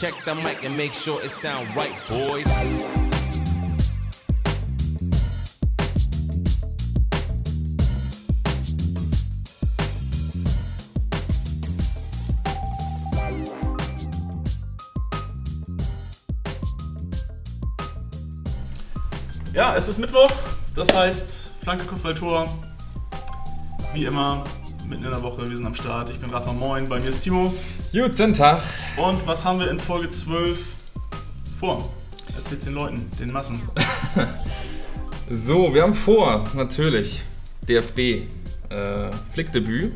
Check the mic and make sure it sound right, boys. Ja, es ist Mittwoch, das heißt Flanke Kopfballtor. Wie immer, mitten in der Woche, wir sind am Start. Ich bin Rafa Moin, bei mir ist Timo. Guten Tag. Und was haben wir in Folge 12 vor? Erzähl's den Leuten, den Massen. So, wir haben vor, natürlich, DFB äh, Flickdebüt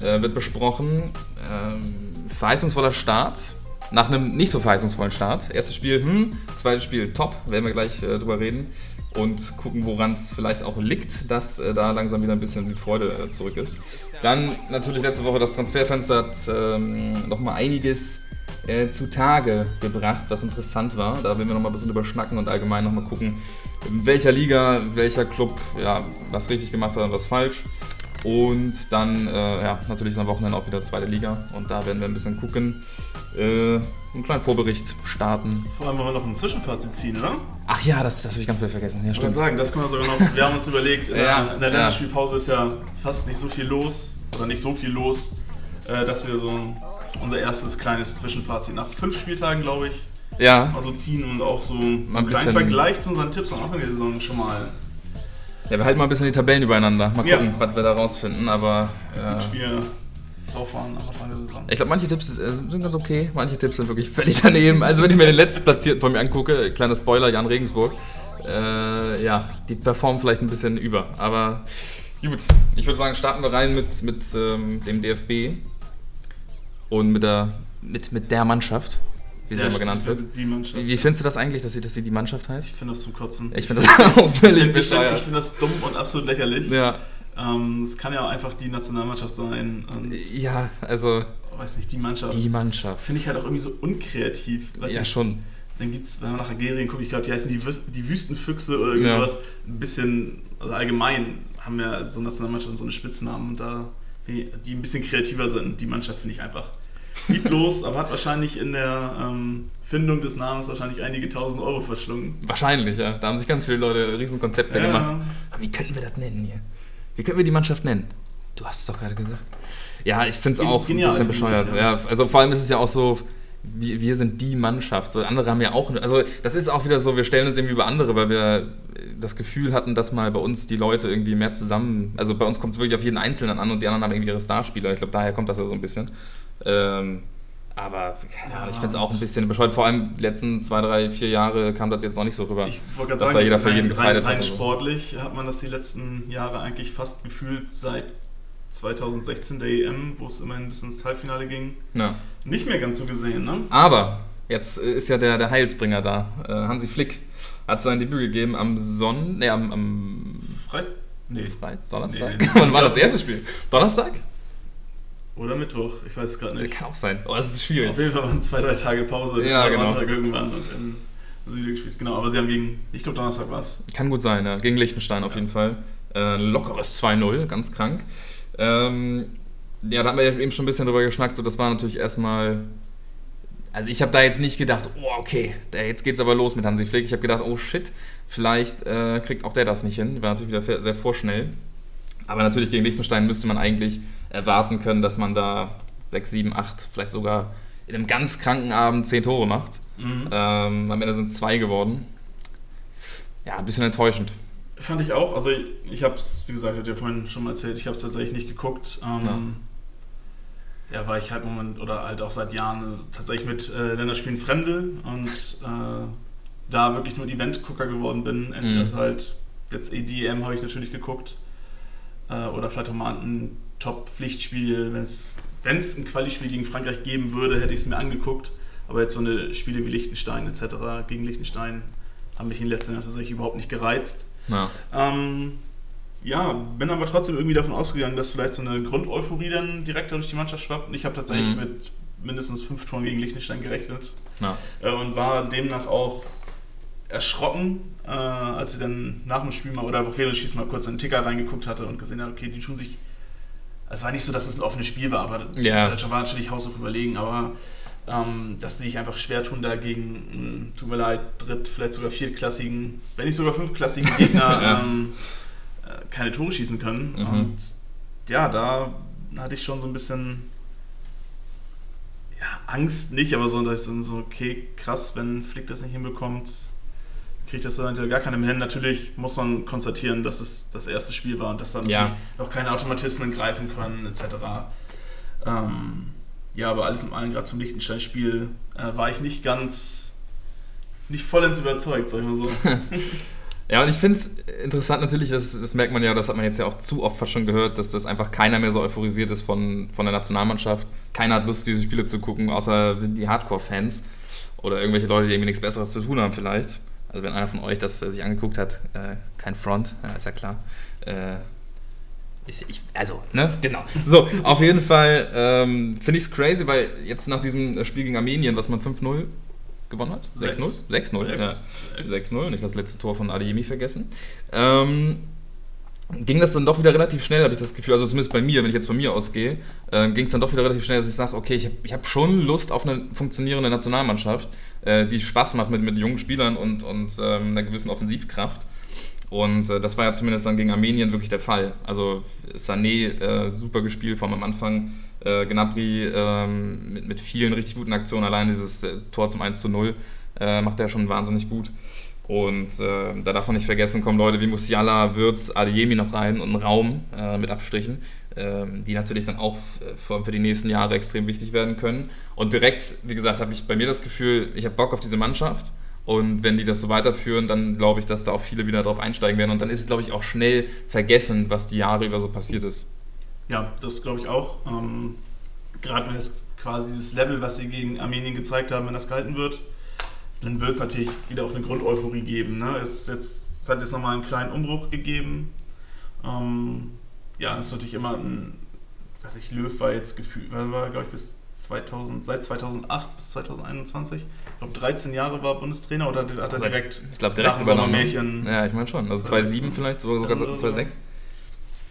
äh, wird besprochen. Ähm, verheißungsvoller Start. Nach einem nicht so verheißungsvollen Start. Erstes Spiel, hm, zweites Spiel, top, werden wir gleich äh, drüber reden. Und gucken, woran es vielleicht auch liegt, dass äh, da langsam wieder ein bisschen die Freude äh, zurück ist. Dann natürlich letzte Woche das Transferfenster hat ähm, nochmal einiges äh, zutage gebracht, was interessant war. Da werden wir nochmal ein bisschen drüber schnacken und allgemein nochmal gucken, in welcher Liga, welcher Club ja, was richtig gemacht hat und was falsch. Und dann, äh, ja, natürlich ist am Wochenende auch wieder zweite Liga und da werden wir ein bisschen gucken, äh, einen kleinen Vorbericht starten. Vor allem wollen wir noch ein Zwischenfazit ziehen, oder? Ach ja, das, das habe ich ganz viel vergessen. Ja, Ich würde stimmt. sagen, das können wir sogar noch. Wir haben uns überlegt, in der- Ja, in der ja. Länderspielpause ist ja fast nicht so viel los, oder nicht so viel los, äh, dass wir so ein, unser erstes kleines Zwischenfazit nach fünf Spieltagen, glaube ich, Ja, mal so ziehen und auch so einen Mal ein kleinen Vergleich zu unseren Tipps am Anfang der Saison schon mal ja, wir halten mal ein bisschen die Tabellen übereinander. Mal Ja. gucken, was wir da rausfinden. Aber äh, gut wir waren am Anfang der Saison. ich glaube, manche Tipps äh, sind ganz okay, manche Tipps sind wirklich völlig daneben. Also wenn ich mir den letzten Platzierten von mir angucke, kleiner Spoiler, Jan Regensburg, äh, ja, die performen vielleicht ein bisschen über. Aber gut, ich würde sagen, starten wir rein mit, mit ähm, dem DFB und mit der, mit, mit der Mannschaft, wie sie Ja, immer genannt wird. Die Mannschaft. Wie, wie findest du das eigentlich, dass sie, dass sie die Mannschaft heißt? Ich finde das zum Kotzen. Ich finde das auch Ich völlig finde ich bescheuert. find das dumm und absolut lächerlich. Ja, Ähm, es kann ja auch einfach die Nationalmannschaft sein. Und, ja, also weiß nicht, die Mannschaft. die Mannschaft. Finde ich halt auch irgendwie so unkreativ. Weiß ja, nicht, schon. Dann gibt es, wenn man nach Algerien guckt, ich glaube, die heißen die, Wüs- die Wüstenfüchse oder Ja. irgendwas. Ein bisschen, also allgemein haben ja so Nationalmannschaften so eine Spitznamen und da, die ein bisschen kreativer sind. Die Mannschaft finde ich einfach lieblos, aber hat wahrscheinlich in der ähm, Findung des Namens wahrscheinlich einige tausend Euro verschlungen. Wahrscheinlich, ja. Da haben sich ganz viele Leute Riesenkonzepte Ja. gemacht. Aber wie könnten wir das nennen hier? Wie könnten wir die Mannschaft nennen? Du hast es doch gerade gesagt. Ja, ich finde es auch genial, ein bisschen finde ich, bescheuert. ja. Ja. also vor allem ist es ja auch so, wir, wir sind die Mannschaft. So, andere haben ja auch, also das ist auch wieder so, wir stellen uns irgendwie über andere, weil wir das Gefühl hatten, dass mal bei uns die Leute irgendwie mehr zusammen, also bei uns kommt es wirklich auf jeden Einzelnen an und die anderen haben irgendwie ihre Starspieler. Ich glaube, daher kommt das ja so ein bisschen. Ähm, aber keine Ahnung, ich finde es auch ein bisschen bescheuert. Vor allem die letzten zwei, drei, vier Jahre kam das jetzt noch nicht so rüber. Ich wollte gerade Dass sagen, da jeder für rein, jeden rein, gefeiert rein hat. sportlich hat man das die letzten Jahre eigentlich fast gefühlt seit 2016 der EM, wo es immerhin bis ins Halbfinale ging, Ja. nicht mehr ganz so gesehen, ne? Aber jetzt ist ja der, der Heilsbringer da. Äh, Hansi Flick hat sein Debüt gegeben am Sonn... Nee, am, am Freit nee. Freitag, Donnerstag. Nee. Wann war das erste Spiel? Donnerstag? Oder Mittwoch, ich weiß es gerade nicht. Kann auch sein. Oh, das ist schwierig. Auf jeden Fall waren zwei, drei Tage Pause, Ja, genau. Sonntag irgendwann und dann haben sie wieder gespielt. Genau, aber sie haben gegen, ich glaube Donnerstag war es. Kann gut sein, ja. Gegen Liechtenstein auf jeden Fall. Äh, lockeres 2-0, ganz krank. Ähm, ja, da haben wir ja eben schon ein bisschen drüber geschnackt. So, das war natürlich erstmal. Also, ich habe da jetzt nicht gedacht, oh, okay, da, jetzt geht's aber los mit Hansi Flick. Ich habe gedacht, oh shit, vielleicht äh, kriegt auch der das nicht hin. War natürlich wieder sehr vorschnell. Aber natürlich gegen Liechtenstein müsste man eigentlich erwarten können, dass man da 6, 7, 8, vielleicht sogar in einem ganz kranken Abend 10 Tore macht. Mhm. Ähm, am Ende sind es zwei geworden. Ja, ein bisschen enttäuschend. Fand ich auch. Also ich, ich habe es, wie gesagt, hat ja vorhin schon mal erzählt, ich habe es tatsächlich nicht geguckt. Ähm, ja. weil ich halt Moment oder halt auch seit Jahren tatsächlich mit äh, Länderspielen fremde und äh, da wirklich nur Event-Gucker geworden bin. Entweder Mhm. ist halt jetzt EDM habe ich natürlich geguckt äh, oder vielleicht auch mal ein Top-Pflichtspiel, wenn es ein Quali-Spiel gegen Frankreich geben würde, hätte ich es mir angeguckt. Aber jetzt so eine Spiele wie Liechtenstein etc. gegen Liechtenstein haben mich in den letzten Jahren tatsächlich überhaupt nicht gereizt. Ja. Ähm, ja, bin aber trotzdem irgendwie davon ausgegangen, dass vielleicht so eine Grundeuphorie dann direkt durch die Mannschaft schwappt. Und ich habe tatsächlich Mhm. mit mindestens fünf Toren gegen Liechtenstein gerechnet Ja. äh, und war demnach auch erschrocken, äh, als sie dann nach dem Spiel mal oder einfach während des Schießen mal kurz in den Ticker reingeguckt hatte und gesehen hat, okay, die tun sich. Es war nicht so, dass es ein offenes Spiel war, aber Ja. Deutschland war natürlich haushoch überlegen, aber ähm, dass sie sich einfach schwer tun, dagegen, tut mir leid, dritt-, vielleicht sogar viertklassigen, wenn nicht sogar fünfklassigen Gegner ja. ähm, äh, keine Tore schießen können. Mhm. Und ja, da hatte ich schon so ein bisschen ja, Angst nicht, aber so, dass ich so, okay, krass, wenn Flick das nicht hinbekommt, kriegt das dann gar keinem hin. Natürlich muss man konstatieren, dass es das erste Spiel war und dass dann ja. noch keine Automatismen greifen können, etc. Ähm, ja, aber alles in allem, gerade zum Liechtenstein-Spiel, äh, war ich nicht ganz, nicht vollends überzeugt, sag ich mal so. Ja, und ich finde es interessant natürlich, das, das merkt man ja, das hat man jetzt ja auch zu oft fast schon gehört, dass das einfach keiner mehr so euphorisiert ist von, von der Nationalmannschaft. Keiner hat Lust, diese Spiele zu gucken, außer die Hardcore-Fans oder irgendwelche Leute, die irgendwie nichts Besseres zu tun haben vielleicht. Also wenn einer von euch das äh, sich angeguckt hat, äh, kein Front, ja, ist ja klar. Äh, ist, ich, also, ne? Genau. So, auf jeden Fall ähm, finde ich es crazy, weil jetzt nach diesem Spiel gegen Armenien, was man 5-0 gewonnen hat? 6-0? 6-0, ja. 6-0, nicht das letzte Tor von Adeyemi vergessen. Ähm, ging das dann doch wieder relativ schnell, habe ich das Gefühl, also zumindest bei mir, wenn ich jetzt von mir ausgehe, äh, ging es dann doch wieder relativ schnell, dass ich sage, okay, ich habe hab schon Lust auf eine funktionierende Nationalmannschaft, äh, die Spaß macht mit, mit jungen Spielern und, und ähm, einer gewissen Offensivkraft. Und äh, das war ja zumindest dann gegen Armenien wirklich der Fall. Also Sané äh, super gespielt, vom am Anfang äh, Gnabry ähm, mit, mit vielen richtig guten Aktionen, allein dieses äh, Tor zum 1 zu 0 äh, macht er schon wahnsinnig gut. Und äh, da darf man nicht vergessen, kommen Leute wie Musiala, Würz, Adeyemi noch rein und ein Raum äh, mit Abstrichen, äh, die natürlich dann auch für, für die nächsten Jahre extrem wichtig werden können. Und direkt, wie gesagt, habe ich bei mir das Gefühl, ich habe Bock auf diese Mannschaft. Und wenn die das so weiterführen, dann glaube ich, dass da auch viele wieder drauf einsteigen werden. Und dann ist es, glaube ich, auch schnell vergessen, was die Jahre über so passiert ist. Ja, das glaube ich auch. Ähm, Gerade wenn jetzt quasi dieses Level, was sie gegen Armenien gezeigt haben, wenn das gehalten wird, dann wird es natürlich wieder auch eine Grundeuphorie geben. Ne? Es, jetzt, es hat jetzt nochmal einen kleinen Umbruch gegeben. Ähm, ja, es ist natürlich immer ein, weiß ich, Löw war jetzt gefühlt, war, glaube ich, bis 2000, seit 2008 bis 2021. Ich glaube, 13 Jahre war Bundestrainer oder hat er direkt? Ich glaube, direkt übernommen. Märchen, ja, ich meine schon. Also 2007 vielleicht, sogar, sogar 2006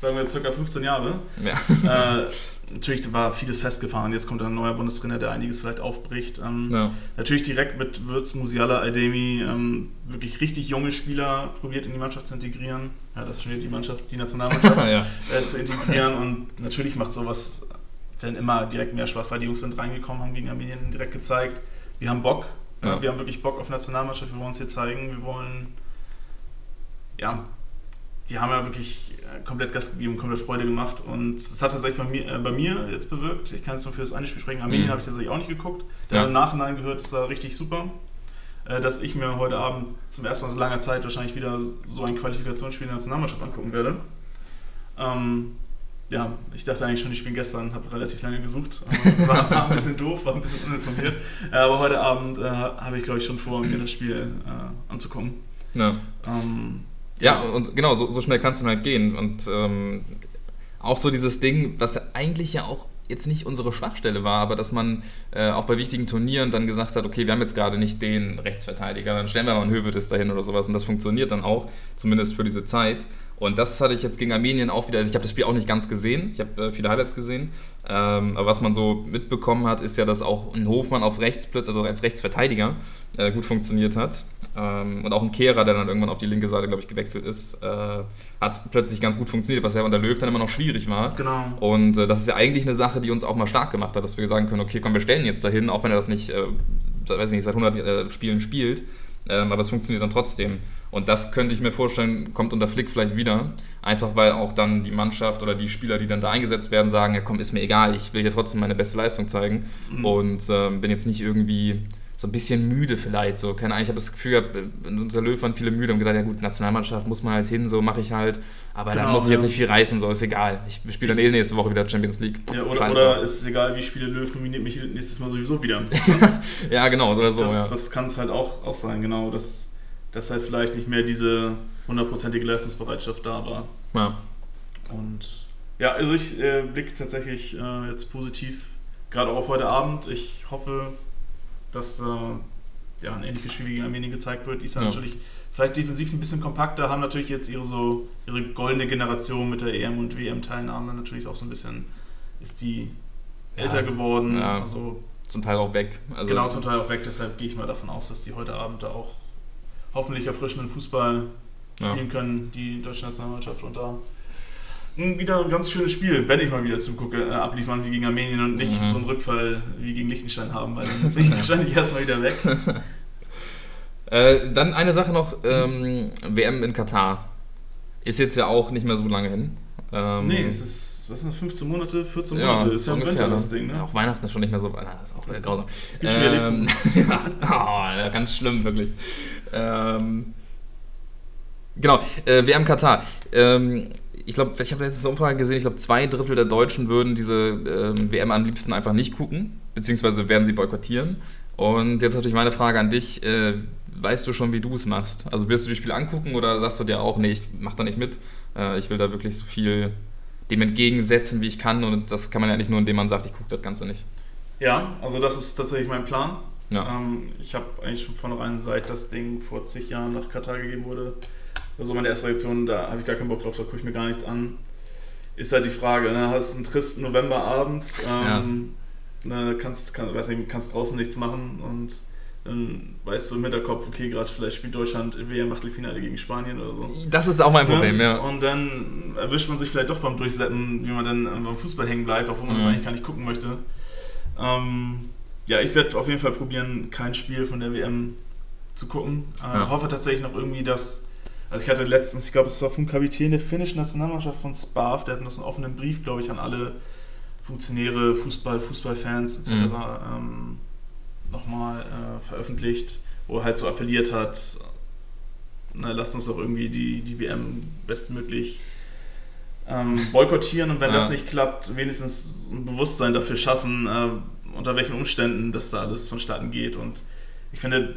sagen wir circa 15 Jahre. Ja. Äh, natürlich war vieles festgefahren. Jetzt kommt ein neuer Bundestrainer, der einiges vielleicht aufbricht. Ähm, ja. Natürlich direkt mit Würz, Musiala, Ademi ähm, wirklich richtig junge Spieler probiert in die Mannschaft zu integrieren. Ja, das ist schon die Mannschaft, die Nationalmannschaft ja. äh, zu integrieren. Und natürlich macht sowas dann immer direkt mehr Spaß, weil die Jungs sind reingekommen, haben gegen Armenien direkt gezeigt, wir haben Bock. Ja. Wir haben wirklich Bock auf Nationalmannschaft, wir wollen uns hier zeigen, wir wollen ja, die haben ja wirklich äh, komplett Gas gegeben, komplett Freude gemacht und das hat tatsächlich bei mir, äh, bei mir jetzt bewirkt. Ich kann es nur für das eine Spiel sprechen. Armenien mhm. habe ich tatsächlich auch nicht geguckt. Der ja. im Nachhinein gehört, das war richtig super. Äh, dass ich mir heute Abend zum ersten Mal so langer Zeit wahrscheinlich wieder so ein Qualifikationsspiel in der Nationalmannschaft angucken werde. Ähm, ja, ich dachte eigentlich schon, ich spiele gestern, habe relativ lange gesucht. War, war, ein bisschen doof, war ein bisschen uninformiert. Äh, aber heute Abend äh, habe ich, glaube ich, schon vor, mir das Spiel anzugucken. Ja. Ähm, ja, und genau, so, so schnell kannst du halt gehen. Und ähm, auch so dieses Ding, was eigentlich ja auch jetzt nicht unsere Schwachstelle war, aber dass man äh, auch bei wichtigen Turnieren dann gesagt hat, okay, wir haben jetzt gerade nicht den Rechtsverteidiger, dann stellen wir mal einen Hövedes dahin oder sowas und das funktioniert dann auch, zumindest für diese Zeit. Und das hatte ich jetzt gegen Armenien auch wieder. Also ich habe das Spiel auch nicht ganz gesehen. Ich habe äh, viele Highlights gesehen. Ähm, aber was man so mitbekommen hat, ist ja, dass auch ein Hofmann auf rechts plötzlich, also als Rechtsverteidiger, äh, gut funktioniert hat. Ähm, und auch ein Kehrer, der dann irgendwann auf die linke Seite, glaube ich, gewechselt ist, äh, hat plötzlich ganz gut funktioniert, was ja unter Löw dann immer noch schwierig war. Genau. Und äh, das ist ja eigentlich eine Sache, die uns auch mal stark gemacht hat, dass wir sagen können, okay, komm, wir stellen jetzt dahin, auch wenn er das nicht, äh, weiß ich nicht, seit 100 äh, Spielen spielt. Ähm, aber es funktioniert dann trotzdem. Und das könnte ich mir vorstellen, kommt unter Flick vielleicht wieder. Einfach weil auch dann die Mannschaft oder die Spieler, die dann da eingesetzt werden, sagen, ja komm, ist mir egal, ich will hier trotzdem meine beste Leistung zeigen. Mhm. Und ähm, bin jetzt nicht irgendwie so ein bisschen müde vielleicht. So, keine Ahnung, ich habe das Gefühl gehabt, unser Löw waren viele müde und gesagt, ja gut, Nationalmannschaft muss man halt hin, so mache ich halt. Aber genau, da muss ich jetzt nicht viel reißen, so ist egal. Ich spiele dann eh nächste Woche wieder Champions League. Ja, oder, oder ist es egal, wie Spiele Löw nominiert mich nächstes Mal sowieso wieder. ja, genau, oder so. Das, ja. das kann es halt auch, auch sein, genau. Dass, dass halt vielleicht nicht mehr diese hundertprozentige Leistungsbereitschaft da war. Ja. Und ja, also ich äh, blicke tatsächlich äh, jetzt positiv, gerade auch auf heute Abend. Ich hoffe, dass äh, ja, ein ähnliches Spiel gegen Armenien gezeigt wird. Ist ja. natürlich vielleicht defensiv ein bisschen kompakter, haben natürlich jetzt ihre so ihre goldene Generation mit der EM und WM-Teilnahme natürlich auch so ein bisschen, ist die älter geworden. Ja. Also zum Teil auch weg. Also, genau, zum Teil auch weg. Deshalb gehe ich mal davon aus, dass die heute Abend da auch hoffentlich erfrischenden Fußball spielen ja. können, die deutsche Nationalmannschaft. Und da wieder ein ganz schönes Spiel, wenn ich mal wieder zugucke, äh, abliefern wie gegen Armenien und nicht mhm. so einen Rückfall wie gegen Liechtenstein haben, weil dann bin ich wahrscheinlich erstmal wieder weg. äh, dann eine Sache noch, ähm, WM in Katar. Ist jetzt ja auch nicht mehr so lange hin. Ähm, nee, es ist, was sind das, 15 Monate, 14 Monate, ja, ist ja im Winter das Ding, ne? Auch Weihnachten ist schon nicht mehr so, das ist auch wieder grausam. Ähm, ja, oh, ganz schlimm, wirklich. Ähm, genau, äh, WM Katar. Ähm, ich glaube, ich habe letzte Umfrage gesehen, ich glaube, zwei Drittel der Deutschen würden diese ähm, WM am liebsten einfach nicht gucken, beziehungsweise werden sie boykottieren. Und jetzt natürlich meine Frage an dich. Äh, weißt du schon, wie du es machst? Also wirst du die Spiele angucken oder sagst du dir auch, nee, ich mach da nicht mit, äh, ich will da wirklich so viel dem entgegensetzen, wie ich kann und das kann man ja nicht nur, indem man sagt, ich gucke das Ganze nicht. Ja, also das ist tatsächlich mein Plan. Ja. Ähm, ich habe eigentlich schon vornherein, seit das Ding vor zig Jahren nach Katar gegeben wurde, also meine erste Reaktion, da habe ich gar keinen Bock drauf, da gucke ich mir gar nichts an. Ist halt die Frage, ne? hast einen tristen Novemberabend, ähm, ja. ne, kannst, kann, weiß nicht, kannst draußen nichts machen und dann weißt du im Hinterkopf, okay, gerade vielleicht spielt Deutschland WM-Achtelfinale gegen Spanien oder so. Das ist auch mein Problem, ja. Und dann erwischt man sich vielleicht doch beim Durchsetzen, wie man dann beim Fußball hängen bleibt, obwohl man mhm. das eigentlich gar nicht gucken möchte. Ähm, ja, ich werde auf jeden Fall probieren, kein Spiel von der WM zu gucken. Äh, ja. Hoffe tatsächlich noch irgendwie, dass also ich hatte letztens, ich glaube, es war vom Kapitän der finnischen Nationalmannschaft von Sparf, der hat uns einen offenen Brief, glaube ich, an alle Funktionäre, Fußball, Fußballfans etc. Mhm. Ähm, nochmal äh, veröffentlicht, wo er halt so appelliert hat, na, lasst uns doch irgendwie die, die WM bestmöglich ähm, boykottieren und wenn ja. das nicht klappt, wenigstens ein Bewusstsein dafür schaffen, äh, unter welchen Umständen das da alles vonstatten geht. Und ich finde,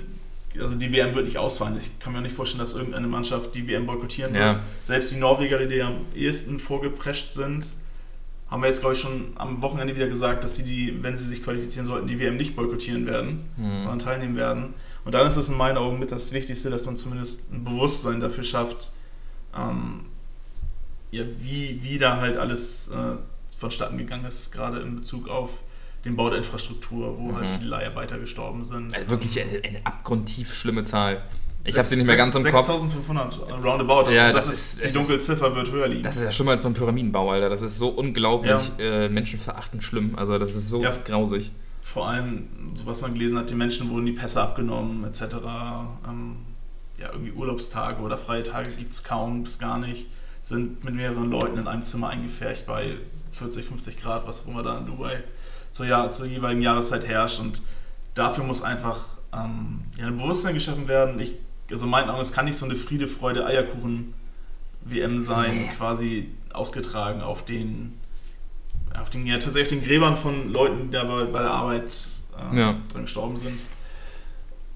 also die WM wird nicht ausfallen. Ich kann mir auch nicht vorstellen, dass irgendeine Mannschaft die WM boykottieren ja. wird. Selbst die Norweger, die am ehesten vorgeprescht sind, haben wir jetzt, glaube ich, schon am Wochenende wieder gesagt, dass sie die, wenn sie sich qualifizieren sollten, die WM nicht boykottieren werden, mhm. sondern teilnehmen werden. Und dann ist es in meinen Augen mit das Wichtigste, dass man zumindest ein Bewusstsein dafür schafft, ähm, ja, wie, wie da halt alles äh, vonstatten gegangen ist, gerade in Bezug auf den Bau der Infrastruktur, wo halt mhm. halt viele Leiharbeiter gestorben sind. Also wirklich eine, eine abgrundtief schlimme Zahl. Ich habe sie nicht mehr ganz im 6, Kopf. 6500 roundabout. Ja, das, das, ist, die dunkle Ziffer wird höher liegen. Das ist ja schlimmer als beim Pyramidenbau, Alter. Das ist so unglaublich ja. äh, menschenverachtend schlimm. Also das ist so ja, grausig. Vor allem, so was man gelesen hat, die Menschen wurden die Pässe abgenommen, etc. Ähm, ja, irgendwie Urlaubstage oder freie Tage gibt es kaum bis gar nicht. Sind mit mehreren Leuten in einem Zimmer eingefärbt bei 40, 50 Grad, was auch immer da in Dubai zur, Jahr, zur jeweiligen Jahreszeit herrscht. Und dafür muss einfach ähm, ja, ein Bewusstsein geschaffen werden. Ich, also meinen Augen, es kann nicht so eine Friede, Freude, Eierkuchen-WM sein, nee. quasi ausgetragen auf den, auf den, ja, tatsächlich auf den Gräbern von Leuten, die bei, bei der Arbeit äh, ja. dran gestorben sind.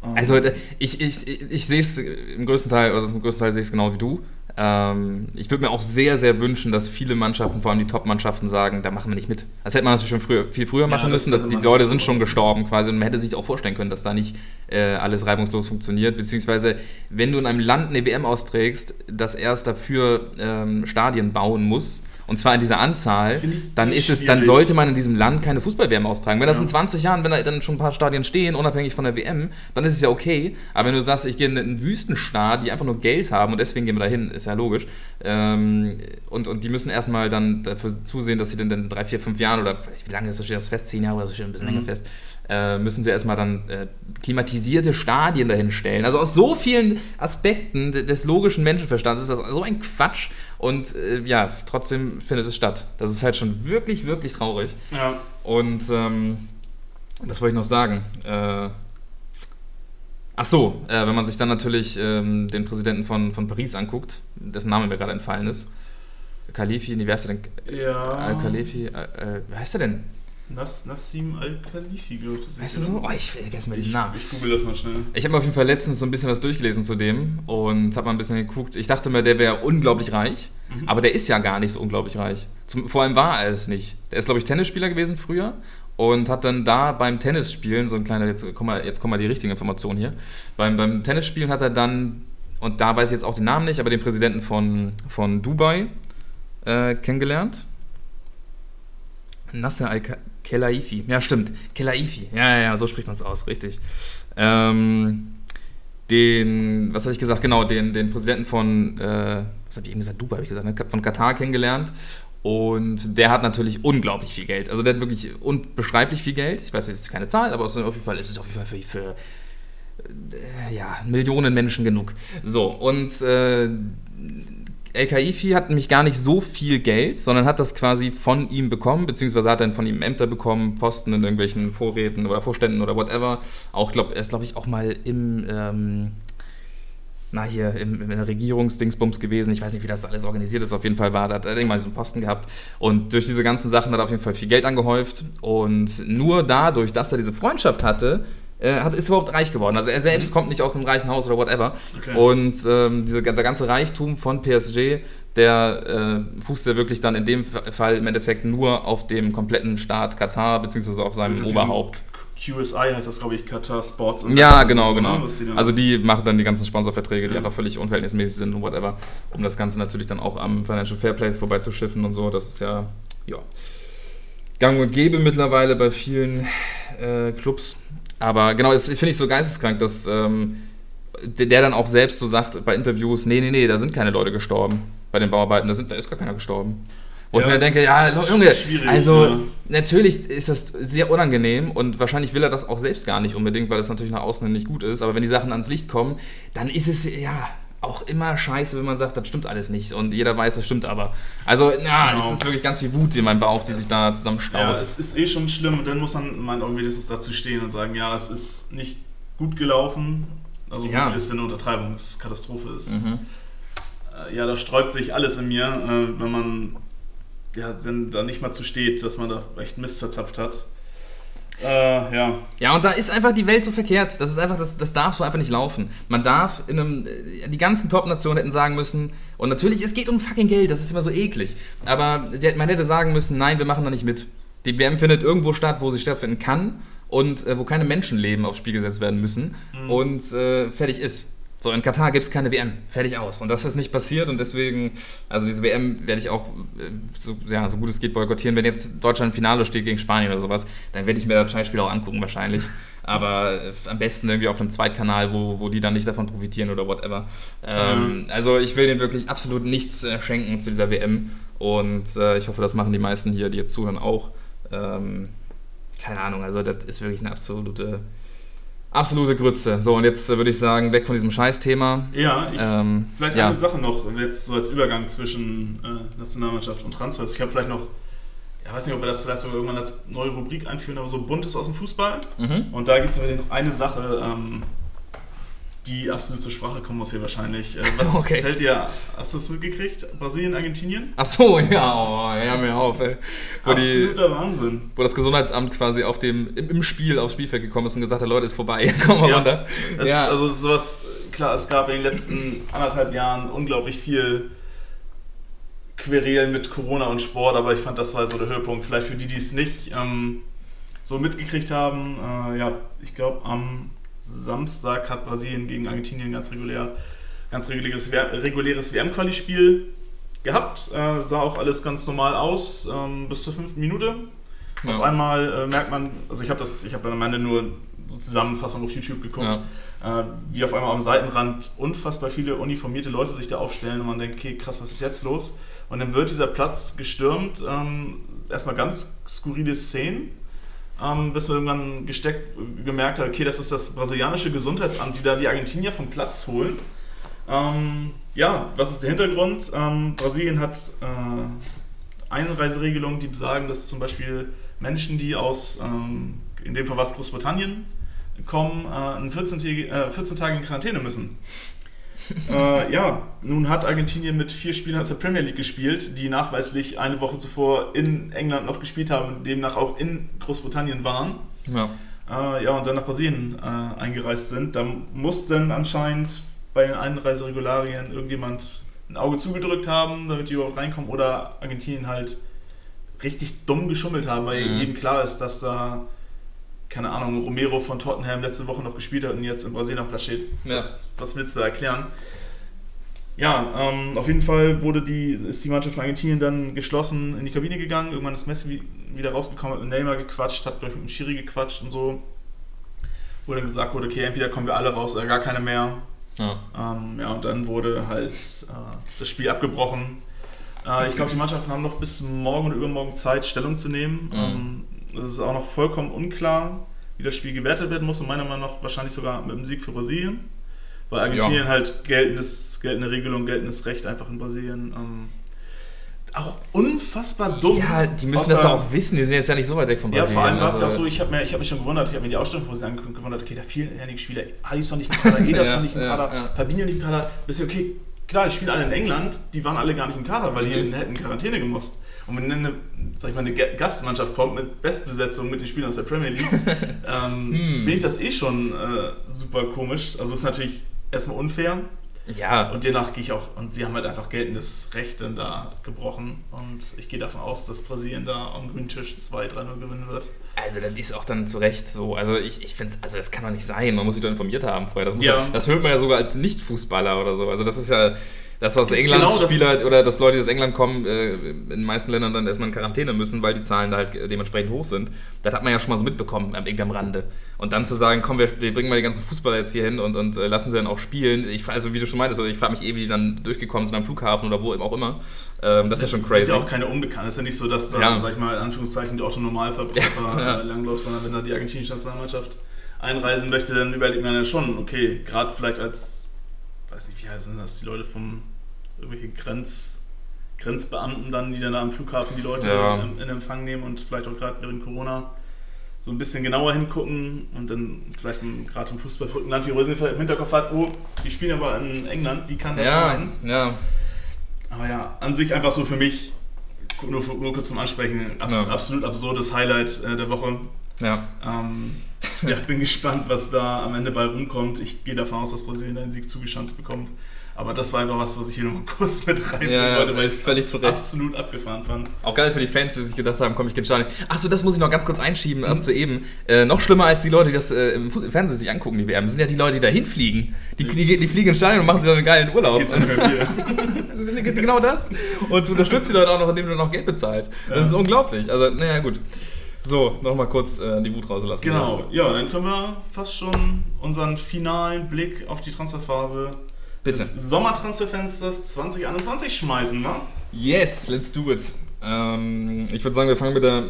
Ähm, also ich, ich, ich sehe es im größten Teil, also im größten Teil sehe ich es genau wie du. Ähm, ich würde mir auch sehr, sehr wünschen, dass viele Mannschaften, vor allem die Top-Mannschaften, sagen, da machen wir nicht mit. Das hätte man natürlich schon früher, viel früher machen ja, müssen. Die Leute sind schon gestorben quasi und man hätte sich auch vorstellen können, dass da nicht äh, alles reibungslos funktioniert. Beziehungsweise, wenn du in einem Land eine WM austrägst, das erst dafür ähm, Stadien bauen muss, und zwar in dieser Anzahl, dann ist es, dann sollte man in diesem Land keine Fußball-WM austragen. Wenn das ja. in 20 Jahren, wenn da dann schon ein paar Stadien stehen, unabhängig von der WM, dann ist es ja okay. Aber wenn du sagst, ich gehe in einen Wüstenstaat, die einfach nur Geld haben und deswegen gehen wir da hin, ist ja logisch. Ähm, und, und die müssen erstmal dann dafür zusehen, dass sie dann in drei, vier, fünf Jahren oder wie lange ist das, das fest? Zehn Jahre oder so steht ein bisschen mhm. länger fest äh, müssen sie erstmal dann äh, klimatisierte Stadien dahin stellen. Also aus so vielen Aspekten des logischen Menschenverstands ist das so ein Quatsch und äh, ja, trotzdem findet es statt. Das ist halt schon wirklich, wirklich traurig. Ja. Und ähm, was wollte ich noch sagen? Äh, ach so, äh, wenn man sich dann natürlich ähm, den Präsidenten von, von Paris anguckt, dessen Name mir gerade entfallen ist. Khalifi, wie heißt er denn? Ja. Al-Khalifi, äh, wie heißt er denn? Nas, Nassim Al-Khalifi, glaube ich. Weißt du so? Oh, ich vergesse mal diesen Namen. Ich google das mal schnell. Ich habe auf jeden Fall letztens so ein bisschen was durchgelesen zu dem und habe mal ein bisschen geguckt. Ich dachte mir, der wäre unglaublich reich, mhm. aber der ist ja gar nicht so unglaublich reich. Zum, vor allem war er es nicht. Der ist, glaube ich, Tennisspieler gewesen früher und hat dann da beim Tennisspielen, so ein kleiner, jetzt kommen wir, jetzt kommen wir die richtigen Informationen hier, beim, beim Tennisspielen hat er dann, und da weiß ich jetzt auch den Namen nicht, aber den Präsidenten von, von Dubai äh, kennengelernt. Nasser al Kelaifi. Ja, stimmt. Kelaifi. Ja, ja, ja, so spricht man es aus, richtig. Ähm, den, was habe ich gesagt? Genau, den, den Präsidenten von, äh, was habe ich eben gesagt? Dubai habe ich gesagt, ne? von Katar kennengelernt. Und der hat natürlich unglaublich viel Geld. Also der hat wirklich unbeschreiblich viel Geld. Ich weiß jetzt keine Zahl, aber auf jeden Fall ist es auf jeden Fall für, für äh, ja, Millionen Menschen genug. So, und äh, El Kaifi hat nämlich gar nicht so viel Geld, sondern hat das quasi von ihm bekommen, beziehungsweise hat dann von ihm Ämter bekommen, Posten in irgendwelchen Vorräten oder Vorständen oder whatever. Auch, glaub, er ist, glaube ich, auch mal im, ähm, na hier, im, der Regierungsdingsbums gewesen. Ich weiß nicht, wie das alles organisiert ist. Auf jeden Fall war da, hat er irgendwann so einen Posten gehabt. Und durch diese ganzen Sachen hat er auf jeden Fall viel Geld angehäuft. Und nur dadurch, dass er diese Freundschaft hatte, äh, hat, ist überhaupt reich geworden. Also er selbst mhm. kommt nicht aus einem reichen Haus oder whatever. Okay. Und ähm, dieser, dieser ganze Reichtum von PSG, der äh, fußt ja wirklich dann in dem Fall im Endeffekt nur auf dem kompletten Staat Katar, beziehungsweise auf seinem Oberhaupt. QSI heißt das, glaube ich, Qatar Sports. Ja, genau, genau. Ne, also die machen dann die ganzen Sponsorverträge, die ja. einfach völlig unverhältnismäßig sind und whatever, um das Ganze natürlich dann auch am Financial Fairplay vorbeizuschiffen und so. Das ist ja, ja, gang und gäbe mittlerweile bei vielen äh, Clubs. Aber genau, das finde ich so geisteskrank, dass ähm, der dann auch selbst so sagt bei Interviews, nee, nee, nee, da sind keine Leute gestorben bei den Bauarbeiten, da, sind, da ist gar keiner gestorben. Wo ja, ich mir denke, ja, Junge, also ja. natürlich ist das sehr unangenehm und wahrscheinlich will er das auch selbst gar nicht unbedingt, weil das natürlich nach außen nicht gut ist. Aber wenn die Sachen ans Licht kommen, dann ist es ja auch immer scheiße, wenn man sagt, das stimmt alles nicht und jeder weiß, das stimmt aber. Also, ja, genau. es ist wirklich ganz viel Wut in meinem Bauch, die sich da zusammenstaut. Ja, es ist eh schon schlimm und dann muss man, man irgendwie dazu stehen und sagen, ja, es ist nicht gut gelaufen. Also, ja. ist eine Untertreibung, es ist Katastrophe. Es, mhm. äh, ja, da sträubt sich alles in mir, äh, wenn man ja, dann da nicht mal zu steht, dass man da echt Mist verzapft hat. Äh, ja. Ja, und da ist einfach die Welt so verkehrt. Das ist einfach, das, das darf so einfach nicht laufen. Man darf in einem, äh, die ganzen Top-Nationen hätten sagen müssen, und natürlich, es geht um fucking Geld, das ist immer so eklig. Aber man hätte sagen müssen, nein, wir machen da nicht mit. Die WM findet irgendwo statt, wo sie stattfinden kann und äh, wo keine Menschenleben aufs Spiel gesetzt werden müssen. Mhm. Und äh, fertig ist. So, in Katar gibt es keine WM. Fertig aus. Und das ist nicht passiert und deswegen, also diese WM werde ich auch äh, so, ja, so gut es geht boykottieren. Wenn jetzt Deutschland im Finale steht gegen Spanien oder sowas, dann werde ich mir das Scheißspiel auch angucken wahrscheinlich. Aber äh, am besten irgendwie auf einem Zweitkanal, wo, wo die dann nicht davon profitieren oder whatever. Ähm, mhm. Also ich will denen wirklich absolut nichts äh, schenken zu dieser WM und äh, ich hoffe, das machen die meisten hier, die jetzt zuhören, auch. Ähm, keine Ahnung, also das ist wirklich eine absolute Absolute Grütze. So, und jetzt äh, würde ich sagen, weg von diesem Scheißthema. Ja, ich, ähm, vielleicht ja. eine Sache noch, jetzt so als Übergang zwischen äh, Nationalmannschaft und Transfers. Ich habe vielleicht noch, ja, weiß nicht, ob wir das vielleicht sogar irgendwann als neue Rubrik einführen, aber so Buntes aus dem Fußball. Mhm. Und da gibt es noch eine Sache, ähm, die absolut zur Sprache kommen muss hier wahrscheinlich. Äh, was okay. fällt dir, hast du es mitgekriegt? Brasilien, Argentinien? Ach so, ja, oh, hör mir auf, ey. Wo Absoluter die, Wahnsinn. Wo das Gesundheitsamt quasi auf dem, im, im, Spiel aufs Spielfeld gekommen ist und gesagt hat, Leute, ist vorbei, komm mal ja, runter. ja. also sowas, klar, es gab in den letzten anderthalb Jahren unglaublich viel Querelen mit Corona und Sport, aber ich fand, das war so der Höhepunkt. Vielleicht für die, die es nicht ähm, so mitgekriegt haben, äh, ja, ich glaube am Samstag hat Brasilien gegen Argentinien ganz regulär, ganz reguläres, reguläres WM-Quali-Spiel gehabt. Äh, sah auch alles ganz normal aus, ähm, bis zur fünften Minute. Ja. Auf einmal äh, merkt man, also ich habe das, ich habe am Ende nur so Zusammenfassung auf YouTube geguckt, ja. äh, wie auf einmal am Seitenrand unfassbar viele uniformierte Leute sich da aufstellen und man denkt, okay, krass, was ist jetzt los? Und dann wird dieser Platz gestürmt, ähm, erstmal ganz skurrile Szenen ähm, bis man irgendwann gesteckt, gemerkt hat, okay, das ist das brasilianische Gesundheitsamt, die da die Argentinier vom Platz holen. Ähm, ja, was ist der Hintergrund? Ähm, Brasilien hat äh, Einreiseregelungen, die besagen, dass zum Beispiel Menschen, die aus, ähm, in dem Fall was Großbritannien, kommen, äh, 14, äh, 14 Tage in Quarantäne müssen äh, ja, nun hat Argentinien mit vier Spielern aus der Premier League gespielt, die nachweislich eine Woche zuvor in England noch gespielt haben und demnach auch in Großbritannien waren. Ja. Äh, ja, und dann nach Brasilien äh, eingereist sind. Da muss dann anscheinend bei den Einreiseregularien irgendjemand ein Auge zugedrückt haben, damit die überhaupt reinkommen, oder Argentinien halt richtig dumm geschummelt haben, weil mhm. jedem klar ist, dass da keine Ahnung, Romero von Tottenham letzte Woche noch gespielt hat und jetzt in Brasilien auf Platz steht. Ja. Was willst du da erklären? Ja, ähm, auf jeden Fall wurde die, ist die Mannschaft von Argentinien dann geschlossen in die Kabine gegangen. Irgendwann ist Messi wieder rausgekommen, hat mit Neymar gequatscht, hat ich mit dem Schiri gequatscht und so. Wo dann gesagt wurde, okay, entweder kommen wir alle raus oder gar keine mehr. Ja. Ähm, ja, und dann wurde halt äh, das Spiel abgebrochen. Äh, ich glaube, die Mannschaften haben noch bis morgen oder übermorgen Zeit, Stellung zu nehmen. Mhm. Ähm, es ist auch noch vollkommen unklar, wie das Spiel gewertet werden muss. Und meiner Meinung nach wahrscheinlich sogar mit dem Sieg für Brasilien. Weil Argentinien halt geltendes, geltende Regelung, geltendes Recht einfach in Brasilien. Ähm, auch unfassbar dumm. Ja, die müssen Außer- das auch wissen, die sind jetzt ja nicht so weit weg von Ja, Brasilien. vor allem war es ja auch also- so, ich habe hab mich schon gewundert, ich habe mir die Ausstellung von Brasilien angeguckt und gewundert, okay, da fehlen einige Spieler. Alisson nicht im Kader, Ederson Ja, nicht im ja, Kader, ja. Fabinho nicht im Kader. Bisschen, okay, klar, die spielen alle in England, die waren alle gar nicht im Kader, weil die Mhm. hätten Quarantäne gemusst. Und wenn dann eine, sag ich mal, eine Ga- Gastmannschaft kommt mit Bestbesetzung mit den Spielern aus der Premier League, ähm, Hm. finde ich das eh schon äh, super komisch. Also ist natürlich erstmal unfair. Ja, Und demnach gehe ich auch, und sie haben halt einfach geltendes Recht dann da gebrochen. Und ich gehe davon aus, dass Brasilien da am grünen Tisch 2-3-0 gewinnen wird. Also das ist auch dann zu Recht so. Also ich, ich finde es, also das kann doch nicht sein. Man muss sich doch informiert haben vorher. Das, muss Ja. ja. das hört man ja sogar als Nicht-Fußballer oder so. Also das ist ja, dass aus England Genau, das Spieler ist- oder dass Leute, die aus England kommen, äh, in den meisten Ländern dann erstmal in Quarantäne müssen, weil die Zahlen da halt dementsprechend hoch sind. Das hat man ja schon mal so mitbekommen, irgendwie am Rande. Und dann zu sagen, komm, wir, wir bringen mal die ganzen Fußballer jetzt hier hin und, und äh, lassen sie dann auch spielen. Ich, also wie du schon meintest, also ich frage mich eh, wie die dann durchgekommen sind am Flughafen oder wo auch immer. Ähm, das ist ja schon sind crazy. ja auch keine Unbekannten. Es ist ja nicht so, dass da, Ja. sag ich mal, in Anführungszeichen der Otto-Normalverbraucher Ja. äh, langläuft, sondern wenn da die argentinische Nationalmannschaft einreisen möchte, dann überlegt man ja schon, okay, gerade vielleicht als, weiß nicht, wie heißen das, die Leute vom, irgendwelche Grenz, Grenzbeamten dann, die dann da am Flughafen die Leute Ja. in, in Empfang nehmen und vielleicht auch gerade während Corona so ein bisschen genauer hingucken und dann vielleicht gerade im fußballverrückten Land wie Rosenfeld im Hinterkopf hat, oh, die spielen aber in England, wie kann das ja, sein? ja. Aber ja, an sich einfach so für mich, nur, nur kurz zum Ansprechen, abs Ja. absolut absurdes Highlight äh, der Woche. ja. Ähm, ja, ich bin gespannt, was da am Ende bei rumkommt. Ich gehe davon aus, dass Brasilien einen Sieg zugeschanzt bekommt. Aber das war einfach was, was ich hier nochmal kurz mit reinbringen Ja, wollte, weil ich es absolut abgefahren fand. Auch geil für die Fans, die sich gedacht haben, komm, ich gehe ins Stadion. Achso, das muss ich noch ganz kurz einschieben, ab zu eben. Äh, noch schlimmer als die Leute, die das äh, im, Fernsehen sich angucken, die WM, sind ja die Leute, die da hinfliegen. Die, die, die fliegen ins Stadion und machen sich dann einen geilen Urlaub. Genau das. Und du unterstützt die Leute auch noch, indem du noch Geld bezahlst. Das ist unglaublich. Also, naja, gut. So, nochmal kurz äh, die Wut rauslassen. Genau, ja, dann können wir fast schon unseren finalen Blick auf die Transferphase Bitte. des Sommertransferfensters 2021 schmeißen, wa? Yes, let's do it. Ähm, ich würde sagen, wir fangen mit der äh,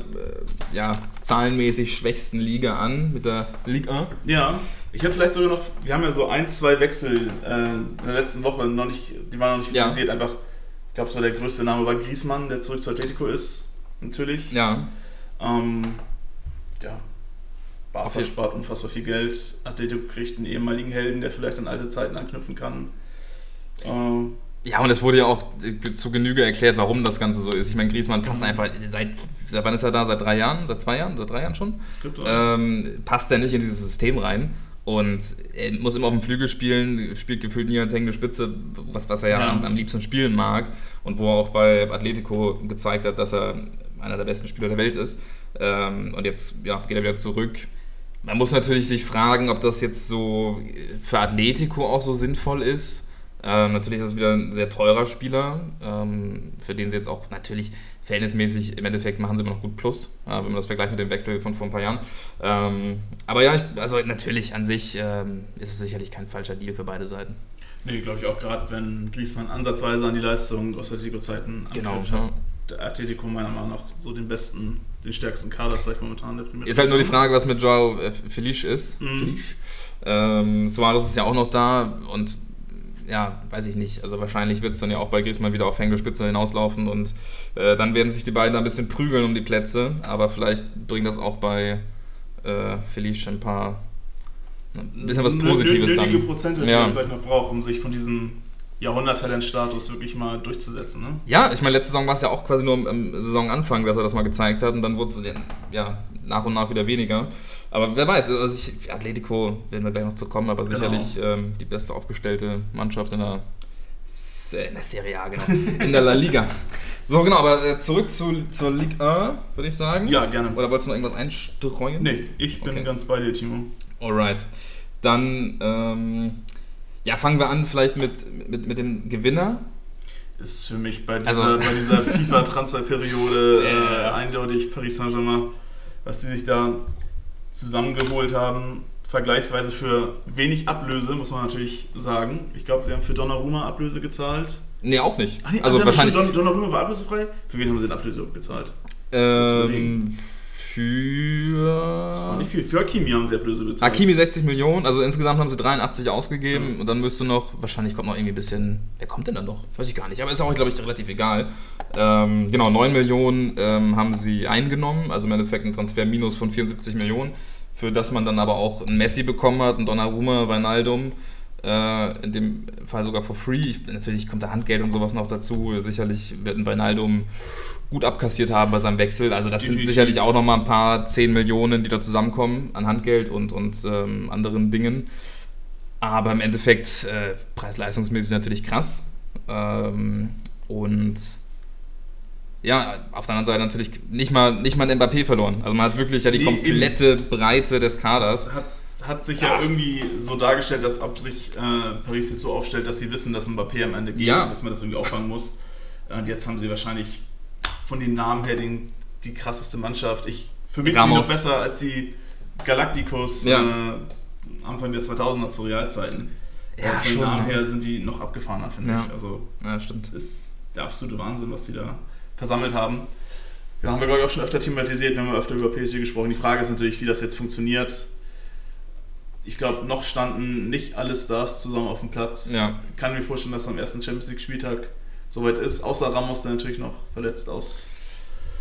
ja, zahlenmäßig schwächsten Liga an, mit der Ligue 1. Ja, ich habe vielleicht sogar noch, wir haben ja so ein, zwei Wechsel äh, in der letzten Woche noch nicht, die waren noch nicht Ja. finalisiert. Einfach, ich glaube, so der größte Name war Griezmann, der zurück zu Atletico ist, natürlich. Ja, Ähm, ja, Barca spart unfassbar viel Geld. Atletico kriegt einen ehemaligen Helden, der vielleicht an alte Zeiten anknüpfen kann. Ähm, Ja, und es wurde ja auch zu Genüge erklärt, warum das Ganze so ist. Ich meine, Griezmann passt Mhm. einfach seit, seit wann ist er da? Seit drei Jahren? Seit zwei Jahren? Seit drei Jahren schon? Ähm, passt er nicht in dieses System rein. Und er muss immer auf dem Flügel spielen, spielt gefühlt nie als hängende Spitze, was, was er ja, Ja. Am, am liebsten spielen mag. Und wo er auch bei Atletico gezeigt hat, dass er einer der besten Spieler der Welt ist. Ähm, und jetzt ja, geht er wieder zurück. Man muss natürlich sich fragen, ob das jetzt so für Atletico auch so sinnvoll ist. Ähm, natürlich ist es wieder ein sehr teurer Spieler, ähm, für den sie jetzt auch natürlich verhältnismäßig im Endeffekt machen sie immer noch gut Plus, äh, wenn man das vergleicht mit dem Wechsel von vor ein paar Jahren. Ähm, aber ja, ich, also natürlich an sich ähm, ist es sicherlich kein falscher Deal für beide Seiten. nee, glaube ich auch gerade, wenn Griezmann ansatzweise an die Leistung aus Atletico-Zeiten Genau, anknüpft, ja. hat der Atletico meiner Meinung nach so den besten, den stärksten Kader vielleicht momentan der Premier Ist halt nur die. Frage, was mit Joao äh, Felice ist. Mhm. Felice. Ähm, Suarez ist ja auch noch da und ja, weiß ich nicht. Also wahrscheinlich wird es dann ja auch bei Griezmann wieder auf hängende Spitze hinauslaufen und äh, dann werden sich die beiden ein bisschen prügeln um die Plätze. Aber vielleicht bringt das auch bei äh, Felice ein paar ein bisschen was Positives nötige dann. Prozente, die Ja. er vielleicht noch braucht, um sich von diesem Jahrhunderttalentstatus wirklich mal durchzusetzen. Ne? Ja, ich meine, letzte Saison war es ja auch quasi nur am, am Saisonanfang, dass er das mal gezeigt hat und dann wurde es ja nach und nach wieder weniger. Aber wer weiß, also ich, Atletico werden wir gleich noch zu kommen, aber Genau. sicherlich ähm, die beste aufgestellte Mannschaft in der, in der Serie A, genau, in der La Liga. So, genau, aber äh, zurück zu, zur Ligue 1, würde ich sagen. Ja, gerne. Oder wolltest du noch irgendwas einstreuen? Nee, ich bin Okay. ganz bei dir, Timo. Alright. Dann, ähm, Ja, fangen wir an vielleicht mit, mit, mit dem Gewinner. Ist für mich bei dieser, Also- bei dieser FIFA-Transferperiode äh, eindeutig Paris Saint-Germain, was die sich da zusammengeholt haben. Vergleichsweise für wenig Ablöse, muss man natürlich sagen. Ich glaube, sie haben für Donnarumma Ablöse gezahlt. Nee, auch nicht. Ach nee, also dann wahrscheinlich. Don- Donnarumma war ablösefrei. Für wen haben sie denn Ablöse gezahlt? Ähm, Das war für. nicht viel. Für Hakimi haben sie Ablöse bezahlt. Hakimi 60 Millionen, also insgesamt haben sie 83 ausgegeben und dann müsste noch, wahrscheinlich kommt noch irgendwie ein bisschen, wer kommt denn dann noch? Weiß ich gar nicht, aber ist auch, glaube ich, relativ egal. Ähm, genau, 9 Millionen ähm, haben sie eingenommen, also im Endeffekt ein Transferminus von 74 Millionen, für das man dann aber auch einen Messi bekommen hat, einen Donnarumma, Wijnaldum, äh, in dem Fall sogar for free. Ich, natürlich kommt da Handgeld und sowas noch dazu, sicherlich wird ein Wijnaldum gut abkassiert haben bei seinem Wechsel. Also das sind sicherlich auch nochmal ein paar 10 Millionen, die da zusammenkommen an Handgeld und, und ähm, anderen Dingen. Aber im Endeffekt äh, preis-leistungsmäßig natürlich krass. Ähm, und ja, auf der anderen Seite natürlich nicht mal, nicht mal ein Mbappé verloren. Also man hat wirklich ja die Nee, komplette Breite des Kaders. Das hat, sich ja. irgendwie so dargestellt, als ob sich äh, Paris jetzt so aufstellt, dass sie wissen, dass Mbappé am Ende geht Ja. und dass man das irgendwie auffangen muss. Und jetzt haben sie wahrscheinlich von den Namen her den, die krasseste Mannschaft. Ich, für mich sind Ramos. besser als die Galacticos Ja. äh, Anfang der 2000er zu Realzeiten. Ja, von den Namen ne? her sind die noch abgefahrener, finde Ja. ich. Also Ja, stimmt. ist der absolute Wahnsinn, was die da versammelt haben. Ja, haben wir, glaube ich, auch schon öfter thematisiert, wir haben öfter über PSG gesprochen. Die Frage ist natürlich, wie das jetzt funktioniert. Ich glaube, noch standen nicht alle Stars zusammen auf dem Platz. Ja. Kann mir vorstellen, dass am ersten Champions League-Spieltag soweit ist, außer Ramos, der natürlich noch verletzt aus,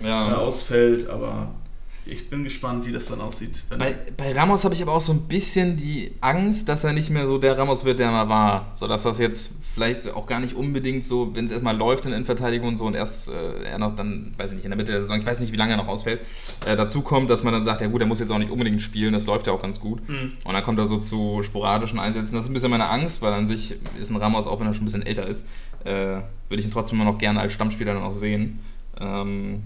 äh, Ja. ausfällt. Aber ich bin gespannt, wie das dann aussieht. Wenn Bei, bei Ramos habe ich aber auch so ein bisschen die Angst, dass er nicht mehr so der Ramos wird, der er mal war. So dass das jetzt vielleicht auch gar nicht unbedingt so, wenn es erstmal läuft in der Innenverteidigung und so und erst äh, er noch dann, weiß ich nicht, in der Mitte der Saison, ich weiß nicht, wie lange er noch ausfällt, äh, dazu kommt, dass man dann sagt, ja gut, er muss jetzt auch nicht unbedingt spielen, das läuft ja auch ganz gut. Mhm. Und dann kommt er so zu sporadischen Einsätzen. Das ist ein bisschen meine Angst, weil an sich ist ein Ramos, auch wenn er schon ein bisschen älter ist, äh, würde ich ihn trotzdem immer noch gerne als Stammspieler dann auch sehen. Ähm,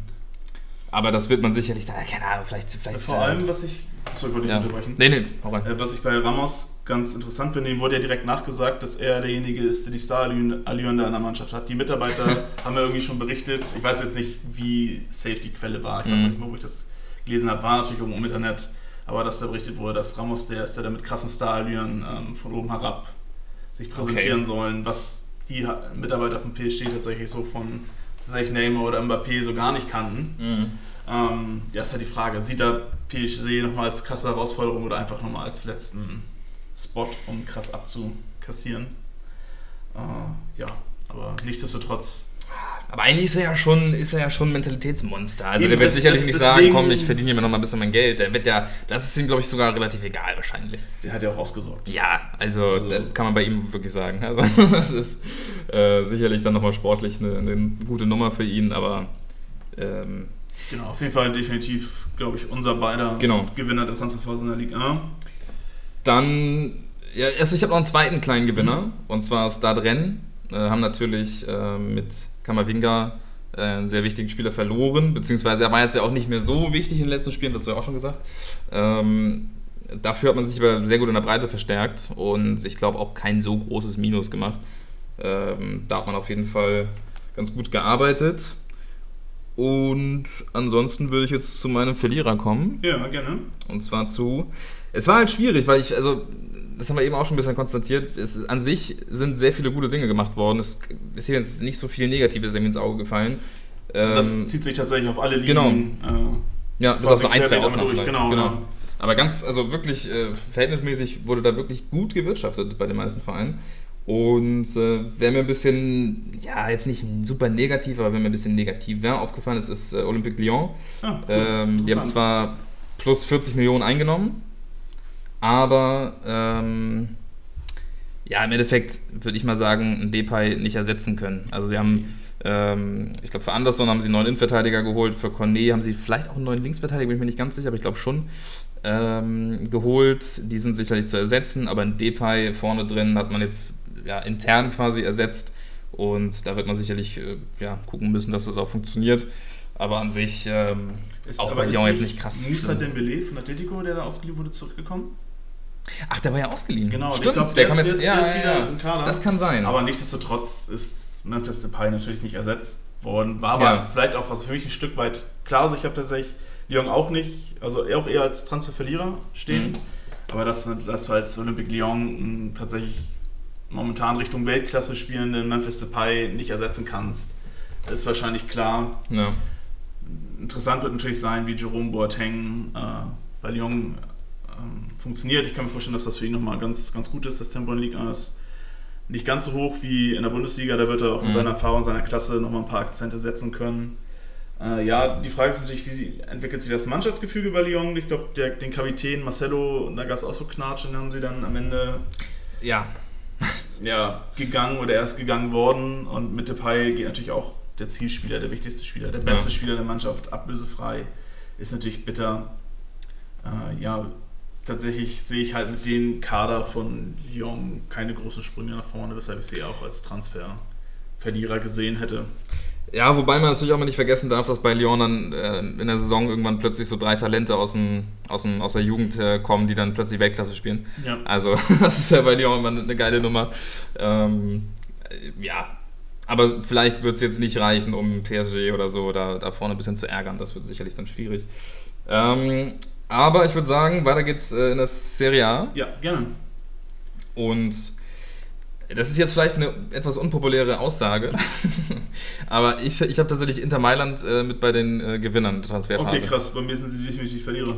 aber das wird man sicherlich, dann, keine Ahnung, vielleicht. vielleicht Vor äh, allem, was ich. Sorry, ich wollte ja. nicht unterbrechen. Nee, nee, hau rein. Äh, Was ich bei Ramos ganz interessant finde, ihm wurde ja direkt nachgesagt, dass er derjenige ist, der die Star-Allüren da in der Mannschaft hat. Die Mitarbeiter haben ja irgendwie schon berichtet, ich weiß jetzt nicht, wie safe die Quelle war, ich weiß Mhm. auch nicht mehr, wo ich das gelesen habe, war natürlich irgendwo im Internet, aber dass da berichtet wurde, dass Ramos der ist, der da mit krassen Star-Allüren ähm, von oben herab sich präsentieren Okay. sollen, was die Mitarbeiter von PSG tatsächlich so von tatsächlich Neymar oder Mbappé so gar nicht kannten. Mhm. Ähm, ja, ist halt die Frage, sieht da PSG nochmal als krasse Herausforderung oder einfach nochmal als letzten Spot, um krass abzukassieren? Äh, ja, aber nichtsdestotrotz. Aber eigentlich ist er ja schon, ist er ja schon ein Mentalitätsmonster. Also Eben, der wird sicherlich nicht sagen, komm, ich verdiene mir noch mal ein bisschen mein Geld. Der wird ja, das ist ihm, glaube ich, sogar relativ egal wahrscheinlich. Der hat ja auch ausgesorgt. Ja, also, Also- kann man bei ihm wirklich sagen. Also das ist äh, sicherlich dann nochmal sportlich eine, eine gute Nummer für ihn, aber ähm, Genau, auf jeden Fall definitiv, glaube ich, unser beider Genau. Gewinner der Transferphase in der Liga. Dann, ja, also ich habe noch einen zweiten kleinen Gewinner, und zwar Stadren. Äh, haben natürlich äh, mit Kamavinga äh, einen sehr wichtigen Spieler verloren, beziehungsweise er war jetzt ja auch nicht mehr so wichtig in den letzten Spielen, das hast du ja auch schon gesagt. Ähm, dafür hat man sich aber sehr gut in der Breite verstärkt und ich glaube auch kein so großes Minus gemacht. Ähm, da hat man auf jeden Fall ganz gut gearbeitet. Und ansonsten würde ich jetzt zu meinem Verlierer kommen. Ja, gerne. Und zwar zu. Es war halt schwierig, weil ich, also, das haben wir eben auch schon ein bisschen konstatiert. Es, an sich sind sehr viele gute Dinge gemacht worden. Es ist hier jetzt nicht so viel Negatives ins Auge gefallen. Das Ähm, zieht sich tatsächlich auf alle genau. Ligen. Äh, ja, bis auf so ein, zwei Ausnahmen vielleicht. Genau, ja. Aber ganz, also wirklich, äh, verhältnismäßig wurde da wirklich gut gewirtschaftet bei den meisten Vereinen. Und äh, wer mir ein bisschen, ja, jetzt nicht super negativ, aber wer mir ein bisschen negativer aufgefallen ist, ist äh, Olympique Lyon. Ah, cool. Ähm, die haben zwar plus 40 Millionen eingenommen, aber ähm, ja, im Endeffekt würde ich mal sagen, einen Depay nicht ersetzen können. Also sie haben, ähm, ich glaube für Anderson haben sie einen neuen Innenverteidiger geholt, für Cornet haben sie vielleicht auch einen neuen Linksverteidiger, bin ich mir nicht ganz sicher, aber ich glaube schon, ähm, geholt. Die sind sicherlich zu ersetzen, aber ein Depay vorne drin hat man jetzt ja, intern quasi ersetzt und da wird man sicherlich äh, ja, gucken müssen, dass das auch funktioniert. Aber an sich ähm, Ist, auch aber bei Lyon jetzt nicht krass. Schlimm. Dembélé von Atletico, der da ausgeliehen wurde, zurückgekommen? Ach, der war ja ausgeliehen. Genau, Stimmt, glaub, der, der kam jetzt. ist- ja, ist wieder ja. im Kader. Das kann sein. Aber nichtsdestotrotz ist Memphis Depay natürlich nicht ersetzt worden. War aber Ja. vielleicht auch also für mich ein Stück weit klar. Also ich habe tatsächlich Lyon auch nicht, also auch eher als Transferverlierer stehen. Mhm. Aber dass, dass du als Olympique Lyon mh, tatsächlich momentan Richtung Weltklasse spielenden Memphis Depay nicht ersetzen kannst, ist wahrscheinlich klar. ja. Interessant wird natürlich sein, wie Jerome Boateng äh, bei Lyon ähm, funktioniert. Ich kann mir vorstellen, dass das für ihn nochmal ganz, ganz gut ist. Das Tempo in Liga ist nicht ganz so hoch wie in der Bundesliga. Da wird er auch mit Mhm. seiner Erfahrung, seiner Klasse nochmal ein paar Akzente setzen können. Äh, ja, die Frage ist natürlich, wie sie, entwickelt sich das Mannschaftsgefüge bei Lyon? Ich glaube, den Kapitän Marcelo, da gab es auch so Knatsch, den haben sie dann am Ende ja. ja, gegangen oder er ist gegangen worden. Und mit Depay geht natürlich auch der Zielspieler, der wichtigste Spieler, der beste Ja. Spieler der Mannschaft, ablösefrei. Ist natürlich bitter. Äh, ja, tatsächlich sehe ich halt mit dem Kader von Lyon keine großen Sprünge nach vorne, weshalb ich sie auch als Transferverlierer gesehen hätte. Ja, wobei man natürlich auch mal nicht vergessen darf, dass bei Lyon dann äh, in der Saison irgendwann plötzlich so drei Talente aus, dem, aus, dem, aus der Jugend äh, kommen, die dann plötzlich Weltklasse spielen. Ja. Also, das ist ja bei Lyon immer eine geile Nummer. Ähm, äh, ja, aber vielleicht wird es jetzt nicht reichen, um PSG oder so da, da vorne ein bisschen zu ärgern. Das wird sicherlich dann schwierig. Ähm, aber ich würde sagen, weiter geht's äh, in der Serie A. Ja, gerne. Und das ist jetzt vielleicht eine etwas unpopuläre Aussage, aber ich, ich habe tatsächlich Inter Mailand äh, mit bei den äh, Gewinnern der Transferphase. Okay, krass. Bei mir sind sie definitiv Verlierer.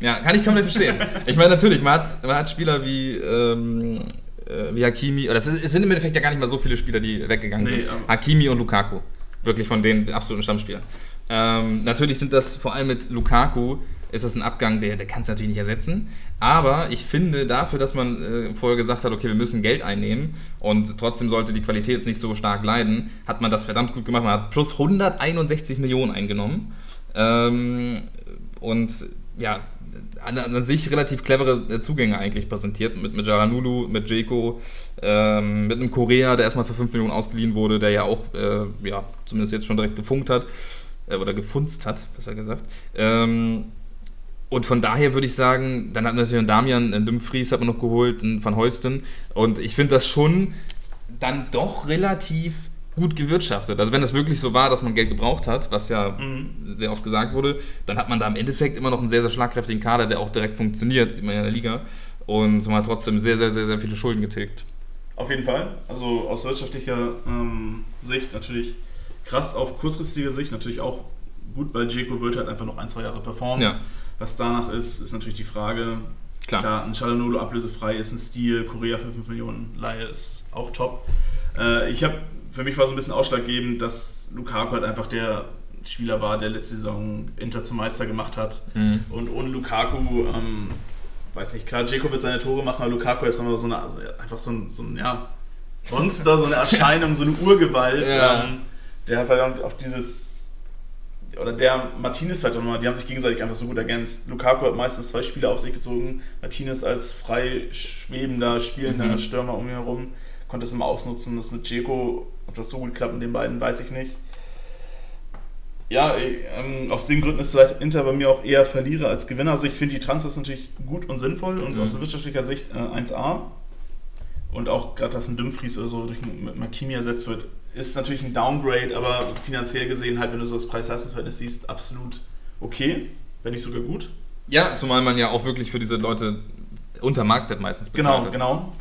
Ja, kann ich komplett verstehen. Ich meine, natürlich, man hat, man hat Spieler wie, ähm, äh, wie Hakimi, oder es, sind im Endeffekt ja gar nicht mal so viele Spieler, die weggegangen Nee, sind. aber- Hakimi und Lukaku, wirklich von den absoluten Stammspielern. Ähm, natürlich sind das vor allem mit Lukaku, ist das ein Abgang, der, der kann es natürlich nicht ersetzen. Aber ich finde, dafür, dass man äh, vorher gesagt hat, okay, wir müssen Geld einnehmen und trotzdem sollte die Qualität jetzt nicht so stark leiden, hat man das verdammt gut gemacht. Man hat plus 161 Millionen eingenommen. Ähm, und ja, an, an sich relativ clevere äh, Zugänge eigentlich präsentiert. Mit, mit Jaranulu, mit Jeko, ähm, mit einem Korea, der erstmal für 5 Millionen ausgeliehen wurde, der ja auch, äh, ja, zumindest jetzt schon direkt gefunkt hat. Äh, oder gefunzt hat, besser gesagt. Ähm, und von daher würde ich sagen, dann hat man natürlich einen Damian, einen Dumfries hat man noch geholt, einen Van Heusten. Und ich finde das schon dann doch relativ gut gewirtschaftet. Also wenn das wirklich so war, dass man Geld gebraucht hat, was ja Mhm. sehr oft gesagt wurde, dann hat man da im Endeffekt immer noch einen sehr, sehr schlagkräftigen Kader, der auch direkt funktioniert, sieht man ja in der Liga. Und man hat trotzdem sehr, sehr, sehr, sehr viele Schulden getilgt. Auf jeden Fall. Also aus wirtschaftlicher ähm, Sicht natürlich krass, auf kurzfristige Sicht natürlich auch gut, weil Jeko wird halt einfach noch ein, zwei Jahre performen. Ja, Was danach ist, ist natürlich die Frage. klar. Klar, ein Chalanolo ablösefrei ist ein Stil, Korea für 5 Millionen Laie ist auch top. Äh, ich habe, für mich war so ein bisschen ausschlaggebend, dass Lukaku halt einfach der Spieler war, der letzte Saison Inter zum Meister gemacht hat. Mhm. Und ohne Lukaku, ähm, weiß nicht, klar, Dzeko wird seine Tore machen, aber Lukaku ist immer so eine, also einfach so ein, so ein ja, Monster, so eine Erscheinung, so eine Urgewalt. Ja. Ähm, der hat halt auf dieses, oder der Martinez vielleicht auch nochmal, die haben sich gegenseitig einfach so gut ergänzt. Lukaku hat meistens zwei Spiele auf sich gezogen, Martinez als frei schwebender, spielender Mhm. Stürmer um ihn herum, konnte es immer ausnutzen. Das mit Dzeko, ob das so gut klappt mit den beiden, weiß ich nicht. Ja, ähm, aus den Gründen ist vielleicht Inter bei mir auch eher Verlierer als Gewinner. Also ich finde die Transfers natürlich gut und sinnvoll und Mhm. aus wirtschaftlicher Sicht äh, 1A. Und auch gerade, dass ein Dumfries oder so durch mit Makimi ersetzt wird, ist natürlich ein Downgrade, aber finanziell gesehen halt, wenn du so das Preis-Leistungs-Verhältnis siehst, absolut okay, wenn nicht sogar gut. Ja, zumal man ja auch wirklich für diese Leute unter Marktwert meistens Genau, bezahlt hat. genau.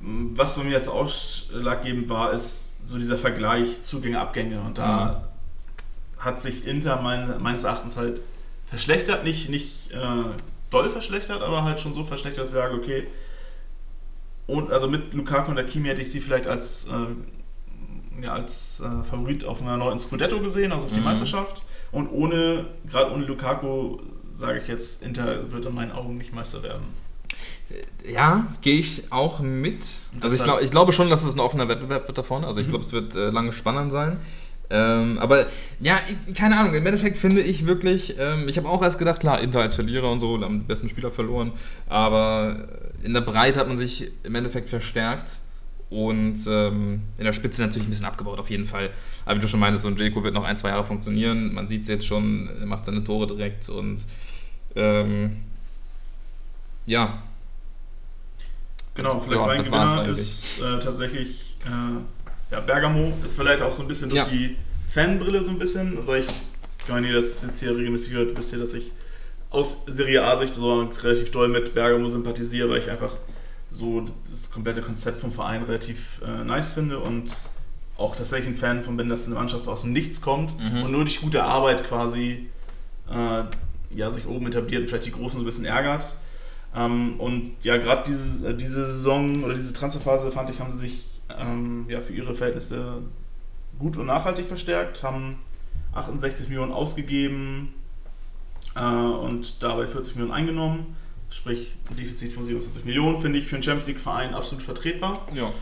Was bei mir jetzt ausschlaggebend war, ist so dieser Vergleich Zugänge, Abgänge. Und da hat sich Inter mein, meines Erachtens halt verschlechtert. Nicht, nicht äh, doll verschlechtert, aber halt schon so verschlechtert, dass ich sage, okay, und also mit Lukaku und Akimi hätte ich sie vielleicht als, äh, ja, als äh, Favorit auf einen neuen Scudetto gesehen, also auf die Mhm. Meisterschaft. Und ohne, gerade ohne Lukaku, sage ich jetzt, Inter wird in meinen Augen nicht Meister werden. Ja, gehe ich auch mit. Also ich, glaub, ich glaube schon, dass es ein offener Wettbewerb wird da vorne. Also ich Mhm. glaube, es wird äh, lange spannend sein. Ähm, aber ja, ich, keine Ahnung. Im Endeffekt finde ich wirklich, ähm, ich habe auch erst gedacht, klar, Inter als Verlierer und so, haben die besten Spieler verloren. Aber in der Breite hat man sich im Endeffekt verstärkt. Und ähm, in der Spitze natürlich ein bisschen abgebaut, auf jeden Fall. Aber wie du schon meintest, so ein Jeko wird noch ein, zwei Jahre funktionieren. Man sieht es jetzt schon, er macht seine Tore direkt und ähm, ja, Genau, vielleicht Ja, mein Gewinner ist äh, tatsächlich äh, ja, Bergamo. Ist vielleicht auch so ein bisschen durch Ja. die Fanbrille so ein bisschen. Weil ich, ich meine, ihr das jetzt hier regelmäßig hört, wisst ihr, dass ich aus Serie A-Sicht so relativ doll mit Bergamo sympathisiere, weil ich einfach so das komplette Konzept vom Verein relativ äh, nice finde und auch tatsächlich ein Fan von bin, dass eine Mannschaft so aus dem Nichts kommt Mhm. und nur durch gute Arbeit quasi äh, ja, sich oben etabliert und vielleicht die Großen so ein bisschen ärgert. Ähm, und ja, gerade diese, äh, diese Saison oder diese Transferphase fand ich, haben sie sich ähm, ja, für ihre Verhältnisse gut und nachhaltig verstärkt, haben 68 Millionen ausgegeben äh, und dabei 40 Millionen eingenommen. Sprich, ein Defizit von 27 Millionen finde ich für einen Champions League-Verein absolut vertretbar. Ja.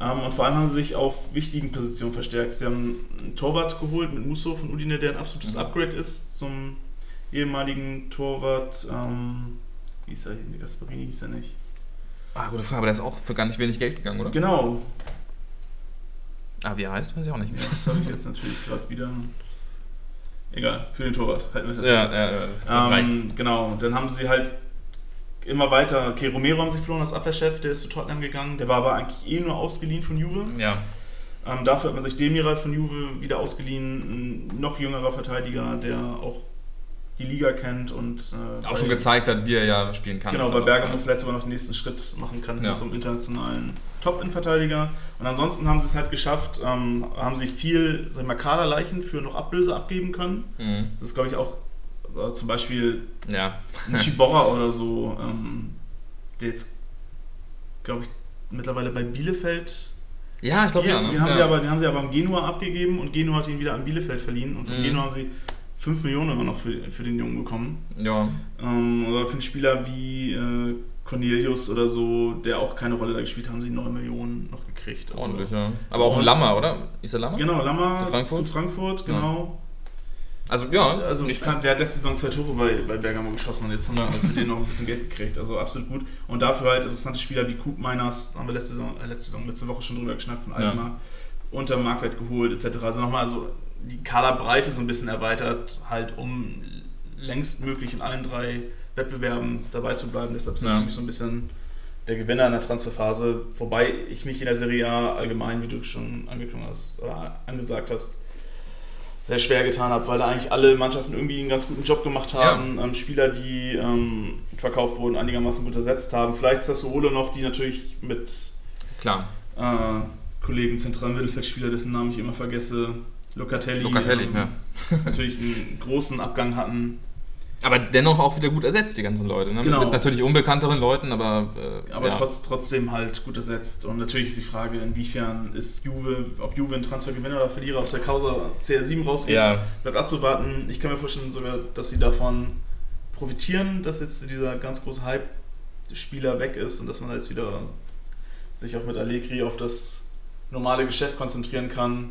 Ähm, und vor allem haben sie sich auf wichtigen Positionen verstärkt. Sie haben einen Torwart geholt mit Musso von Udine, der ein absolutes Mhm. Upgrade ist zum ehemaligen Torwart. Ähm, wie hieß er? Nee, Gasparini hieß er nicht. Ah, gute Frage, aber der ist auch für gar nicht wenig Geld gegangen, oder? Genau, Ah, wie er heißt, weiß ich auch nicht mehr. das habe ich jetzt natürlich gerade wieder. Egal, für den Torwart. Halten wir es jetzt Ja, ja, ja, das, das reicht. ähm, Genau, und dann haben sie halt immer weiter. Okay, Romero haben sie verloren als Abwehrchef, der ist zu Tottenham gegangen. Der war aber eigentlich eh nur ausgeliehen von Juve. Ja, Ähm, dafür hat man sich Demiral von Juve wieder ausgeliehen, ein noch jüngerer Verteidiger, der auch die Liga kennt und äh, auch bei- schon gezeigt hat, wie er ja spielen kann. Genau, bei Also, Bergamo ja. vielleicht sogar noch den nächsten Schritt machen kann Ja. zum internationalen Top-In-Verteidiger. Und ansonsten haben sie es halt geschafft, ähm, haben sie viel, sag ich mal, Kaderleichen für noch Ablöse abgeben können. Mhm. Das ist, glaube ich, auch zum Beispiel Ja, ein Chiborra oder so, ähm, der jetzt, glaube ich, mittlerweile bei Bielefeld ja ich glaube ja. Ne? Den, haben ja. sie aber, den haben sie aber am Genua abgegeben und Genua hat ihn wieder an Bielefeld verliehen. Und von Mhm. Genua haben sie 5 Millionen immer noch für, für den Jungen bekommen. ja. Ähm, oder für einen Spieler wie äh, Cornelius oder so, der auch keine Rolle da gespielt hat, haben sie 9 Millionen noch gekriegt. Also- ordentlich, ja. Aber auch ein Lammer, oder? Ist er Lammer? Genau, Lammer Zu Frankfurt? zu Frankfurt, genau. Also ja, Also nicht kann, der hat letzte Saison zwei Tore bei, bei Bergamo geschossen und jetzt haben wir für den noch ein bisschen Geld gekriegt. Also absolut gut. Und dafür halt interessante Spieler wie Coop Miners, haben wir letzte Saison, äh, letzte Saison, letzte Woche schon drüber geschnackt von Ja. Alkmaar, unter Marktwert geholt etc. Also nochmal so die Kaderbreite so ein bisschen erweitert, halt um längst möglich in allen drei Wettbewerben dabei zu bleiben. Deshalb ist das Ja. für mich so ein bisschen der Gewinner in der Transferphase, wobei ich mich in der Serie A allgemein, wie du schon angekündigt hast oder angesagt hast, sehr schwer getan habe, weil da eigentlich alle Mannschaften irgendwie einen ganz guten Job gemacht haben. Ähm, Spieler, die ähm, verkauft wurden, einigermaßen gut ersetzt haben. Vielleicht Sassuolo noch, die natürlich mit klar. äh, Kollegen zentralen Mittelfeldspieler, dessen Namen ich immer vergesse, Locatelli, Locatelli, ähm, ja. natürlich einen großen Abgang hatten. Aber dennoch auch wieder gut ersetzt, die ganzen Leute. Ne? Genau. Mit, natürlich unbekannteren Leuten, aber. Äh, Aber ja. trotz, trotzdem halt gut ersetzt. Und natürlich ist die Frage, inwiefern ist Juve, ob Juve ein Transfergewinner oder Verlierer aus der Causa CR7 rausgeht. Ja, Bleibt abzuwarten. Ich kann mir vorstellen sogar, dass sie davon profitieren, dass jetzt dieser ganz große Hype-Spieler weg ist und dass man jetzt wieder sich auch mit Allegri auf das normale Geschäft konzentrieren kann.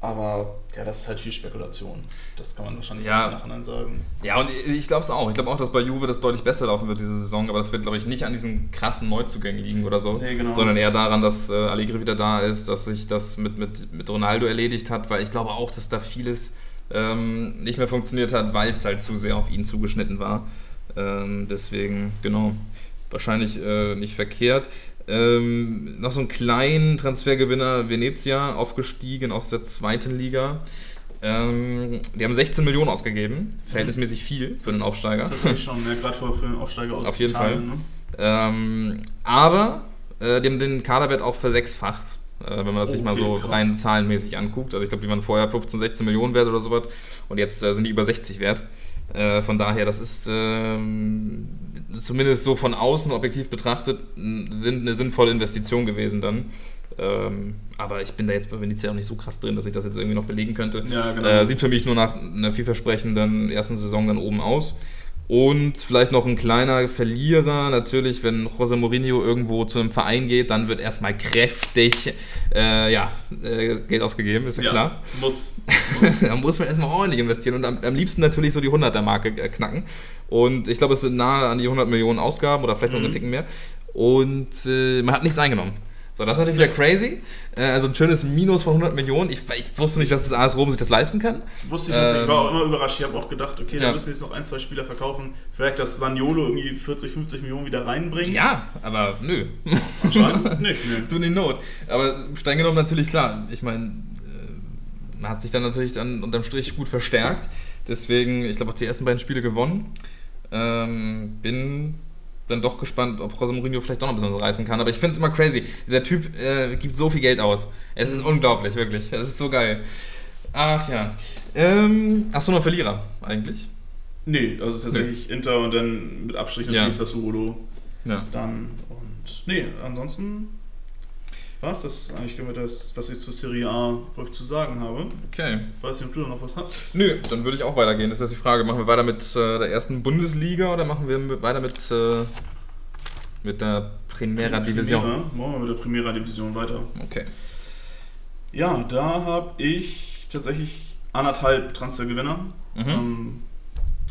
Aber ja, das ist halt viel Spekulation. Das kann man wahrscheinlich Ja. im Nachhinein sagen. Ja, und ich glaube es auch. Ich glaube auch, dass bei Juve das deutlich besser laufen wird diese Saison, aber das wird, glaube ich, nicht an diesen krassen Neuzugängen liegen oder so, Nee, genau. sondern eher daran, dass äh, Allegri wieder da ist, dass sich das mit, mit, mit Ronaldo erledigt hat, weil ich glaube auch, dass da vieles ähm, nicht mehr funktioniert hat, weil es halt zu sehr auf ihn zugeschnitten war. Ähm, deswegen, genau, wahrscheinlich äh, nicht verkehrt. Ähm, noch so einen kleinen Transfergewinner, Venezia, aufgestiegen aus der zweiten Liga. Ähm, die haben 16 Millionen ausgegeben, verhältnismäßig viel für einen Aufsteiger. Tatsächlich schon, ja, gerade für, für einen Aufsteiger aus Auf jeden Italien. Fall. Ne? Ähm, aber äh, die haben den Kaderwert auch versechsfacht, äh, wenn man das sich mal so krass. rein zahlenmäßig anguckt. Also ich glaube, die waren vorher 15, 16 Millionen wert oder sowas und jetzt äh, sind die über 60 wert. Äh, von daher, das ist ähm, zumindest so von außen objektiv betrachtet sind eine sinnvolle Investition gewesen dann. Ähm, aber ich bin da jetzt bei Venezia auch nicht so krass drin, dass ich das jetzt irgendwie noch belegen könnte. Ja, genau. Äh, sieht für mich nur nach einer vielversprechenden ersten Saison dann oben aus. Und vielleicht noch ein kleiner Verlierer, natürlich, wenn José Mourinho irgendwo zu einem Verein geht, dann wird erstmal kräftig äh, ja, äh, Geld ausgegeben, ist ja, klar. Muss. da muss man erstmal ordentlich investieren und am, am liebsten natürlich so die 100er-Marke äh, knacken. Und ich glaube, es sind nahe an die 100 Millionen Ausgaben oder vielleicht noch Mhm. einen Ticken mehr. Und äh, man hat nichts eingenommen. So, das ist natürlich wieder crazy. Äh, also ein schönes Minus von 100 Millionen. Ich, ich wusste nicht, dass das AS Rom sich das leisten kann. Wusste ich nicht, ich Ähm, war auch immer überrascht. Ich habe auch gedacht, okay, da ja. müssen jetzt noch ein, zwei Spieler verkaufen. Vielleicht, dass Saniolo irgendwie 40, 50 Millionen wieder reinbringt. Ja, aber nö. Anscheinend nicht. Nee. Tun in Not. Aber streng genommen natürlich klar. Ich meine, äh, man hat sich dann natürlich dann unterm Strich gut verstärkt. Deswegen, ich glaube, auch die ersten beiden Spiele gewonnen. Ähm, bin dann doch gespannt, ob José Mourinho vielleicht doch noch ein bisschen was reißen kann. Aber ich finde es immer crazy. Dieser Typ äh, gibt so viel Geld aus. Es ist unglaublich, wirklich. Es ist so geil. Ach ja. Ähm, hast du noch Verlierer eigentlich? Nee, also tatsächlich Inter und dann mit Abstrich Ja. natürlich Sassuolo. Ja. Dann und. Nee, ansonsten war es das eigentlich können wir das, was ich zur Serie A zu sagen habe. Okay. Weiß nicht, ob du da noch was hast. Nö, dann würde ich auch weitergehen. Das ist die Frage. Machen wir weiter mit äh, der ersten Bundesliga oder machen wir mit, weiter mit, äh, mit der Primera Division? Primera. Machen wir mit der Primera Division weiter. Okay. Ja, da habe ich tatsächlich anderthalb Transfergewinner. Mhm. Ähm,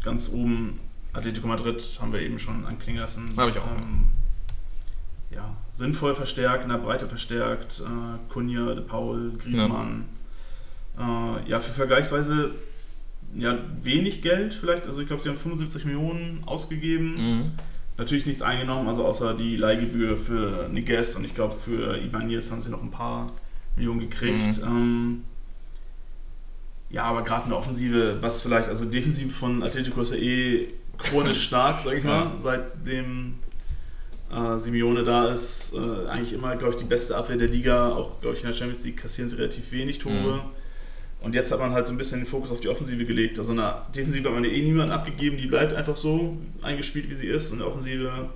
ganz oben Atletico Madrid haben wir eben schon anklingen lassen. Hab ich auch. Ähm, ja, sinnvoll verstärkt, in der Breite verstärkt. Äh, Cunha, De Paul, Griezmann. Äh, ja, für vergleichsweise ja, wenig Geld vielleicht. Also ich glaube, sie haben 75 Millionen ausgegeben. Mhm. Natürlich nichts eingenommen, also außer die Leihgebühr für Niguez und ich glaube für Ibanez haben sie noch ein paar Millionen gekriegt. Ähm, ja, aber gerade in der Offensive, was vielleicht, also Defensive von Atletico ist ja eh chronisch stark, sag ich mal, Ja. seitdem äh, Simeone da ist. Äh, eigentlich immer, glaube ich, die beste Abwehr der Liga. Auch, glaube ich, in der Champions League kassieren sie relativ wenig Tore. Mhm. Und jetzt hat man halt so ein bisschen den Fokus auf die Offensive gelegt. Also in der Defensive hat man ja eh niemanden abgegeben, die bleibt einfach so eingespielt, wie sie ist. Und in der Offensive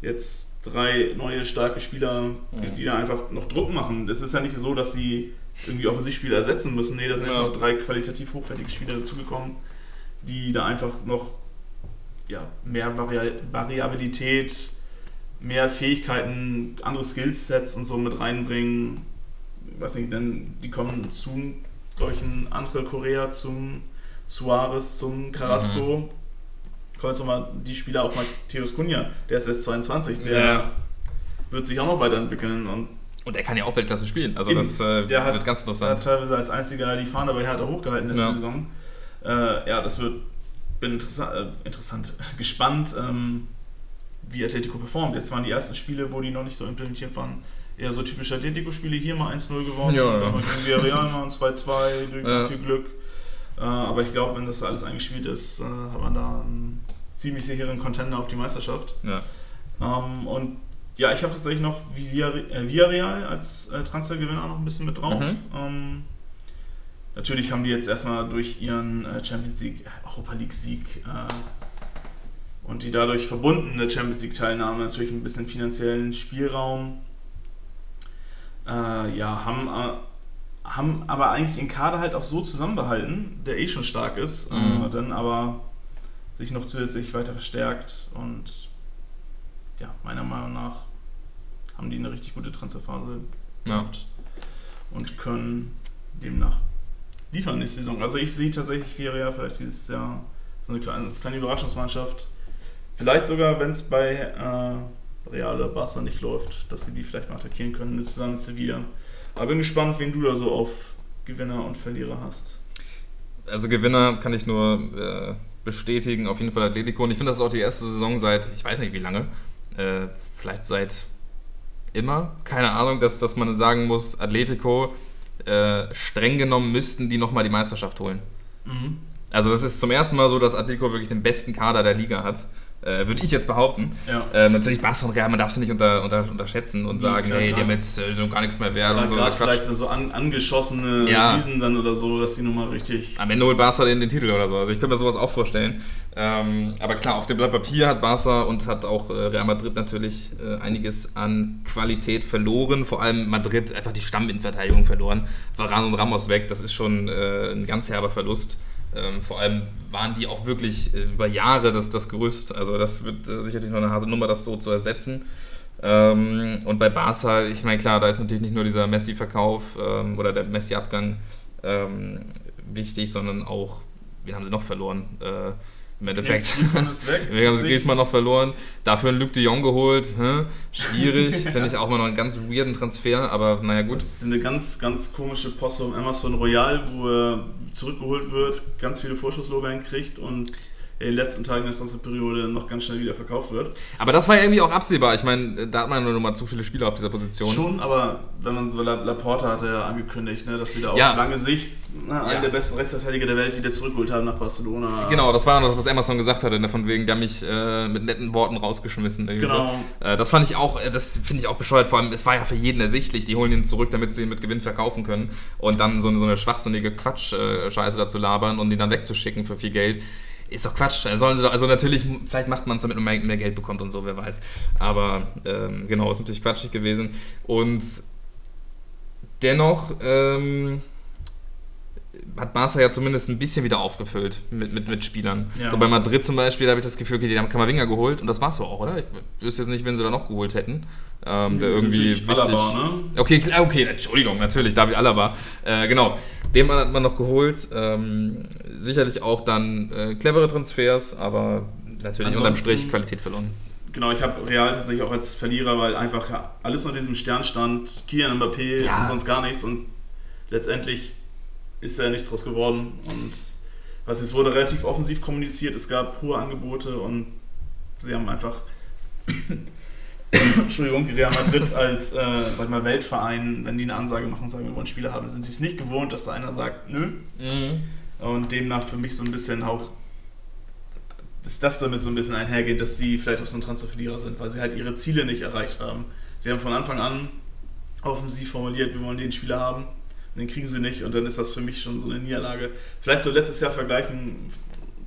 jetzt drei neue starke Spieler, Mhm. die da einfach noch Druck machen. Es ist ja nicht so, dass sie irgendwie Offensivspieler ersetzen müssen. Nee, da sind jetzt Ja. noch drei qualitativ hochwertige Spieler dazugekommen, die da einfach noch ja, mehr Vari Variabilität, mehr Fähigkeiten, andere Skillsets und so mit reinbringen. Ich weiß nicht, denn die kommen zum, glaube ich, ein Angel Correa, zum Suarez, zum Carrasco. Kommen jetzt nochmal die Spieler, auch Matthäus Cunha, der ist erst 22, der Ja. wird sich auch noch weiterentwickeln und Und er kann ja auch Weltklasse spielen. Also Eben. das äh, Der hat- wird ganz er hat interessant. teilweise als einziger die Fahne bei Hertha hochgehalten letzte Ja. Saison. Äh, ja, das wird bin interessant, äh, interessant gespannt, ähm, wie Atletico performt. Jetzt waren die ersten Spiele, wo die noch nicht so implementiert waren, eher so typische Atletico-Spiele. Hier mal 1-0 gewonnen, Ja, dann ja. mal gegen Villarreal mal ein 2-2 durch Ja. viel Glück. Äh, aber ich glaube, wenn das alles eingespielt ist, äh, hat man da einen ziemlich sicheren Contender auf die Meisterschaft. Ja. Ähm, und ja, ich habe tatsächlich noch äh, Villarreal als äh, Transfergewinner noch ein bisschen mit drauf. Mhm. Ähm, natürlich haben die jetzt erstmal durch ihren Champions League, Europa League Sieg und die dadurch verbundene Champions League Teilnahme natürlich ein bisschen finanziellen Spielraum. Äh, ja, haben, äh, haben aber eigentlich den Kader halt auch so zusammenbehalten, der eh schon stark ist, Mhm. äh, dann aber sich noch zusätzlich weiter verstärkt und ja, meiner Meinung nach haben die eine richtig gute Transferphase Ja. gehabt und können demnach liefern nächste Saison. Also ich sehe tatsächlich Villarreal vielleicht dieses Jahr so eine kleine, als kleine Überraschungsmannschaft. Vielleicht sogar, wenn es bei äh, Real oder Barca nicht läuft, dass sie die vielleicht mal attackieren können, mit zusammen mit Sevilla. Aber bin gespannt, wen du da so auf Gewinner und Verlierer hast. Also Gewinner kann ich nur äh, bestätigen, auf jeden Fall Atletico. Und ich finde, das ist auch die erste Saison seit, ich weiß nicht wie lange, äh, vielleicht seit immer, keine Ahnung, dass, dass man sagen muss, Atletico, äh, streng genommen müssten die nochmal die Meisterschaft holen. Mhm. Also das ist zum ersten Mal so, dass Atletico wirklich den besten Kader der Liga hat. Äh, Würde ich jetzt behaupten. Ja. Äh, natürlich Barca und Real, man darf sie nicht unter, unter, unterschätzen und sagen, klar, hey, die haben jetzt äh, gar nichts mehr wert und so. gerade vielleicht so an, angeschossene Ja. Riesen dann oder so, dass die nochmal richtig. Am Ende holt Barca den, den Titel oder so. Also ich könnte mir sowas auch vorstellen. Ähm, aber klar, auf dem Blatt Papier hat Barca und hat auch äh, Real Madrid natürlich äh, einiges an Qualität verloren. Vor allem Madrid einfach die Stamminverteidigung verloren. Varane und Ramos weg, das ist schon äh, ein ganz herber Verlust. Ähm, vor allem waren die auch wirklich äh, über Jahre das, das Gerüst. Also das wird äh, sicherlich noch eine harte Nummer, das so zu ersetzen. Ähm, und bei Barca, ich meine, klar, da ist natürlich nicht nur dieser Messi-Verkauf ähm, oder der Messi-Abgang ähm, wichtig, sondern auch, wen haben sie noch verloren? Äh, Im Endeffekt. Griezmann ist weg. Wir haben Griezmann noch verloren, dafür einen Luc de Jong geholt. Hä? Schwierig, finde ich auch immer noch einen ganz weirden Transfer, aber naja, gut. Eine ganz, ganz komische Posse um Emerson Royal, wo er zurückgeholt wird, ganz viele Vorschusslorbeeren kriegt und in den letzten Tagen der Transferperiode noch ganz schnell wieder verkauft wird. Aber das war ja irgendwie auch absehbar. Ich meine, da hat man nur noch mal zu viele Spieler auf dieser Position. Schon, aber wenn man so, La- Laporta hatte ja angekündigt, ne, dass sie da auf Ja. lange Sicht ne, einen Ja. der besten Rechtsverteidiger der Welt wieder zurückgeholt haben nach Barcelona. Genau, das war das, was Emerson gesagt hatte, ne, von wegen, der mich äh, mit netten Worten rausgeschmissen. Genau. So. Äh, das fand ich auch, äh, das finde ich auch bescheuert. Vor allem, es war ja für jeden ersichtlich, die holen ihn zurück, damit sie ihn mit Gewinn verkaufen können. Und dann so so eine schwachsinnige Quatsch-Scheiße dazu labern und ihn dann wegzuschicken für viel Geld. Ist doch Quatsch. Sollen sie doch, also natürlich, vielleicht macht man es, damit man mehr Geld bekommt und so, wer weiß. Aber ähm, genau, ist natürlich quatschig gewesen. Und dennoch ähm, hat Barca ja zumindest ein bisschen wieder aufgefüllt mit, mit, mit Spielern. Ja. So bei Madrid zum Beispiel, da habe ich das Gefühl, okay, die haben Kamavinga geholt und das war's so auch, oder? Ich wüsste jetzt nicht, wen sie da noch geholt hätten. Ähm, der irgendwie wichtig. Alaba, ne? Okay, okay, Entschuldigung, natürlich, David Alaba. Äh, genau, den Mann hat man noch geholt. Ähm, sicherlich auch dann äh, clevere Transfers, aber natürlich unterm Ansonsten- Strich Qualität verloren. Genau, ich habe Real tatsächlich auch als Verlierer, weil einfach ja, alles unter diesem Stern stand, Kian Mbappé Ja. und sonst gar nichts und letztendlich ist da nichts draus geworden. Und was es wurde relativ offensiv kommuniziert, es gab hohe Angebote und sie haben einfach Entschuldigung, Real Madrid als äh, sag mal Weltverein, wenn die eine Ansage machen und sagen, wir wollen Spieler haben, sind sie es nicht gewohnt, dass da einer sagt, nö, und demnach für mich so ein bisschen auch, dass das damit so ein bisschen einhergeht, dass sie vielleicht auch so ein Transferverlierer sind, weil sie halt ihre Ziele nicht erreicht haben. Sie haben von Anfang an offensiv formuliert, wir wollen den Spieler haben, und den kriegen sie nicht und dann ist das für mich schon so eine Niederlage. Vielleicht so letztes Jahr vergleichen,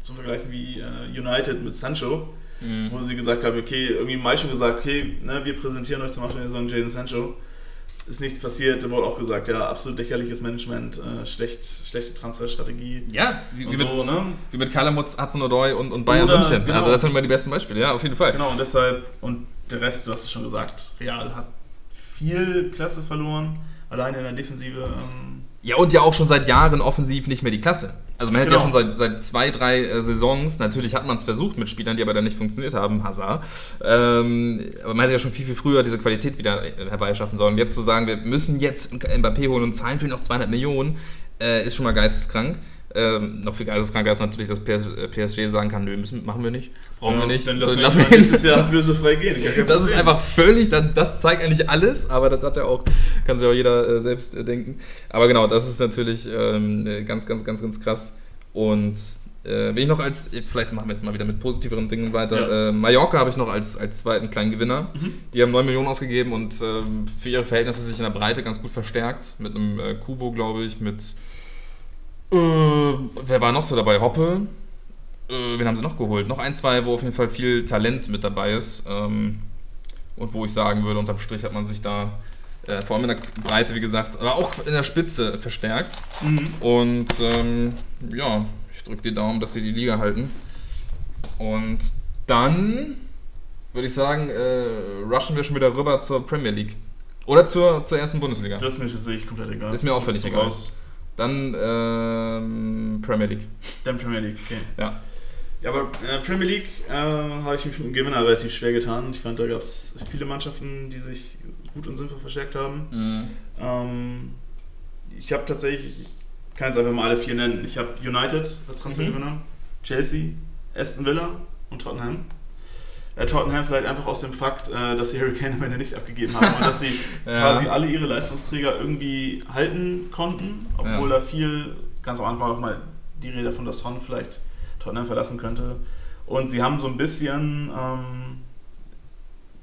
zu vergleichen wie äh, United mit Sancho, Mhm. wo sie gesagt haben, okay, irgendwie im Mai schon gesagt, okay, ne, wir präsentieren euch zum Beispiel so einen Jaden Sancho. Ist nichts passiert, da wurde auch gesagt, ja, absolut lächerliches Management, äh, schlecht, schlechte Transferstrategie. Ja, wie, wie, so, mit, ne? wie mit Kalamutz, Hudson-Odoi und, und Bayern Oder, München. genau. Also das sind immer die besten Beispiele, ja, auf jeden Fall. Genau, und deshalb, und der Rest, du hast es schon gesagt, Real hat viel Klasse verloren, alleine in der Defensive. Ähm, Ja, und ja auch schon seit Jahren offensiv nicht mehr die Klasse. Also man hätte ja Genau. schon seit, seit zwei, drei äh, Saisons, natürlich hat man es versucht mit Spielern, die aber dann nicht funktioniert haben, Hazard. Ähm, aber man hätte ja schon viel, viel früher diese Qualität wieder äh, herbeischaffen sollen. Jetzt zu sagen, wir müssen jetzt Mbappé holen und zahlen für ihn noch 200 Millionen, äh, ist schon mal geisteskrank. Ähm, noch viel geisteskranker ist natürlich, dass PS, äh, PSG sagen kann, nö, müssen, machen wir nicht, brauchen wir nicht. Dann lassen ihn wir nächstes Jahr ablösefrei gehen. Das ist einfach völlig, das, das zeigt eigentlich alles, aber das hat ja auch, kann sich auch jeder äh, selbst äh, denken. Aber genau, das ist natürlich ähm, äh, ganz, ganz, ganz, ganz krass. Und äh, wenn ich noch als, vielleicht machen wir jetzt mal wieder mit positiveren Dingen weiter. Ja. Äh, Mallorca habe ich noch als, als zweiten kleinen Gewinner. Mhm. Die haben 9 Millionen ausgegeben und ähm, für ihre Verhältnisse sich in der Breite ganz gut verstärkt. Mit einem äh, Kubo, glaube ich, mit. Äh, wer war noch so dabei? Hoppe. Äh, wen haben sie noch geholt? Noch ein, zwei, wo auf jeden Fall viel Talent mit dabei ist. Ähm, und wo ich sagen würde, unterm Strich hat man sich da äh, vor allem in der Breite, wie gesagt, aber auch in der Spitze verstärkt. Mhm. Und ähm, ja, ich drücke die Daumen, dass sie die Liga halten. Und dann würde ich sagen, äh, rushen wir schon wieder rüber zur Premier League. Oder zur, zur ersten Bundesliga. Das ist mir tatsächlich komplett egal. Ist mir auch völlig egal. raus. Dann ähm, Premier League. Dann Premier League, okay. Ja. Ja, aber äh, Premier League äh, habe ich mich mit dem Gewinner relativ schwer getan. Ich fand, da gab es viele Mannschaften, die sich gut und sinnvoll verstärkt haben. Ähm, ich habe tatsächlich, ich kann jetzt einfach mal alle vier nennen. Ich habe United als Transfergewinner, Chelsea, Aston Villa und Tottenham. Äh, Tottenham vielleicht einfach aus dem Fakt, äh, dass sie Harry Kane am Ende nicht abgegeben haben und dass sie Ja. quasi alle ihre Leistungsträger irgendwie halten konnten, obwohl Ja. da viel, ganz am Anfang auch mal die Rede davon, dass Son vielleicht Tottenham verlassen könnte. Und sie haben so ein bisschen, ähm,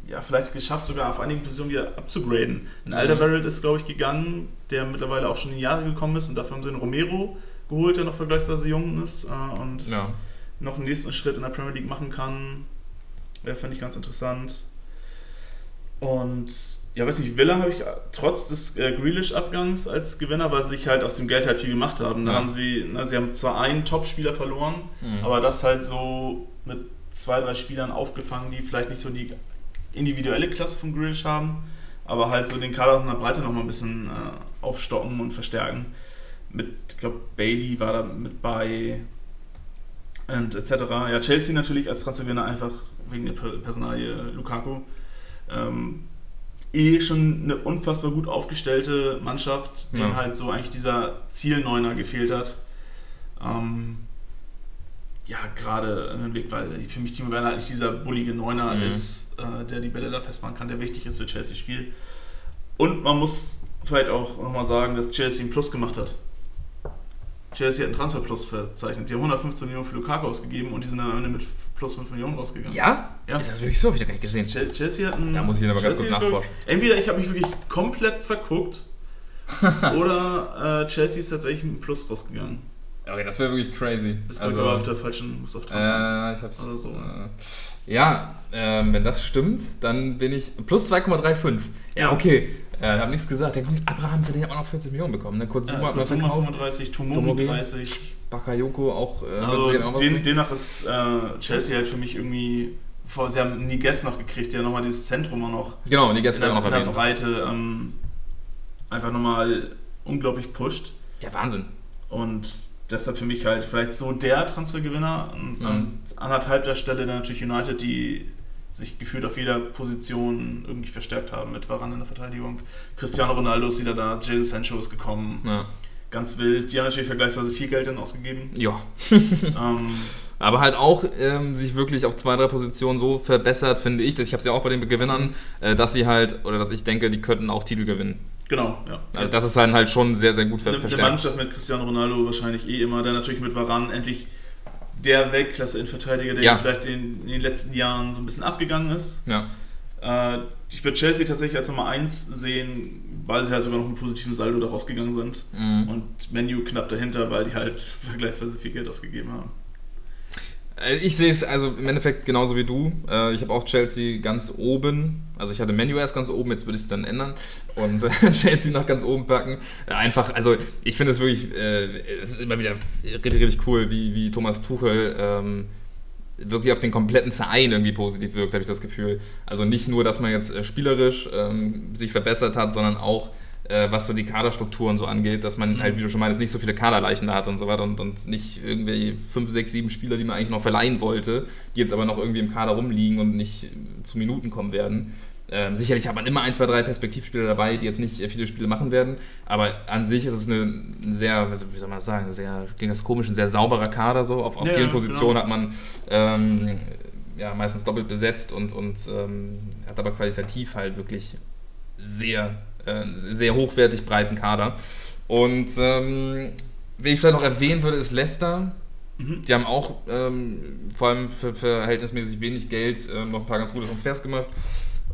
ja, vielleicht geschafft, sogar auf einigen Positionen wieder abzugraden. Ein Mhm. Alderweireld ist, glaube ich, gegangen, der mittlerweile auch schon in die Jahre gekommen ist und dafür haben sie einen Romero geholt, der noch vergleichsweise jung ist äh, und Ja. noch einen nächsten Schritt in der Premier League machen kann. Wäre, fände ich ganz interessant. Und ja, weiß nicht, Villa habe ich trotz des äh, Grealish-Abgangs als Gewinner, weil sie sich halt aus dem Geld halt viel gemacht haben. Da Ja. haben sie, na, sie haben zwar einen Top-Spieler verloren, Mhm. aber das halt so mit zwei, drei Spielern aufgefangen, die vielleicht nicht so die individuelle Klasse von Grealish haben, aber halt so den Kader in der Breite nochmal ein bisschen äh, aufstocken und verstärken. Mit, ich glaube, Bailey war da mit bei. Und etc. Ja, Chelsea natürlich als Transfergewinner einfach wegen der Per- Personalie Lukaku. Ähm, eh schon eine unfassbar gut aufgestellte Mannschaft, Ja. halt so eigentlich dieser Zielneuner gefehlt hat. Ähm, ja, gerade im Hinblick, weil für mich Timo Werner halt nicht dieser bullige Neuner Mhm. ist, äh, der die Bälle da festmachen kann, der wichtig ist für Chelsea-Spiel. Und man muss vielleicht auch nochmal sagen, dass Chelsea einen Plus gemacht hat. Chelsea hat einen Transferplus verzeichnet. Die haben 115 Millionen für Lukaku ausgegeben und die sind dann am Ende mit plus 5 Millionen rausgegangen. Ja? Ja. Ist das wirklich so? Hab ich doch gar nicht gesehen. Chel- Chelsea hat einen. Da muss ich aber ganz Chelsea kurz hat, glaub nachforschen. Entweder ich habe mich wirklich komplett verguckt oder äh, Chelsea ist tatsächlich mit einem Plus rausgegangen. Okay, das wäre wirklich crazy. Bist also, aber auf der falschen, musst auf Äh, ich hab's. Oder so. Äh, ja, ähm, wenn das stimmt, dann bin ich plus 2,35. Ja, okay. Äh, hab nichts gesagt. Der Abraham für den hat auch noch 40 Millionen bekommen. Ne? Kurz Ja, hat man Kutsuma verkauft. 35, Tomori Tomori. 30. Bakayoko auch. Äh, Also sehen, auch was den, demnach ist äh, Chelsea halt für mich irgendwie. Vor, sie haben Niguez noch gekriegt, der nochmal dieses Zentrum auch noch genau, die in der, werden noch in der. Breite ähm, einfach nochmal unglaublich pusht. Ja, Wahnsinn. Und deshalb für mich halt vielleicht so der Transfergewinner. Und Mhm. an anderthalb der Stelle dann natürlich United, die sich gefühlt auf jeder Position irgendwie verstärkt haben mit Varane in der Verteidigung. Cristiano Ronaldo ist wieder da, Jadon Sancho ist gekommen. Ja. Ganz wild. Die haben natürlich vergleichsweise viel Geld dann ausgegeben. ja. ähm, Aber halt auch ähm, sich wirklich auf zwei, drei Positionen so verbessert, finde ich. dass- Ich habe es ja auch bei den Gewinnern, äh, dass sie halt, oder dass ich denke, die könnten auch Titel gewinnen. genau, ja. Also das ist dann halt schon sehr, sehr gut ver eine, eine verstärkt. Mannschaft mit Cristiano Ronaldo wahrscheinlich eh immer, dann natürlich mit Varane endlich der Weltklasse-Innenverteidiger, der Ja. vielleicht in, in den letzten Jahren so ein bisschen abgegangen ist. Ja. Äh, ich würde Chelsea tatsächlich als Nummer 1 sehen, weil sie halt sogar noch mit positiven Saldo da rausgegangen sind. Mhm. Und Menu knapp dahinter, weil die halt vergleichsweise viel Geld ausgegeben haben. Äh, Ich sehe es also im Endeffekt genauso wie du. Äh, Ich habe auch Chelsea ganz oben. Also ich hatte Menu erst ganz oben, jetzt würde ich es dann ändern und äh, Chelsea noch ganz oben packen. Einfach, also ich finde es wirklich, es ist immer wieder richtig, richtig cool, wie, wie Thomas Tuchel ähm, wirklich auf den kompletten Verein irgendwie positiv wirkt, habe ich das Gefühl. Also nicht nur, dass man jetzt spielerisch ähm, sich verbessert hat, sondern auch was so die Kaderstrukturen so angeht, dass man halt, wie du schon meinst, nicht so viele Kaderleichen da hat und so weiter und, und nicht irgendwie fünf, sechs, sieben Spieler, die man eigentlich noch verleihen wollte, die jetzt aber noch irgendwie im Kader rumliegen und nicht äh, zu Minuten kommen werden. Ähm, sicherlich hat man immer ein, zwei, drei Perspektivspieler dabei, die jetzt nicht äh, viele Spiele machen werden, aber an sich ist es eine, ein sehr, wie soll man das sagen, sehr, klingt das komisch, ein sehr sauberer Kader so. Auf, auf Ja, vielen Positionen genau. hat man ähm, ja, meistens doppelt besetzt und, und ähm, hat aber qualitativ halt wirklich sehr, äh, sehr hochwertig breiten Kader. Und ähm, wen ich vielleicht noch erwähnen würde, ist Leicester. Mhm. Die haben auch ähm, vor allem für, für verhältnismäßig wenig Geld ähm, noch ein paar ganz gute Transfers gemacht.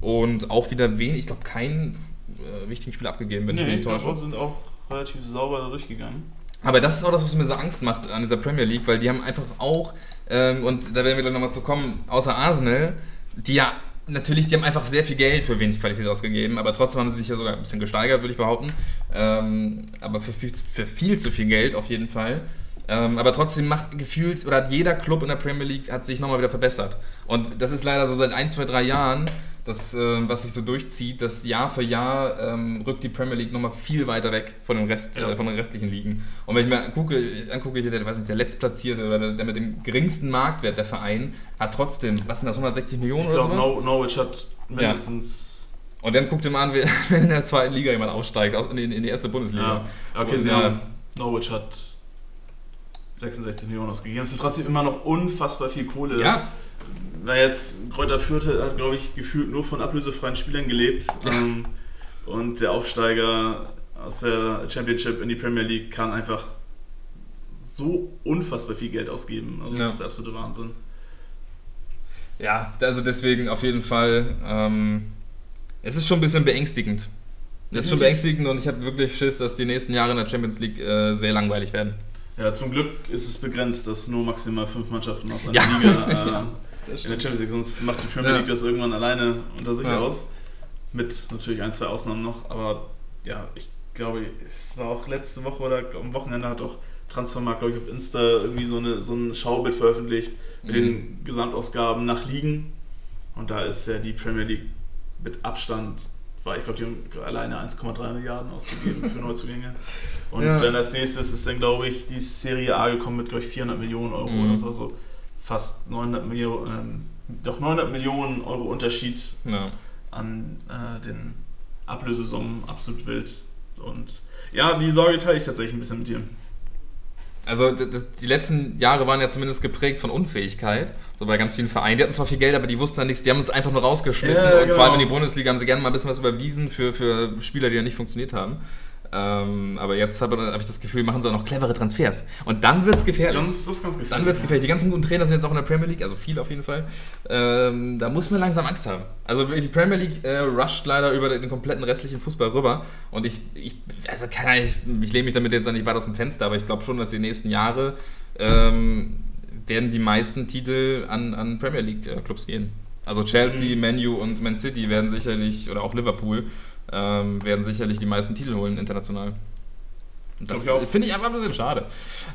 Und auch wieder wenig, ich glaube, keinen äh, wichtigen Spieler abgegeben, wenn ich mich Nee, täusche. sind auch relativ sauber da durchgegangen. Aber das ist auch das, was mir so Angst macht an dieser Premier League, weil die haben einfach auch, ähm, und da werden wir dann nochmal zu kommen, außer Arsenal, die ja natürlich, die haben einfach sehr viel Geld für wenig Qualität ausgegeben, aber trotzdem haben sie sich ja sogar ein bisschen gesteigert, würde ich behaupten. Ähm, aber für viel, für viel zu viel Geld auf jeden Fall. Ähm, aber trotzdem macht gefühlt, oder hat jeder Club in der Premier League hat sich nochmal wieder verbessert. Und das ist leider so seit ein, zwei, drei Jahren, das, äh, was sich so durchzieht, dass Jahr für Jahr ähm, rückt die Premier League nochmal viel weiter weg von, dem Rest, Ja. äh, von den restlichen Ligen. Und wenn ich mir angucke, angucke der, weiß nicht, der Letztplatzierte oder der, der mit dem geringsten Marktwert der Verein, hat trotzdem, was sind das, 160 Millionen Ich oder glaube, sowas? Nor Norwich hat mindestens. Und dann guckt ihr mal an, wenn in der zweiten Liga jemand aufsteigt, aus, in, die, in die erste Bundesliga. Ja. Okay, Und, sie ja. haben. Norwich hat 66 Millionen ausgegeben. Das ist trotzdem immer noch unfassbar viel Kohle. Ja, Na jetzt, Kräuter Fürth hat, glaube ich, gefühlt nur von ablösefreien Spielern gelebt. Ähm, und der Aufsteiger aus der Championship in die Premier League kann einfach so unfassbar viel Geld ausgeben. Also das Ja. ist der absolute Wahnsinn. Ja, also deswegen auf jeden Fall. Ähm, es ist schon ein bisschen beängstigend. Es ist schon beängstigend und ich habe wirklich Schiss, dass die nächsten Jahre in der Champions League äh, sehr langweilig werden. Ja, zum Glück ist es begrenzt, dass nur maximal fünf Mannschaften aus einer Ja. Liga äh, Ja, in der Champions League, sonst macht die Premier Ja. League das irgendwann alleine unter sich aus. Mit natürlich ein, zwei Ausnahmen noch, aber ja, ich glaube, es war auch letzte Woche oder am Wochenende hat auch Transfermarkt, glaube ich, auf Insta irgendwie so, eine, so ein Schaubild veröffentlicht mit Mhm. den Gesamtausgaben nach Ligen. Und da ist ja die Premier League mit Abstand, war ich glaube, die haben alleine 1,3 Milliarden ausgegeben für Neuzugänge. Und Ja. dann als nächstes ist dann, glaube ich, die Serie A gekommen mit, glaube ich, 400 Millionen Euro Mhm. oder so. Also fast 900 Millionen, ähm, doch 900 Millionen Euro Unterschied Ja. an äh, den Ablösesummen, absolut wild. Und ja, die Sorge teile ich tatsächlich ein bisschen mit dir. Also das, die letzten Jahre waren ja zumindest geprägt von Unfähigkeit, so bei ganz vielen Vereinen. Die hatten zwar viel Geld, aber die wussten dann nichts, die haben es einfach nur rausgeschmissen. Ja, und vor allem in die genau. Bundesliga haben sie gerne mal ein bisschen was überwiesen für, für Spieler, die ja nicht funktioniert haben. Ähm, aber jetzt habe hab ich das Gefühl, machen sie auch noch clevere Transfers. Und dann wird es gefährlich. Das ganz gefährlich. Dann wird es gefährlich. Die ganzen guten Trainer sind jetzt auch in der Premier League, also viel auf jeden Fall. Ähm, da muss man langsam Angst haben. Also die Premier League äh, rusht leider über den kompletten restlichen Fußball rüber. Und ich, ich also kann ich, ich lehne mich damit jetzt nicht weit aus dem Fenster, aber ich glaube schon, dass die nächsten Jahre ähm, werden die meisten Titel an, an Premier League-Clubs gehen. Also Chelsea, Mhm. Man U und Man City werden sicherlich, oder auch Liverpool, ähm, werden sicherlich die meisten Titel holen international. Und Das finde ich einfach ein bisschen schade.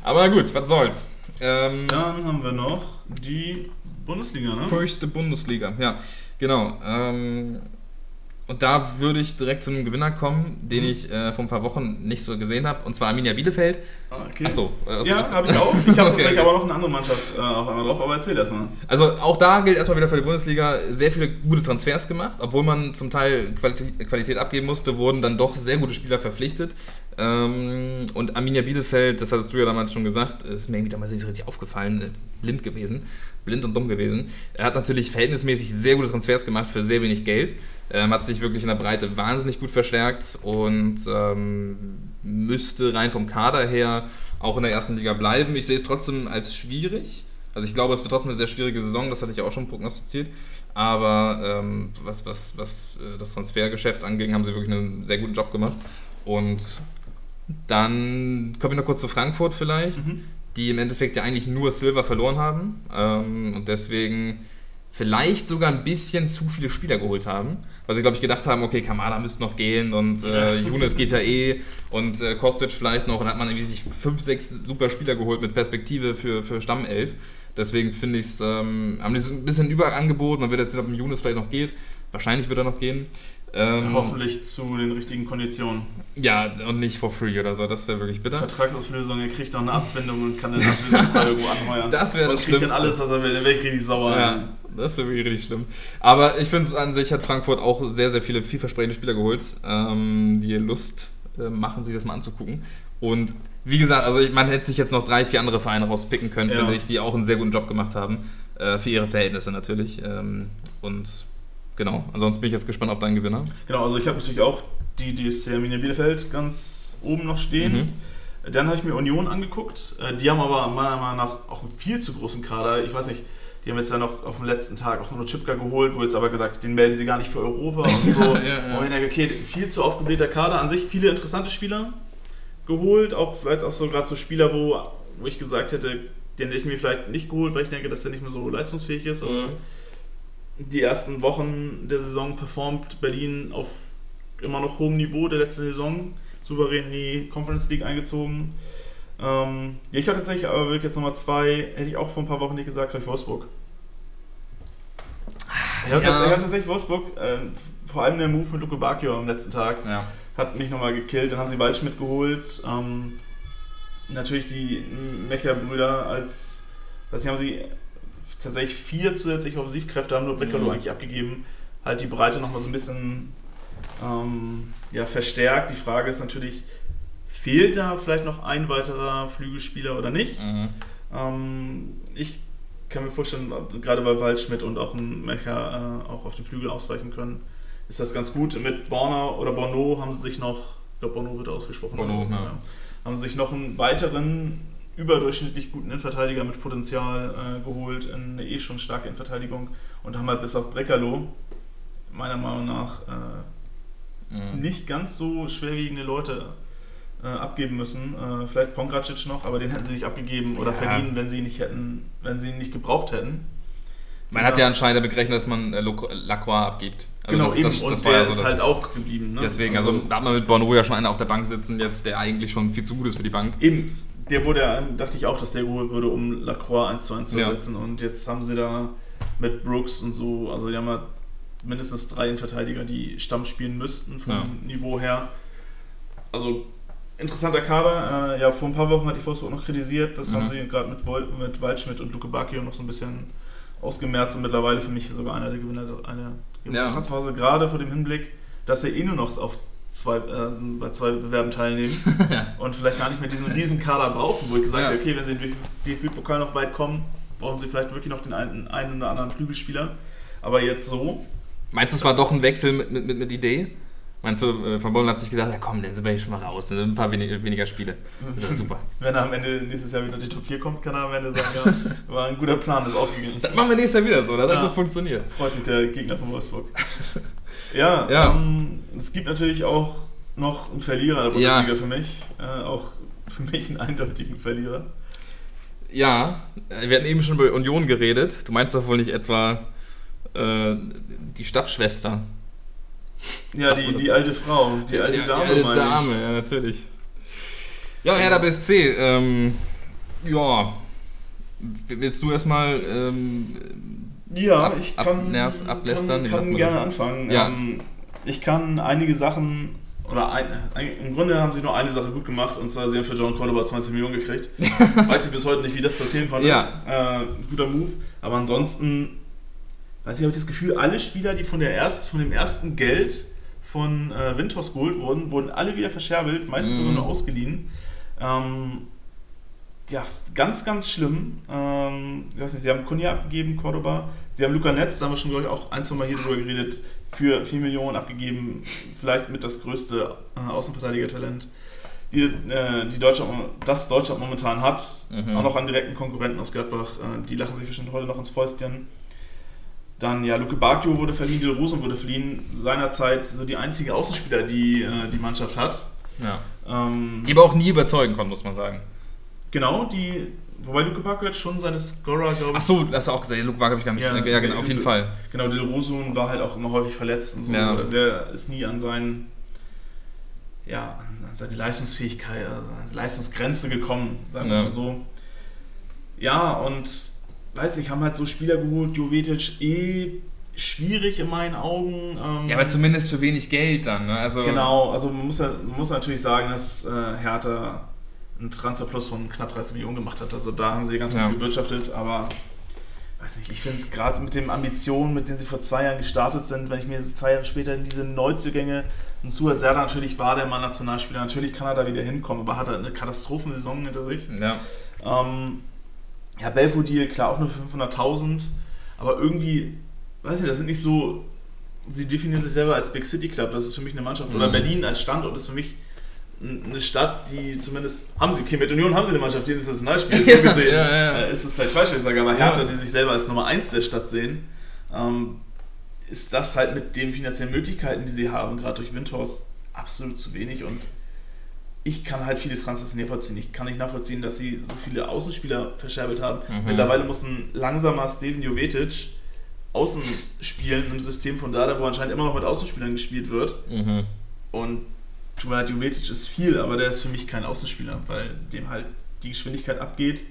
Aber gut, was soll's. Ähm, Dann haben wir noch die Bundesliga, ne? Fürchte Bundesliga, ja, genau. Ähm, und da würde ich direkt zu einem Gewinner kommen, den Mhm. ich äh, vor ein paar Wochen nicht so gesehen habe, und zwar Arminia Bielefeld. Ah, Okay. Achso, äh, Ja, habe ich auch. Ich habe Okay. tatsächlich aber noch eine andere Mannschaft äh, auf einmal drauf, aber erzähl erstmal. Also auch da gilt erstmal wieder für die Bundesliga sehr viele gute Transfers gemacht. Obwohl man zum Teil Qualität, Qualität abgeben musste, wurden dann doch sehr gute Spieler verpflichtet. Ähm, und Arminia Bielefeld, das hattest du ja damals schon gesagt, ist mir irgendwie damals nicht so richtig aufgefallen, äh, blind gewesen, blind und dumm gewesen. Er hat natürlich verhältnismäßig sehr gute Transfers gemacht für sehr wenig Geld. Ähm, hat sich wirklich in der Breite wahnsinnig gut verstärkt und ähm, müsste rein vom Kader her auch in der ersten Liga bleiben. Ich sehe es trotzdem als schwierig. Also ich glaube, es wird trotzdem eine sehr schwierige Saison, das hatte ich auch schon prognostiziert. Aber ähm, was, was, was äh, das Transfergeschäft anging, haben sie wirklich einen sehr guten Job gemacht. Und dann komme ich noch kurz zu Frankfurt vielleicht, Mhm. Die im Endeffekt ja eigentlich nur Silver verloren haben ähm, und deswegen vielleicht sogar ein bisschen zu viele Spieler geholt haben, weil sie, glaube ich, gedacht haben, okay, Kamada müsste noch gehen und äh. Younes geht ja eh und äh, Kostic vielleicht noch und dann hat man irgendwie sich fünf, sechs super Spieler geholt mit Perspektive für, für Stammelf. Deswegen finde ich es, ähm, haben die es ein bisschen überangeboten. Man wird jetzt sehen, ob ein Younes vielleicht noch geht. Wahrscheinlich wird er noch gehen. Ähm, Hoffentlich zu den richtigen Konditionen. Ja, und nicht for free oder so. Das wäre wirklich bitter. Vertragsauflösung, er kriegt auch eine Abfindung und kann den ablösefrei irgendwo anheuern. Das wäre das kriegt dann Schlimmste. alles, was er will. Dann wäre ich richtig sauer. Ja, das wäre wirklich richtig schlimm. Aber ich finde es an sich hat Frankfurt auch sehr, sehr viele vielversprechende Spieler geholt, ähm, die Lust äh, machen, sich das mal anzugucken. Und wie gesagt, also man hätte sich jetzt noch drei, vier andere Vereine rauspicken können, Ja. finde ich, die auch einen sehr guten Job gemacht haben. Äh, für ihre Verhältnisse natürlich. Ähm, und genau, ansonsten bin ich jetzt gespannt auf deinen Gewinner. Genau, also ich habe natürlich auch die DSC Arminia Bielefeld ganz oben noch stehen. Mhm. Dann habe ich mir Union angeguckt. Äh, Die haben aber meiner Meinung nach auch einen viel zu großen Kader. Ich weiß nicht, die haben jetzt ja noch auf dem letzten Tag auch nur Chipka geholt, wo jetzt aber gesagt, den melden sie gar nicht für Europa und so. Ja, ja. Und ich denke, okay, viel zu aufgeblähter Kader an sich, viele interessante Spieler geholt, auch vielleicht auch so gerade so Spieler, wo, wo ich gesagt hätte, den hätte ich mir vielleicht nicht geholt, weil ich denke, dass der nicht mehr so leistungsfähig ist. Aber Mhm. Die ersten Wochen der Saison performt Berlin auf immer noch hohem Niveau der letzten Saison, souverän in die Conference League eingezogen. Ähm, ja, ich hatte tatsächlich aber wirklich jetzt Nummer zwei, hätte ich auch vor ein paar Wochen nicht gesagt, gleich Wolfsburg. Ich hatte, Ja. tatsächlich, ich hatte tatsächlich Wolfsburg, ähm, vor allem der Move mit Luke Bacchio am letzten Tag, Ja. hat mich nochmal gekillt. Dann haben sie Waldschmidt geholt. Ähm, natürlich die Mecher-Brüder als, das haben sie tatsächlich vier zusätzliche Offensivkräfte, haben nur Brekalo Mhm. eigentlich abgegeben. Halt die Breite nochmal so ein bisschen ähm, ja, verstärkt. Die Frage ist natürlich, fehlt da vielleicht noch ein weiterer Flügelspieler oder nicht? Mhm. Ähm, ich kann mir vorstellen, gerade weil Waldschmidt und auch ein Mecher äh, auch auf den Flügel ausweichen können, ist das ganz gut. Mit Borner oder Bono haben sie sich noch, ich glaube Bono wird ausgesprochen, oder? ja. haben sie sich noch einen weiteren überdurchschnittlich guten Innenverteidiger mit Potenzial äh, geholt, in eine eh schon starke Innenverteidigung und haben halt bis auf Brekalo meiner Meinung nach äh, Mhm. nicht ganz so schwerwiegende Leute äh, abgeben müssen. Äh, vielleicht Pongracic noch, aber den hätten sie nicht abgegeben oder Ja. verliehen, wenn sie ihn nicht hätten, wenn sie ihn nicht gebraucht hätten. Man hat ja anscheinend damit gerechnet, dass man äh, Lacroix abgibt. Also genau, das, eben. das, das und war der ja so ist das, halt auch geblieben. Ne? Deswegen, also, da hat man mit Bono ja schon einen auf der Bank sitzen, jetzt der eigentlich schon viel zu gut ist für die Bank. Eben, der wurde, dachte ich auch, dass der geholt würde, um Lacroix 1 zu 1 zu Ja. ersetzen. Und jetzt haben sie da mit Brooks und so, also die haben ja mindestens drei Innenverteidiger, die Stamm spielen müssten vom Ja. Niveau her. Also interessanter Kader. Äh, ja, vor ein paar Wochen hat die Wolfsburg noch kritisiert. Das Mhm. haben sie gerade mit, mit Waldschmidt und Luke Bacchio noch so ein bisschen ausgemerzt und mittlerweile für mich sogar einer der Gewinner einer Ja. Transferphase, gerade vor dem Hinblick, dass sie eh nur noch auf zwei, äh, bei zwei Bewerben teilnehmen und vielleicht gar nicht mehr diesen riesen Kader brauchen, wo ich gesagt Ja. habe, okay, wenn sie im DFB-Pokal noch weit kommen, brauchen sie vielleicht wirklich noch den einen, einen oder anderen Flügelspieler. Aber jetzt so, Meinst du, es war doch ein Wechsel mit, mit, mit, mit Idee? Meinst du, äh, Van Bommel hat sich gedacht, ja komm, dann sind wir hier schon mal raus, dann sind ein paar weniger, weniger Spiele. Das ist super. wenn er am Ende nächstes Jahr wieder in die Top 4 kommt, kann er am Ende sagen, ja, war ein guter Plan, ist aufgegangen. Das machen wir nächstes Jahr wieder so, das hat Ja. gut funktioniert. Freut sich der Gegner von Wolfsburg. Ja, Ja. Ähm, es gibt natürlich auch noch einen Verlierer der Ja. Bundesliga für mich. Äh, auch für mich einen eindeutigen Verlierer. Ja, wir hatten eben schon über Union geredet. Du meinst doch wohl nicht etwa äh, die Stadtschwester? Ja, die, die alte Frau, die alte ja, Dame, Die alte meine ich. Dame, ja, natürlich. Ja, Hertha BSC, ähm, ja. Willst du erstmal ähm, Ja, Ab- ich kann, abnerv- ablästern, wie kann, kann gerne anfangen. Ja. Ähm, ich kann einige Sachen, oder ein, im Grunde haben sie nur eine Sache gut gemacht, und zwar sie haben für John Cordoba 20 Millionen gekriegt. weiß ich bis heute nicht, wie das passieren konnte. Ja. Äh, guter Move. Aber ansonsten, weiß ich, habe ich das Gefühl, alle Spieler, die von, der erst, von dem ersten Geld von äh, Windhorst geholt wurden, wurden alle wieder verscherbelt, meistens Mhm. sogar nur ausgeliehen. Ähm, ja, ganz, ganz schlimm. Ähm, ich weiß nicht, sie haben Kunja abgegeben, Cordoba. Sie haben Luca Netz, da haben wir schon, glaube ich, auch ein, zwei Mal hier drüber geredet, für 4 Millionen abgegeben. Vielleicht mit das größte äh, Außenverteidiger-Talent, die, äh, die Deutschland, das Deutschland momentan hat. Mhm. Auch noch an direkten Konkurrenten aus Gladbach. Äh, die lachen sich bestimmt heute noch ins Fäustchen. Dann, ja, Luke Bacchio wurde verliehen, Del Rosen wurde verliehen. Seinerzeit so die einzige Außenspieler, die äh, die Mannschaft hat. ja. Ähm, Die aber auch nie überzeugen konnten, muss man sagen. Genau, die. Wobei Luke Bacchio jetzt schon seine Scorer, glaube ich. Ach so, hast du auch gesagt, Luke Bark habe ich gar nicht. Ja, Ja, genau, auf jeden Fall. Genau, Del Rosun war halt auch immer häufig verletzt und so. Ja. Also der ist nie an seinen. Ja, an seine Leistungsfähigkeit, also an seine Leistungsgrenze gekommen, sagen wir Ja. mal so. Ja, und weiß nicht, haben halt so Spieler geholt, Jovetic eh schwierig in meinen Augen. Ähm, Ja, aber zumindest für wenig Geld dann. Ne? Also, Genau, also man muss, man muss natürlich sagen, dass äh, Hertha einen Transferplus von knapp 30 Millionen gemacht hat. Also da haben sie ganz Ja. gut gewirtschaftet, aber weiß nicht, ich finde es gerade mit den Ambitionen, mit denen sie vor zwei Jahren gestartet sind, wenn ich mir zwei Jahre später in diese Neuzugänge, und Suat Serdar natürlich war der Mann Nationalspieler, natürlich kann er da wieder hinkommen, aber hat er eine Katastrophensaison hinter sich. Ja. Ähm, ja, Belfodil, klar, auch nur für 500.000, aber irgendwie, weiß nicht, das sind nicht so, sie definieren sich selber als Big City Club, das ist für mich eine Mannschaft, oder Mhm. Berlin als Standort ist für mich eine Stadt, die zumindest, haben sie, okay, mit Union haben sie eine Mannschaft, die international spielt, so gesehen, Ja, ja, ja. Äh, ist es vielleicht falsch, wenn ich sage, aber Hertha, Ja. die sich selber als Nummer 1 der Stadt sehen, ähm, ist das halt mit den finanziellen Möglichkeiten, die sie haben, gerade durch Windhorst, absolut zu wenig und ich kann halt viele Transfers nicht nachvollziehen. Ich kann nicht nachvollziehen, dass sie so viele Außenspieler verscherbelt haben. Mhm. Mittlerweile muss ein langsamer Steven Jovetic außen spielen im System von Dada, wo anscheinend immer noch mit Außenspielern gespielt wird. Mhm. Und tut mir leid, Jovetic ist viel, aber der ist für mich kein Außenspieler, weil dem halt die Geschwindigkeit abgeht.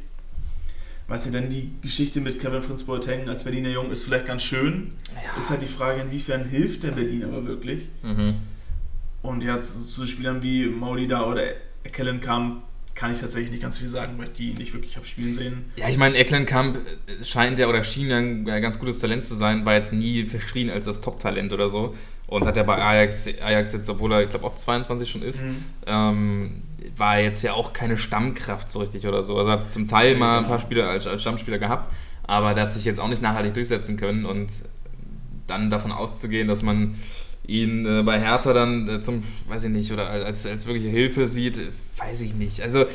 Weißt du, denn die Geschichte mit Kevin Prince Boateng als Berliner Jung ist vielleicht ganz schön. Ist halt die Frage, inwiefern hilft der Berlin aber wirklich? Mhm. Und ja, zu, zu Spielern wie Maulida oder Kellenkamp kann ich tatsächlich nicht ganz viel sagen, weil ich die nicht wirklich habe spielen sehen. Ja, ich meine, Ecklenkamp scheint ja oder schien ja ein ganz gutes Talent zu sein, war jetzt nie verschrien als das Top-Talent oder so. Und hat ja bei Ajax, Ajax jetzt, obwohl er, ich glaube, auch 22 schon ist, Mhm. ähm, war jetzt ja auch keine Stammkraft so richtig oder so. Also hat zum Teil mal ein paar Spiele als, als Stammspieler gehabt, aber der hat sich jetzt auch nicht nachhaltig durchsetzen können und dann davon auszugehen, dass man ihn äh, bei Hertha dann äh, zum, weiß ich nicht, oder als, als wirkliche Hilfe sieht, weiß ich nicht. Also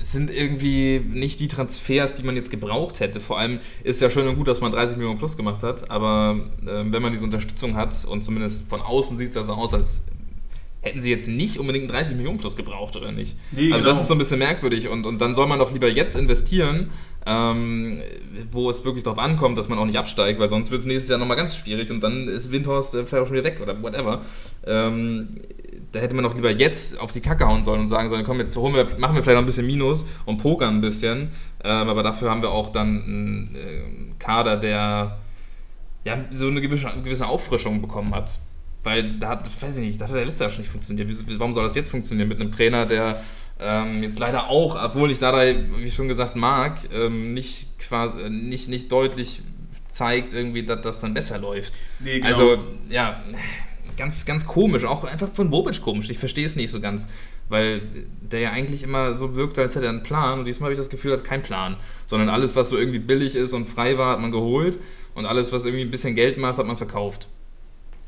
sind irgendwie nicht die Transfers, die man jetzt gebraucht hätte. Vor allem ist ja schön und gut, dass man 30 Millionen plus gemacht hat, aber äh, wenn man diese Unterstützung hat und zumindest von außen sieht es also aus, als hätten sie jetzt nicht unbedingt einen 30 Millionen plus gebraucht, oder nicht? Nee, also genau. das ist so ein bisschen merkwürdig und, und dann soll man doch lieber jetzt investieren, ähm, wo es wirklich darauf ankommt, dass man auch nicht absteigt, weil sonst wird es nächstes Jahr nochmal ganz schwierig und dann ist Windhorst äh, vielleicht auch schon wieder weg oder whatever. Ähm, da hätte man doch lieber jetzt auf die Kacke hauen sollen und sagen sollen, komm, jetzt holen wir, machen wir vielleicht noch ein bisschen Minus und pokern ein bisschen, ähm, aber dafür haben wir auch dann einen äh, Kader, der ja, so eine gewisse, gewisse Auffrischung bekommen hat. Weil da hat, weiß ich nicht, das hat der letzte Jahr schon nicht funktioniert. Warum soll das jetzt funktionieren mit einem Trainer, der ähm, jetzt leider auch, obwohl ich da, wie schon gesagt, mag, ähm, nicht quasi nicht, nicht deutlich zeigt, irgendwie, dass das dann besser läuft. Nee, genau. Also, ja, ganz, ganz komisch, auch einfach von Bobic komisch. Ich verstehe es nicht so ganz, weil der ja eigentlich immer so wirkt, als hätte er einen Plan und diesmal habe ich das Gefühl, er hat keinen Plan, sondern alles, was so irgendwie billig ist und frei war, hat man geholt und alles, was irgendwie ein bisschen Geld macht, hat man verkauft.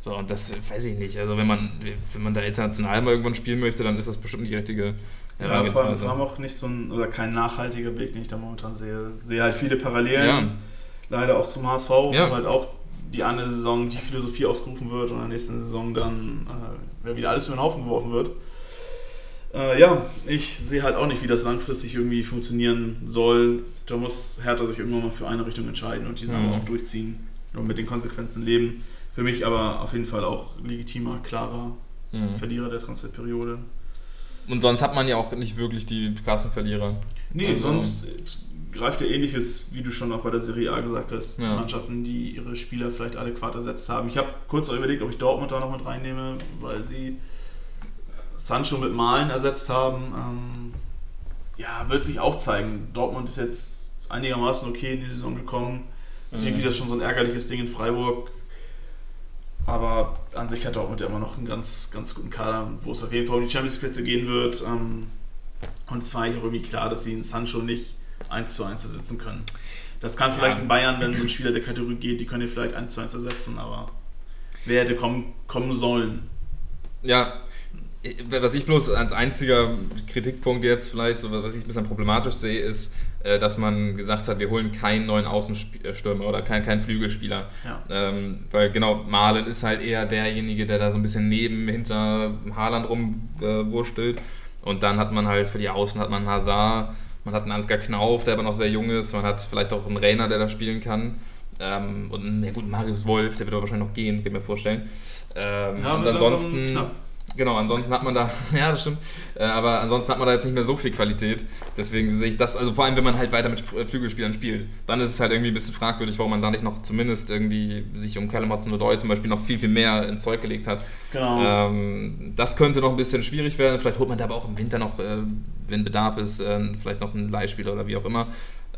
So, und das weiß ich nicht. Also, wenn man, wenn man da international mal irgendwann spielen möchte, dann ist das bestimmt die richtige Herangehensweise. Ja, vor allem auch nicht so ein, oder kein nachhaltiger Weg, den ich da momentan sehe. Ich sehe halt viele Parallelen, ja. leider auch zum HSV, ja. halt auch die eine Saison die Philosophie ausgerufen wird und in der nächsten Saison dann äh, wieder alles über den Haufen geworfen wird. Äh, ja, ich sehe halt auch nicht, wie das langfristig irgendwie funktionieren soll. Da muss Hertha sich irgendwann mal für eine Richtung entscheiden und die dann mhm. auch durchziehen und mit den Konsequenzen leben. Für mich aber auf jeden Fall auch legitimer, klarer mhm. Verlierer der Transferperiode. Und sonst hat man ja auch nicht wirklich die Kassenverlierer. Nee, also, sonst greift ja ähnliches, wie du schon auch bei der Serie A gesagt hast. Ja. Mannschaften, die ihre Spieler vielleicht adäquat ersetzt haben. Ich habe kurz auch überlegt, ob ich Dortmund da noch mit reinnehme, weil sie Sancho mit Malen ersetzt haben. Ähm, ja, wird sich auch zeigen. Dortmund ist jetzt einigermaßen okay in die Saison gekommen. Natürlich mhm. wieder schon so ein ärgerliches Ding in Freiburg. Aber an sich hat Dortmund ja immer noch einen ganz, ganz guten Kader, wo es auf jeden Fall um die Champions-Plätze gehen wird. Ähm, und es war eigentlich auch irgendwie klar, dass sie in Sancho nicht 1 zu 1 ersetzen können. Das kann vielleicht ja. in Bayern, wenn so ein Spieler der Kategorie geht, die können ihn vielleicht 1 zu 1 ersetzen, aber wer hätte kommen, kommen sollen? Ja, was ich bloß als einziger Kritikpunkt jetzt vielleicht, so was ich ein bisschen problematisch sehe, ist, äh, dass man gesagt hat, wir holen keinen neuen Außenstürmer oder keinen, keinen Flügelspieler. Ja. Ähm, weil genau, Malen ist halt eher derjenige, der da so ein bisschen neben, hinter Haaland rumwurstelt. Äh, und dann hat man halt für die Außen hat man Hazard, man hat einen Ansgar Knauf, der aber noch sehr jung ist, man hat vielleicht auch einen Rainer, der da spielen kann. Ähm, und na gut, Marius Wolf, der wird aber wahrscheinlich noch gehen, kann ich mir vorstellen. Ähm, ja, und ansonsten. Genau, ansonsten hat man da, ja, das stimmt, äh, aber ansonsten hat man da jetzt nicht mehr so viel Qualität. Deswegen sehe ich das, also vor allem, wenn man halt weiter mit Flügelspielern spielt, dann ist es halt irgendwie ein bisschen fragwürdig, warum man da nicht noch zumindest irgendwie sich um Callum Hudson-Odoi zum Beispiel noch viel, viel mehr ins Zeug gelegt hat. Genau. Ähm, das könnte noch ein bisschen schwierig werden. Vielleicht holt man da aber auch im Winter noch, äh, wenn Bedarf ist, äh, vielleicht noch einen Leihspieler oder wie auch immer.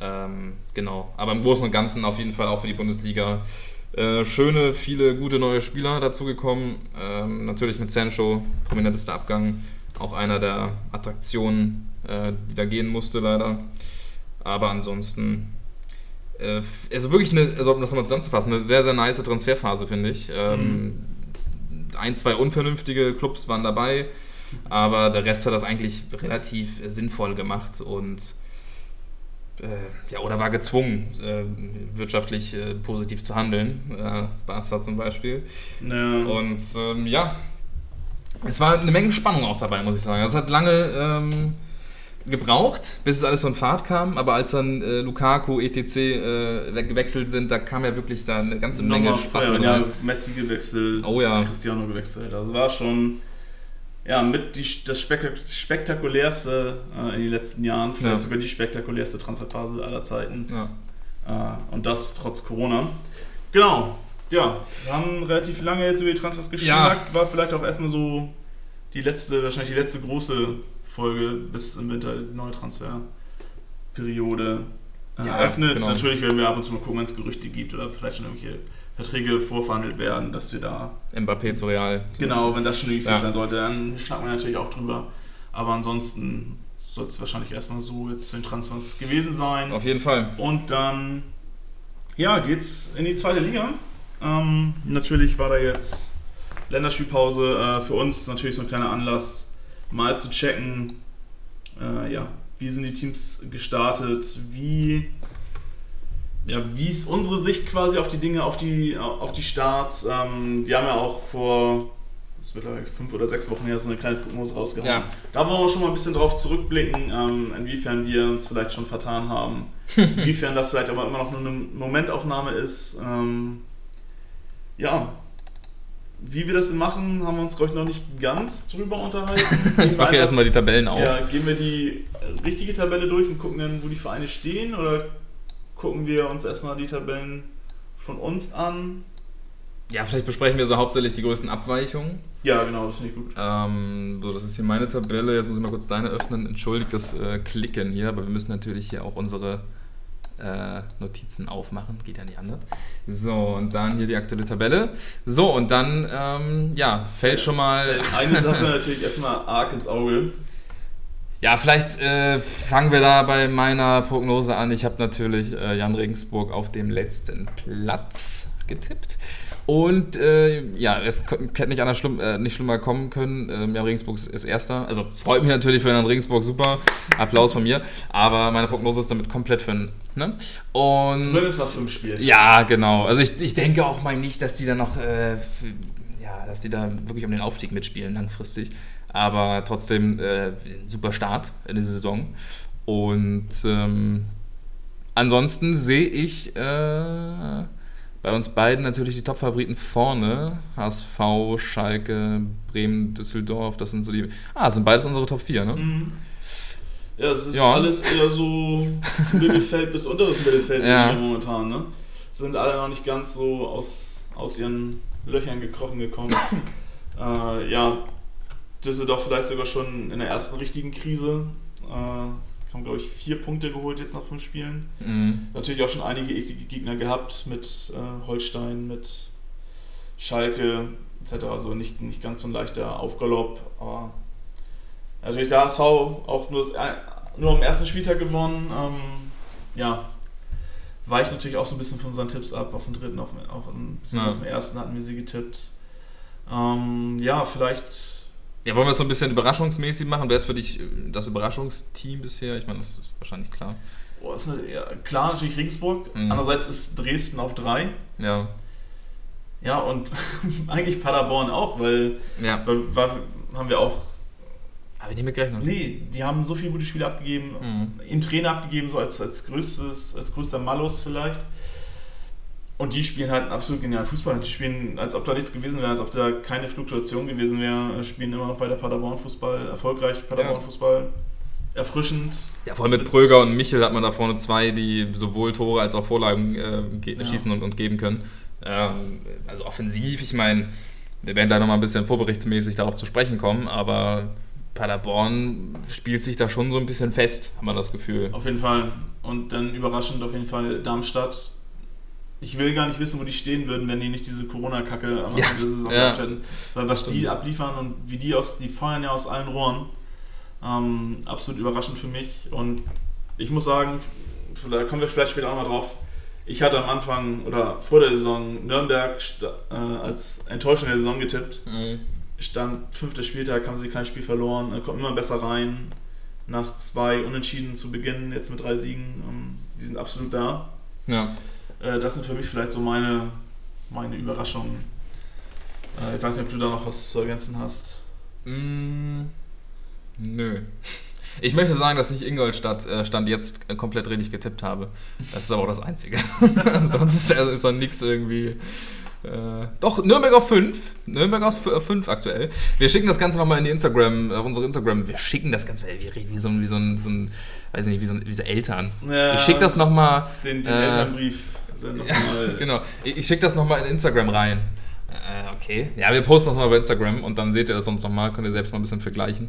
Ähm, genau, aber im Großen und Ganzen auf jeden Fall auch für die Bundesliga äh, schöne, viele gute neue Spieler dazugekommen. Ähm, natürlich mit Sancho, prominentester Abgang, auch einer der Attraktionen, äh, die da gehen musste leider. Aber ansonsten, äh, also wirklich eine, also um das nochmal zusammenzufassen, eine sehr, sehr nice Transferphase, finde ich. Ähm, mhm. Ein, zwei unvernünftige Clubs waren dabei, aber der Rest hat das eigentlich relativ sinnvoll gemacht und ja, oder war gezwungen, äh, wirtschaftlich äh, positiv zu handeln. Äh, Barca zum Beispiel. Ja. Und ähm, ja, es war eine Menge Spannung auch dabei, muss ich sagen. Es hat lange ähm, gebraucht, bis es alles so in Fahrt kam, aber als dann äh, Lukaku, etc. Äh, gewechselt sind, da kam ja wirklich da eine ganze Menge Spaß mit rein. Ja, Messi gewechselt, oh, ja. Cristiano gewechselt. Das war schon ja, mit die, das spektakulärste äh, in den letzten Jahren, vielleicht ja. sogar die spektakulärste Transferphase aller Zeiten. Ja. Äh, und das trotz Corona. Genau, ja, wir haben relativ lange jetzt über die Transfers geschnackt. Ja. War vielleicht auch erstmal so die letzte, wahrscheinlich die letzte große Folge bis im Winter die neue Transferperiode äh, eröffnet. Genau. Natürlich werden wir ab und zu mal gucken, wenn es Gerüchte gibt oder vielleicht schon irgendwelche Verträge vorverhandelt werden, dass wir da. Mbappé zu Real. Genau, wenn das schon irgendwie ja. sein sollte, dann schnacken wir natürlich auch drüber. Aber ansonsten soll es wahrscheinlich erstmal so jetzt zu den Transfers gewesen sein. Auf jeden Fall. Und dann, ja, geht's in die zweite Liga. Ähm, natürlich war da jetzt Länderspielpause äh, für uns natürlich so ein kleiner Anlass, mal zu checken, äh, ja, wie sind die Teams gestartet, wie ja, wie ist unsere Sicht quasi auf die Dinge, auf die, auf die Starts? Ähm, wir haben ja auch vor das wird mittlerweile fünf oder sechs Wochen her so eine kleine Prognose rausgehauen. Ja. Da wollen wir schon mal ein bisschen drauf zurückblicken, ähm, inwiefern wir uns vielleicht schon vertan haben, inwiefern das vielleicht aber immer noch nur eine Momentaufnahme ist. Ähm, ja, wie wir das machen, haben wir uns, glaube ich, noch nicht ganz drüber unterhalten. ich mache ja erstmal die Tabellen auf. Ja, gehen wir die richtige Tabelle durch und gucken dann, wo die Vereine stehen oder gucken wir uns erstmal die Tabellen von uns an. ja, vielleicht besprechen wir so hauptsächlich die größten Abweichungen. Ja, genau, das finde ich gut. Ähm, so, das ist hier meine Tabelle. Jetzt muss ich mal kurz deine öffnen. Entschuldigt das äh, Klicken hier, aber wir müssen natürlich hier auch unsere äh, Notizen aufmachen. Geht ja nicht anders. So, und dann hier die aktuelle Tabelle. So, und dann, ähm, ja, es fällt schon mal. Eine Sache natürlich erstmal arg ins Auge. Ja, vielleicht äh, fangen wir da bei meiner Prognose an. Ich habe natürlich äh, Jan Regensburg auf dem letzten Platz getippt. Und äh, ja, es hätte nicht anders schlimm, äh, nicht schlimmer kommen können. Ähm, Jan Regensburg ist Erster. Also freut mich natürlich für Jan Regensburg, super. Applaus von mir. Aber meine Prognose ist damit komplett für einen. Ne? Und, Zumindest nach fünf Spielen. Ja, genau. Also ich, ich denke auch mal nicht, dass die da noch, äh, ja, dass die da wirklich um den Aufstieg mitspielen langfristig. Aber trotzdem äh, super Start in dieser Saison. Und ähm, ansonsten sehe ich äh, bei uns beiden natürlich die Top-Favoriten vorne. HSV, Schalke, Bremen, Düsseldorf, das sind so die. Ah, das sind beides unsere Top 4, ne? Mhm. Ja, es ist Ja. alles eher so Mittelfeld bis unteres Mittelfeld Ja. momentan, ne? Sind alle noch nicht ganz so aus, aus ihren Löchern gekrochen gekommen. äh, ja, Düsseldorf vielleicht sogar schon in der ersten richtigen Krise. Äh, haben, glaube ich, vier Punkte geholt jetzt nach fünf Spielen. Mhm. Natürlich auch schon einige eklige Gegner gehabt mit äh, Holstein, mit Schalke etc. Also nicht, nicht ganz so ein leichter Aufgalopp, aber natürlich der HSV auch nur, das, nur am ersten Spieltag gewonnen. Ähm, ja, weicht natürlich auch so ein bisschen von unseren Tipps ab. Auf den dritten, auf, auch ein bisschen Ja. auf den ersten hatten wir sie getippt. Ähm, ja, vielleicht. Ja, wollen wir es so ein bisschen überraschungsmäßig machen? Wer ist für dich äh, das Überraschungsteam bisher? Ich meine, das ist wahrscheinlich klar. Oh, ist eine, ja, klar, natürlich Regensburg. Mhm. Andererseits ist Dresden auf drei. Ja. Ja, und eigentlich Paderborn auch, weil Ja. Weil, war, haben wir auch. Habe ich nicht mit gerechnet. Nee, die haben so viele gute Spiele abgegeben, Mhm. in Trainer abgegeben, so als, als größtes, als größter Malus vielleicht. Und die spielen halt einen absolut genialen Fußball. Die spielen, als ob da nichts gewesen wäre, als ob da keine Fluktuation gewesen wäre, spielen immer noch weiter Paderborn-Fußball, erfolgreich Paderborn-Fußball, erfrischend. Ja, vor allem mit Pröger und Michel hat man da vorne zwei, die sowohl Tore als auch Vorlagen äh, Ja. schießen und, und geben können. Ähm, also offensiv, ich meine, wir werden da nochmal ein bisschen vorberichtsmäßig darauf zu sprechen kommen, aber Paderborn spielt sich da schon so ein bisschen fest, hat man das Gefühl. Auf jeden Fall. Und dann überraschend auf jeden Fall Darmstadt. Ich will gar nicht wissen, wo die stehen würden, wenn die nicht diese Corona-Kacke am Anfang Ja, der Saison ja. gehabt hätten. Weil was die Stimmt. abliefern und wie die aus, die feuern ja aus allen Rohren. Ähm, absolut überraschend für mich. Und ich muss sagen, da kommen wir vielleicht später auch mal drauf. Ich hatte am Anfang oder vor der Saison Nürnberg äh, als enttäuschende Saison getippt. Mhm. Stand fünfter Spieltag, haben sie kein Spiel verloren, äh, kommen immer besser rein. Nach zwei Unentschieden zu Beginn, jetzt mit drei Siegen, ähm, die sind absolut da. Ja. Äh, das sind für mich vielleicht so meine, meine Überraschungen. Äh, ich weiß nicht, ob du da noch was zu ergänzen hast. Mm, nö. Ich möchte sagen, dass ich Ingolstadt äh, Stand jetzt äh, komplett richtig getippt habe. Das ist aber auch das Einzige. Sonst ist, da nichts irgendwie. Äh, doch, Nürnberg auf 5. Nürnberg auf 5 aktuell. Wir schicken das Ganze nochmal in die Instagram, auf unsere Instagram. Wir schicken das Ganze, wir reden wie so ein, wie so ein, so ein weiß ich nicht, wie so, ein, wie so Eltern. Ja, Ich schicke das nochmal. Den, den äh, Elternbrief. Dann noch mal, Genau. Ich, ich schicke das nochmal in Instagram rein. Äh, okay. Ja, wir posten das mal bei Instagram und dann seht ihr das sonst nochmal, könnt ihr selbst mal ein bisschen vergleichen.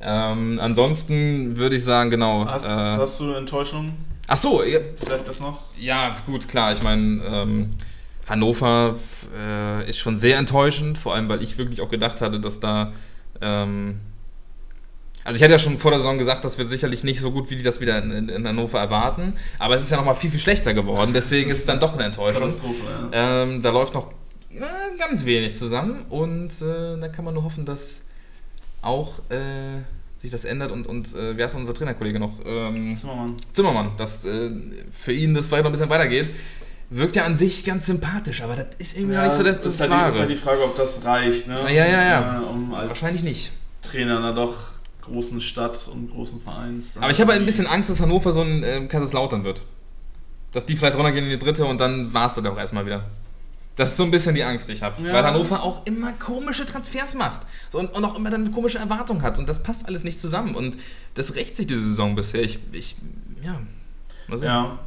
Ähm, ansonsten würde ich sagen, genau. Hast, äh, hast du Enttäuschungen? ach so, ja, Vielleicht das noch? ja, gut, klar. Ich meine, ähm, Hannover äh, ist schon sehr enttäuschend, vor allem weil ich wirklich auch gedacht hatte, dass da. Ähm, also ich hatte ja schon vor der Saison gesagt, dass wir sicherlich nicht so gut wie die das wieder in, in, Hannover erwarten, aber es ist ja nochmal viel, viel schlechter geworden, deswegen ist es dann doch eine Enttäuschung. Ja. Ähm, da läuft noch ja, ganz wenig zusammen und äh, da kann man nur hoffen, dass auch äh, sich das ändert und, und äh, wer ist unser Trainerkollege noch? Ähm, Zimmermann. Zimmermann, dass äh, für ihn das vielleicht noch ein bisschen weitergeht. Wirkt ja an sich ganz sympathisch, aber das ist irgendwie Ja, nicht so das, das, ist das halt, die- ist Wahre. halt die Frage, ob das reicht. Ne? Ja, ja, ja. Äh, Um Wahrscheinlich nicht. Trainer einer doch großen Stadt und großen Vereins. Aber ich habe halt ein bisschen Angst, dass Hannover so ein äh, Kaiserslautern wird. Dass die vielleicht runtergehen in die dritte und dann war es dann auch erstmal wieder. Das ist so ein bisschen die Angst, die ich habe. Ja. Weil Hannover auch immer komische Transfers macht. So, und, und auch immer dann eine komische Erwartung hat. Und das passt alles nicht zusammen. Und das rächt sich diese Saison bisher. Ich, ich ja. Mal sehen. Ja.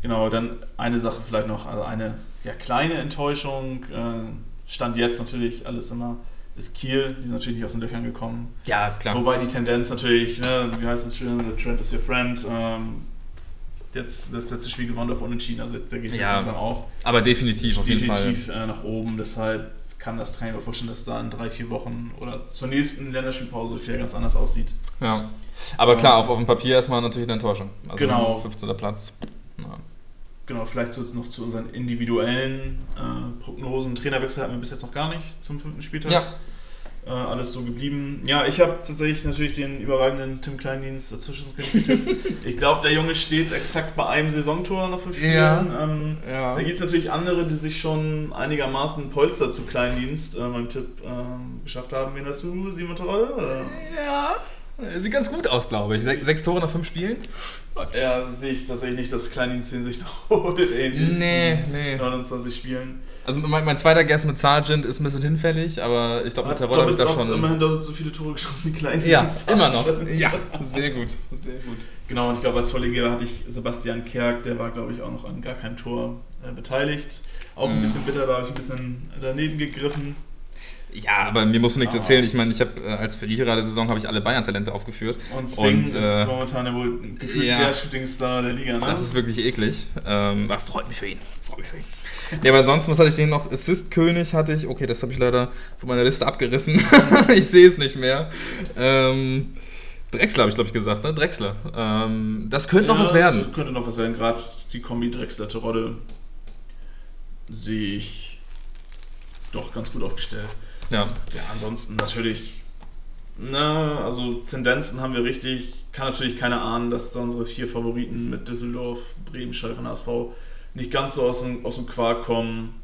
Genau, dann eine Sache vielleicht noch, also eine ja, kleine Enttäuschung. Äh, stand jetzt natürlich alles immer, ist Kiel, die sind natürlich nicht aus den Löchern gekommen. Ja, klar. Wobei die Tendenz natürlich, ne, wie heißt es schön, the trend is your friend. Ähm, jetzt das letzte Spiel gewonnen auf Unentschieden, also jetzt, da geht es Ja, langsam auch Aber definitiv, auf jeden Fall. definitiv äh, nach oben. Deshalb kann das kann ich mir vorstellen, dass da in drei, vier Wochen oder zur nächsten Länderspielpause viel ganz anders aussieht. Ja. Aber klar, auf, auf dem Papier erstmal natürlich eine Enttäuschung. Also Genau. 15. Platz. Ja. Genau, vielleicht so noch zu unseren individuellen äh, Prognosen. Trainerwechsel hatten wir bis jetzt noch gar nicht zum fünften Spieltag. ja. Äh, alles so geblieben. Ja, ich habe tatsächlich natürlich den überragenden Tim Kleindienst dazwischen getippt. ich glaube, der Junge steht exakt bei einem Saisontor nach fünf Spielen. Ja. Ähm, Ja. da gibt es natürlich andere, die sich schon einigermaßen Polster zu Kleindienst äh, beim Tipp ähm, geschafft haben. Wen hast du? Simon? Oder? ja. Sieht ganz gut aus, glaube ich. Se sechs Tore nach fünf Spielen? Ja, sehe ich tatsächlich nicht, dass Kleindienst den sich noch holt in Nee, nee. 29 Spielen. Also mein, mein zweiter Guess mit Sargent ist ein bisschen hinfällig, aber ich glaube, mit Terodde habe ich da schon... immerhin doppelt so viele Tore geschossen wie Kleindienst. Ja, immer noch. Ja, sehr gut. Sehr gut. Genau, und ich glaube, als Vorleger hatte ich Sebastian Kerk, der war, glaube ich, auch noch an gar keinem Tor äh, beteiligt. Auch ein Mhm. bisschen bitter, da habe ich ein bisschen daneben gegriffen. Ja, aber mir musst du nichts Ah. erzählen. Ich meine, ich habe äh, als Verlierer der Saison habe ich alle Bayern-Talente aufgeführt. Und Singh Und, ist äh, momentan ja wohl gefühlt ja. der Shootingstar der Liga. Ne? Das ist wirklich eklig. Ähm, aber freut mich für ihn. Freut mich für ihn. Ja, aber sonst, was hatte ich denn noch? Assist-König hatte ich. Okay, das habe ich leider von meiner Liste abgerissen. ich sehe es nicht mehr. Ähm, Drexler habe ich, glaube ich, gesagt, ne? Drexler. Ähm, das könnte noch Ja, was werden. das Könnte noch was werden. Gerade die Kombi Drexler-Terodde sehe ich doch ganz gut aufgestellt. Ja. Ja, ansonsten natürlich, na, also Tendenzen haben wir richtig. Kann natürlich keiner ahnen, dass da unsere vier Favoriten mit Düsseldorf, Bremen, Schalke und HSV nicht ganz so aus dem, aus dem Quark kommen.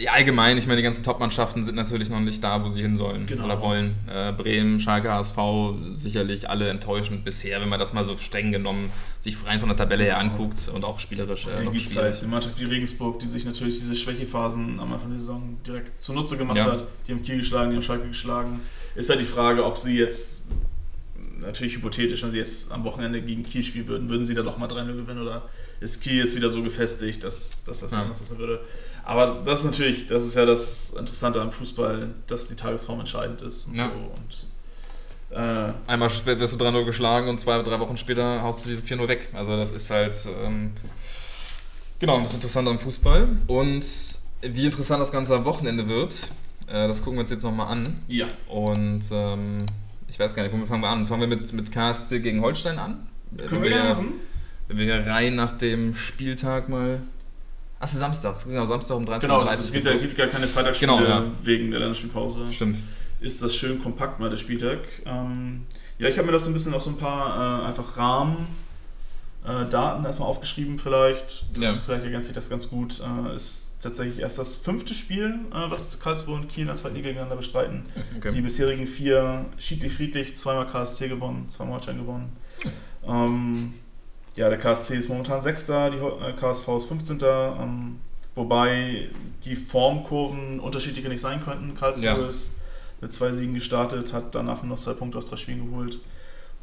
Ja, allgemein, ich meine, die ganzen Top-Mannschaften sind natürlich noch nicht da, wo sie hin sollen Genau. oder wollen. Äh, Bremen, Schalke, HSV, sicherlich alle enttäuschend bisher, wenn man das mal so streng genommen sich rein von der Tabelle her anguckt und auch spielerisch äh, noch gibt es schwierig. halt eine Mannschaft wie Regensburg, die sich natürlich diese Schwächephasen am Anfang der Saison direkt zunutze gemacht Ja. hat. Die haben Kiel geschlagen, die haben Schalke geschlagen. Ist halt die Frage, ob sie jetzt, natürlich hypothetisch, wenn sie jetzt am Wochenende gegen Kiel spielen würden, würden sie da doch mal 3-0 gewinnen oder ist Kiel jetzt wieder so gefestigt, dass, dass das Ja. anders würde. Aber das ist natürlich, das ist ja das Interessante am Fußball, dass die Tagesform entscheidend ist und Ja. so. Und, äh, Einmal wirst du 3-0 geschlagen und zwei, drei Wochen später haust du diese 4-0 weg. Also das ist halt ähm, genau das Interessante am Fußball. Und wie interessant das Ganze am Wochenende wird, äh, das gucken wir uns jetzt nochmal an. ja, Und ähm, ich weiß gar nicht, womit fangen wir an? Fangen wir mit, mit KSC gegen Holstein an? können wir gerne machen. Wenn wir rein nach dem Spieltag mal. Achso, Samstag. Genau, Samstag um 13.30 Genau, Uhr. es gibt ja gibt gar keine Freitagsspiele Genau, ja. wegen der Länderspielpause. Stimmt. ist das schön kompakt mal der Spieltag. Ähm, ja, ich habe mir das so ein bisschen auf so ein paar äh, einfach Rahmen, äh, Daten erstmal aufgeschrieben vielleicht. Das, Ja. Vielleicht ergänzt sich das ganz gut. Äh, ist tatsächlich erst das fünfte Spiel, äh, was Karlsruhe und Kiel in der zweiten Liga gegeneinander bestreiten. Die Okay. bisherigen vier schiedlich friedlich, zweimal KSC gewonnen, zweimal Holstein gewonnen. Ähm, ja, der KSC ist momentan Sechster, die äh, KSV ist 15. Ähm, wobei die Formkurven unterschiedlicher nicht sein könnten. Karlsruhe Ja. ist mit zwei Siegen gestartet, hat danach nur noch zwei Punkte aus drei Spielen geholt.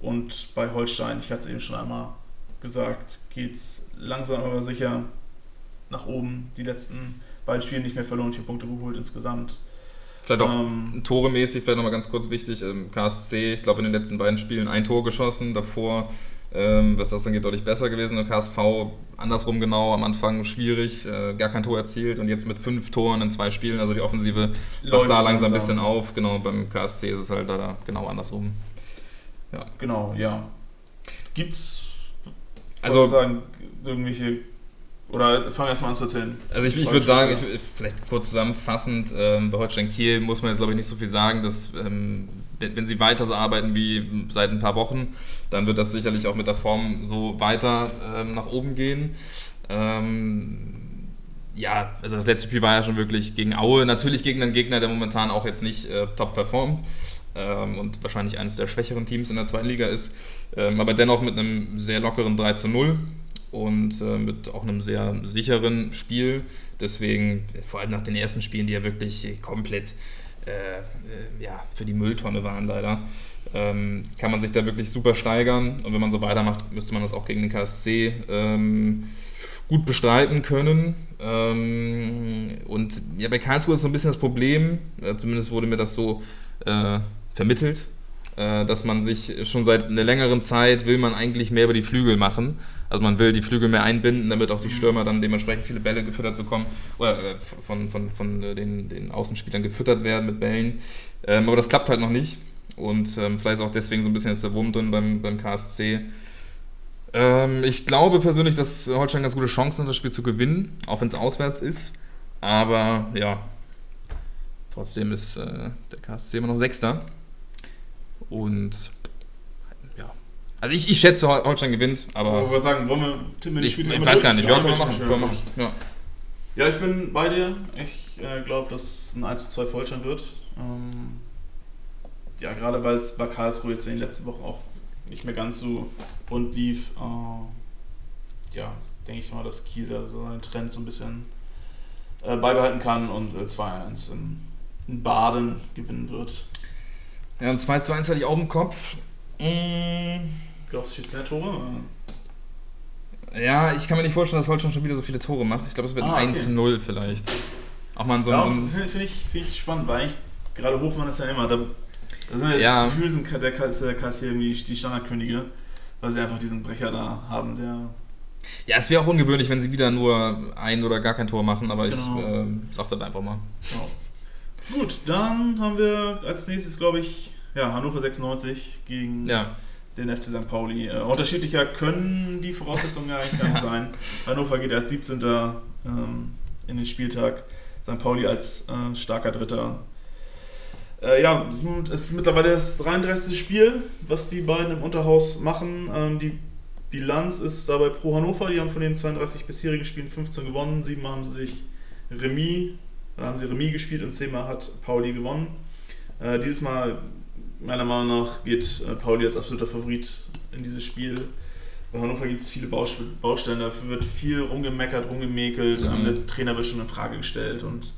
Und bei Holstein, ich hatte es eben schon einmal gesagt, geht es langsam aber sicher nach oben. Die letzten beiden Spiele nicht mehr verloren, vier Punkte geholt insgesamt. Vielleicht auch Ähm, Tore-mäßig, vielleicht nochmal ganz kurz wichtig. Ähm, KSC, ich glaube, in den letzten beiden Spielen ein Tor geschossen. Davor, ähm, was das angeht, deutlich besser gewesen. Und KSV andersrum genau, am Anfang schwierig, äh, gar kein Tor erzielt. Und jetzt mit fünf Toren in zwei Spielen, also die Offensive läuft Läuft da langsam ein bisschen auf. Genau, beim KSC ist es halt da genau andersrum. Genau, ja. Gibt's, Also- also sagen, irgendwelche, oder fangen wir erstmal an zu erzählen. Also ich, ich würde sagen, ich, vielleicht kurz zusammenfassend, ähm, bei Holstein Kiel muss man jetzt glaube ich nicht so viel sagen, dass ähm, wenn, sie weiter so arbeiten wie seit ein paar Wochen, dann wird das sicherlich auch mit der Form so weiter ähm, nach oben gehen. Ähm, ja, also das letzte Spiel war ja schon wirklich gegen Aue, natürlich gegen einen Gegner, der momentan auch jetzt nicht äh, top performt ähm, und wahrscheinlich eines der schwächeren Teams in der zweiten Liga ist, ähm, aber dennoch mit einem sehr lockeren 3 zu 0 und äh, mit auch einem sehr sicheren Spiel. Deswegen, vor allem nach den ersten Spielen, die ja wirklich komplett äh, äh, ja, für die Mülltonne waren leider. Ähm, kann man sich da wirklich super steigern und wenn man so weitermacht, müsste man das auch gegen den KSC ähm, gut bestreiten können. Ähm, und ja, bei Karlsruhe ist so ein bisschen das Problem, äh, zumindest wurde mir das so äh, vermittelt, äh, dass man sich schon seit einer längeren Zeit will man eigentlich mehr über die Flügel machen. Also man will die Flügel mehr einbinden, damit auch die Stürmer dann dementsprechend viele Bälle gefüttert bekommen oder äh, von, von, von den, den Außenspielern gefüttert werden mit Bällen. Ähm, aber das klappt halt noch nicht. Und ähm, vielleicht ist auch deswegen so ein bisschen jetzt der Wurm drin beim, beim KSC. Ähm, ich glaube persönlich, dass Holstein ganz gute Chancen hat, das Spiel zu gewinnen, auch wenn es auswärts ist. Aber ja, trotzdem ist äh, der KSC immer noch Sechster. Und. Also ich, ich schätze, Holstein gewinnt, aber. Ich würde sagen, wollen wir die ich, ich weiß durch? gar nicht, ja, können wir ich machen. bin Können wir machen. Ja. Ja, ich bin bei dir. Ich äh, glaube, dass es ein 1 zu 2 für Holstein wird. Ähm, ja, gerade weil es bei Karlsruhe jetzt in den letzten Wochen auch nicht mehr ganz so rund lief. Äh, ja, denke ich mal, dass Kiel da so seinen Trend so ein bisschen äh, beibehalten kann und äh, 2-1 in, in Baden gewinnen wird. ja, und 2 zu 1 hatte ich auch im Kopf. Mm, Du, schießt mehr Tore? Ja, ich kann mir nicht vorstellen, dass Holstein schon wieder so viele Tore macht. Ich glaube, es wird Ah, ein okay. 1-0 vielleicht. Auch mal in so, Ja, so ein. finde find ich, find ich spannend, weil eigentlich gerade Hofmann ist ja immer, da, da sind ja, Ja. Gefühl sind der Kassier die Standardkönige, weil sie einfach diesen Brecher da haben, der Ja, es wäre auch ungewöhnlich, wenn sie wieder nur ein oder gar kein Tor machen, aber Genau. ich äh, sag das einfach mal. Genau. Gut, dann haben wir als nächstes, glaube ich, ja, Hannover 96 gegen Ja, den FC St. Pauli. Äh, unterschiedlicher können die Voraussetzungen ja eigentlich gar nicht sein. Hannover geht als 17. Ähm, in den Spieltag, St. Pauli als äh, starker Dritter. Äh, ja, es ist- mittlerweile das 33. Spiel, was die beiden im Unterhaus machen. Ähm, die Bilanz ist dabei pro Hannover. Die haben von den 32 bisherigen Spielen 15 gewonnen, 7 haben sie sich Remis, dann haben sie Remis gespielt und 10 Mal hat Pauli gewonnen. Äh, dieses Mal, meiner Meinung nach, geht äh, Pauli als absoluter Favorit in dieses Spiel. Bei Hannover gibt es viele Baust- Baustellen, dafür wird viel rumgemeckert, rumgemäkelt, Mhm. ähm, der Trainer wird schon in Frage gestellt und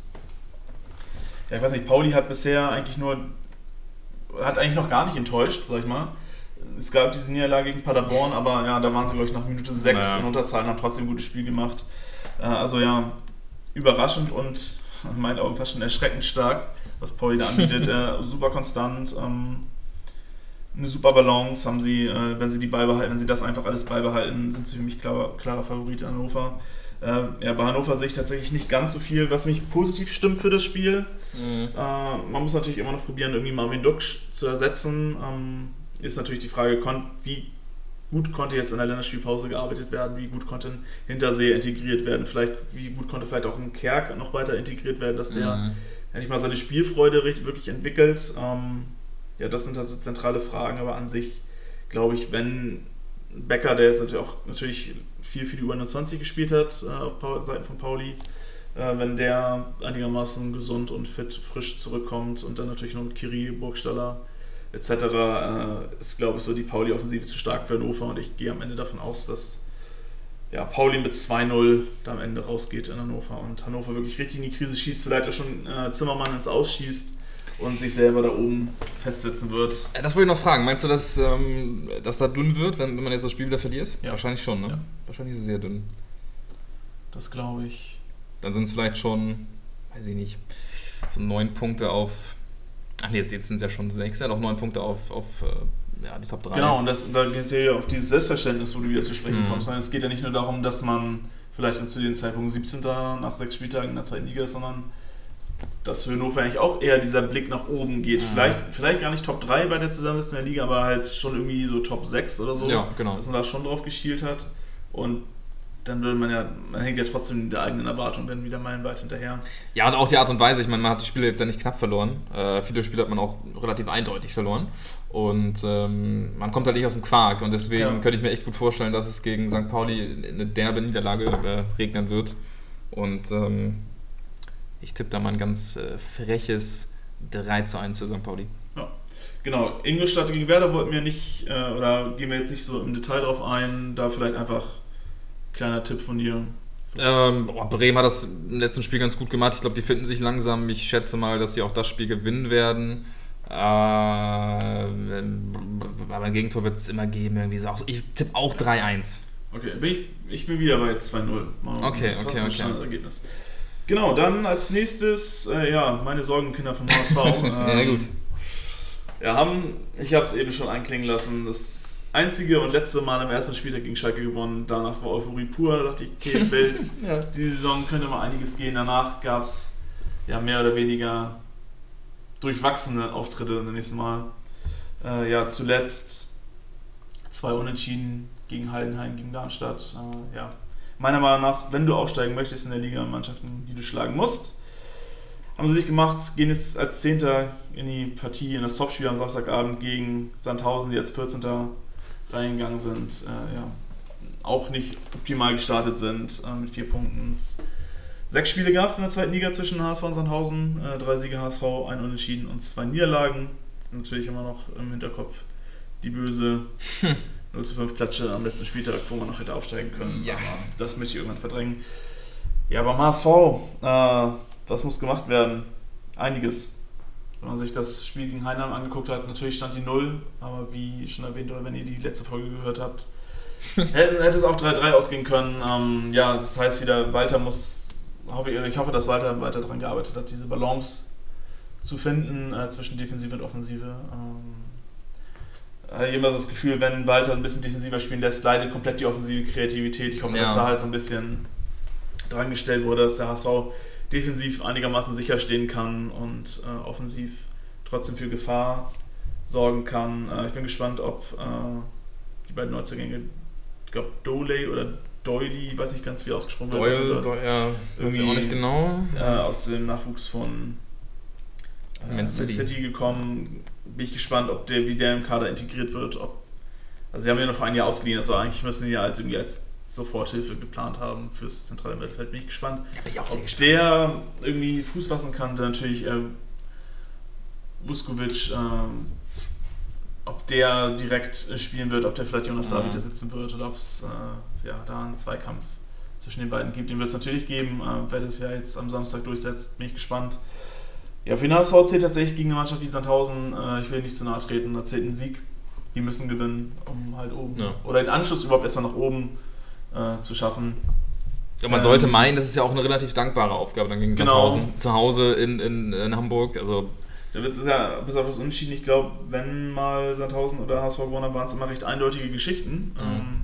ja, ich weiß nicht, Pauli hat bisher eigentlich nur, hat eigentlich noch gar nicht enttäuscht, sag ich mal. Es gab diese Niederlage gegen Paderborn, aber ja, da waren sie, glaube ich, nach Minute 6 Naja. in Unterzahl und haben trotzdem ein gutes Spiel gemacht. Äh, also ja, überraschend und in meinen Augen fast schon erschreckend stark, was Pauli da anbietet. äh, super konstant, ähm, eine super Balance haben sie, äh, wenn sie die beibehalten, wenn sie das einfach alles beibehalten, sind sie für mich klarer, klarer Favorit in Hannover. Äh, ja, bei Hannover sehe ich tatsächlich nicht ganz so viel, was mich positiv stimmt für das Spiel. Äh, man muss natürlich immer noch probieren, irgendwie Marvin Duksch zu ersetzen. Ähm, ist natürlich die Frage, wie gut konnte jetzt in der Länderspielpause gearbeitet werden, wie gut konnte ein Hintersee integriert werden, vielleicht wie gut konnte vielleicht auch ein Kerk noch weiter integriert werden, dass der Mhm. Endlich mal seine Spielfreude richtig, wirklich entwickelt. Ähm, ja, das sind also zentrale Fragen, aber an sich glaube ich, wenn Becker, der jetzt natürlich auch natürlich viel für die U21 gespielt hat, äh, auf Pau- Seiten von Pauli, äh, wenn der einigermaßen gesund und fit, frisch zurückkommt und dann natürlich noch mit Kiri, Burgstaller etc., äh, ist, glaube ich, so die Pauli-Offensive zu stark für Hannover und ich gehe am Ende davon aus, dass ja, Pauli mit 2-0 da am Ende rausgeht in Hannover und Hannover wirklich richtig in die Krise schießt, vielleicht auch schon äh, Zimmermann ins Ausschießt und sich selber da oben festsetzen wird. Äh, Das wollte ich noch fragen. Meinst du, dass, ähm, dass da dünn wird, wenn, wenn man jetzt das Spiel wieder verliert? Ja. Wahrscheinlich schon, ne? Ja. Wahrscheinlich ist es sehr dünn. Das glaube ich. Dann sind es vielleicht schon, weiß ich nicht, so neun Punkte auf. Ach nee, jetzt, jetzt sind es ja schon sechs, ja, doch neun Punkte auf, auf äh, ja, die Top 3. Genau, und das, da geht es ja auf dieses Selbstverständnis, wo du wieder zu sprechen Mhm. kommst. Sondern Es geht ja nicht nur darum, dass man vielleicht zu dem Zeitpunkt 17. nach sechs Spieltagen in der zweiten Liga ist, sondern dass für Hannover eigentlich auch eher dieser Blick nach oben geht. Mhm. Vielleicht, vielleicht gar nicht Top 3 bei der Zusammensetzung der Liga, aber halt schon irgendwie so Top 6 oder so. Ja, genau. Dass man da schon drauf geschielt hat. Und dann würde man ja, man hängt ja trotzdem in der eigenen Erwartung dann wieder meilenweit hinterher. Ja, und auch die Art und Weise, ich meine, man hat die Spiele jetzt ja nicht knapp verloren. Äh, viele Spiele hat man auch relativ eindeutig verloren. Und ähm, man kommt halt nicht aus dem Quark. Und deswegen Ja. könnte ich mir echt gut vorstellen, dass es gegen St. Pauli eine derbe Niederlage äh, regnen wird. Und ähm, ich tippe da mal ein ganz äh, freches 3 zu 1 für St. Pauli. Genau, Ingolstadt gegen Werder wollten wir nicht, äh, oder gehen wir jetzt nicht so im Detail drauf ein, da vielleicht einfach kleiner Tipp von dir. Ähm, boah, Bremen hat das im letzten Spiel ganz gut gemacht. Ich glaube, die finden sich langsam. Ich schätze mal, dass sie auch das Spiel gewinnen werden. Äh, aber ein Gegentor wird es immer geben. Irgendwie. Ich tippe auch 3-1. Okay, bin ich, ich bin wieder bei 2-0. Okay, okay, okay. Ergebnis. Genau, dann als nächstes, äh, ja, meine Sorgenkinder vom HSV. ähm, ja, gut. Ja, haben, ich habe es eben schon einklingen lassen, das einzige und letzte Mal im ersten Spieltag gegen Schalke gewonnen. Danach war Euphorie pur. Da dachte ich, okay, Welt, ja. die Saison könnte mal einiges gehen. Danach gab es ja mehr oder weniger durchwachsene Auftritte, nenne ich es mal. Äh, ja, zuletzt zwei Unentschieden gegen Heidenheim, gegen Darmstadt. Äh, ja, meiner Meinung nach, wenn du aufsteigen möchtest in der Liga, Mannschaften, die du schlagen musst. Haben sie nicht gemacht, gehen jetzt als Zehnter in die Partie, in das Topspiel am Samstagabend gegen Sandhausen, die als 14. reingegangen sind. Äh, ja, auch nicht optimal gestartet sind äh, mit vier Punkten. Sechs Spiele gab es in der zweiten Liga zwischen HSV und Sandhausen. Äh, drei Siege HSV, ein Unentschieden und zwei Niederlagen. Natürlich immer noch im Hinterkopf die böse 0 zu 5 Klatsche am letzten Spieltag, wo man noch hätte aufsteigen können. Ja. Aber das möchte ich irgendwann verdrängen. Ja, beim HSV, äh, was muss gemacht werden? Einiges. Wenn man sich das Spiel gegen Heinheim angeguckt hat, natürlich stand die 0, aber wie schon erwähnt oder wenn ihr die letzte Folge gehört habt, hätte, hätte es auch 3-3 ausgehen können. Ähm, ja, das heißt wieder, Walter muss, hoffe, ich hoffe, dass Walter weiter daran gearbeitet hat, diese Balance zu finden äh, zwischen Defensive und Offensive. Ähm, habe ich immer so das Gefühl, wenn Walter ein bisschen defensiver spielen lässt, leidet komplett die offensive Kreativität. Ich hoffe, ja. dass da halt so ein bisschen dran gestellt wurde, dass der HSV defensiv einigermaßen sicher stehen kann und äh, offensiv trotzdem für Gefahr sorgen kann. Äh, ich bin gespannt, ob äh, die beiden Neuzugänge, ich glaube Doley oder Doily, weiß nicht ganz wie ausgesprochen wird. Doyle, Doyle, ja, irgendwie auch nicht genau. Äh, aus dem Nachwuchs von äh, Man City. City gekommen bin ich gespannt, ob der, wie der im Kader integriert wird. Ob, also sie haben ja nur für ein Jahr ausgeliehen, also eigentlich müssen die ja als, irgendwie als Soforthilfe geplant haben fürs zentrale Mittelfeld. Bin ich gespannt, ja, bin ich auch sehr ob gespannt. der irgendwie Fuß fassen kann. Dann natürlich äh, Vuskovic, äh, ob der direkt spielen wird, ob der vielleicht Jonas ja. David sitzen wird oder ob es äh, ja, da einen Zweikampf zwischen den beiden gibt. Den wird es natürlich geben. Äh, wer das ja jetzt am Samstag durchsetzt, bin ich gespannt. Ja, für den HSV zählt tatsächlich gegen eine Mannschaft wie Sandhausen, äh, ich will nicht zu nahe treten, da zählt ein Sieg. Die müssen gewinnen, um halt oben ja. oder den Anschluss überhaupt erstmal nach oben äh, zu schaffen. Ja, man ähm, sollte meinen, das ist ja auch eine relativ dankbare Aufgabe dann gegen genau. Sandhausen zu Hause in, in, in Hamburg. Also der Witz ist ja bis auf das Unentschieden, ich glaube, wenn mal Sandhausen oder HSV gewonnen haben, waren es immer recht eindeutige Geschichten. Mhm. Ähm,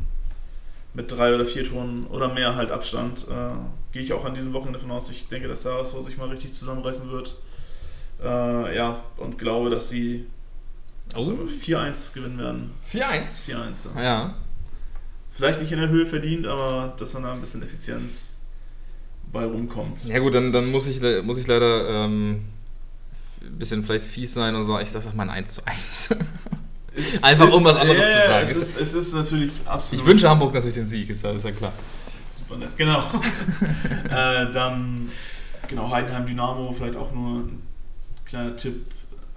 mit drei oder vier Toren oder mehr halt Abstand. Äh, Gehe ich auch an diesem Wochenende davon aus. Ich denke, dass HSV sich mal richtig zusammenreißen wird. Äh, ja, und glaube, dass sie oh. 4-1 gewinnen werden. 4-1? 4-1, ja. ja. Vielleicht nicht in der Höhe verdient, aber dass man da ein bisschen Effizienz bei rumkommt. Ja gut, dann, dann muss, ich, muss ich leider ähm, ein bisschen vielleicht fies sein und sagen, ich sag mal ein 1 zu 1. Einfach ist, um was anderes yeah, zu sagen. Es ist, es ist natürlich absolut. Ich wünsche Hamburg natürlich den Sieg, ist ja, ist ja klar. Super nett, genau. äh, dann, genau, Heidenheim Dynamo, vielleicht auch nur ein kleiner Tipp,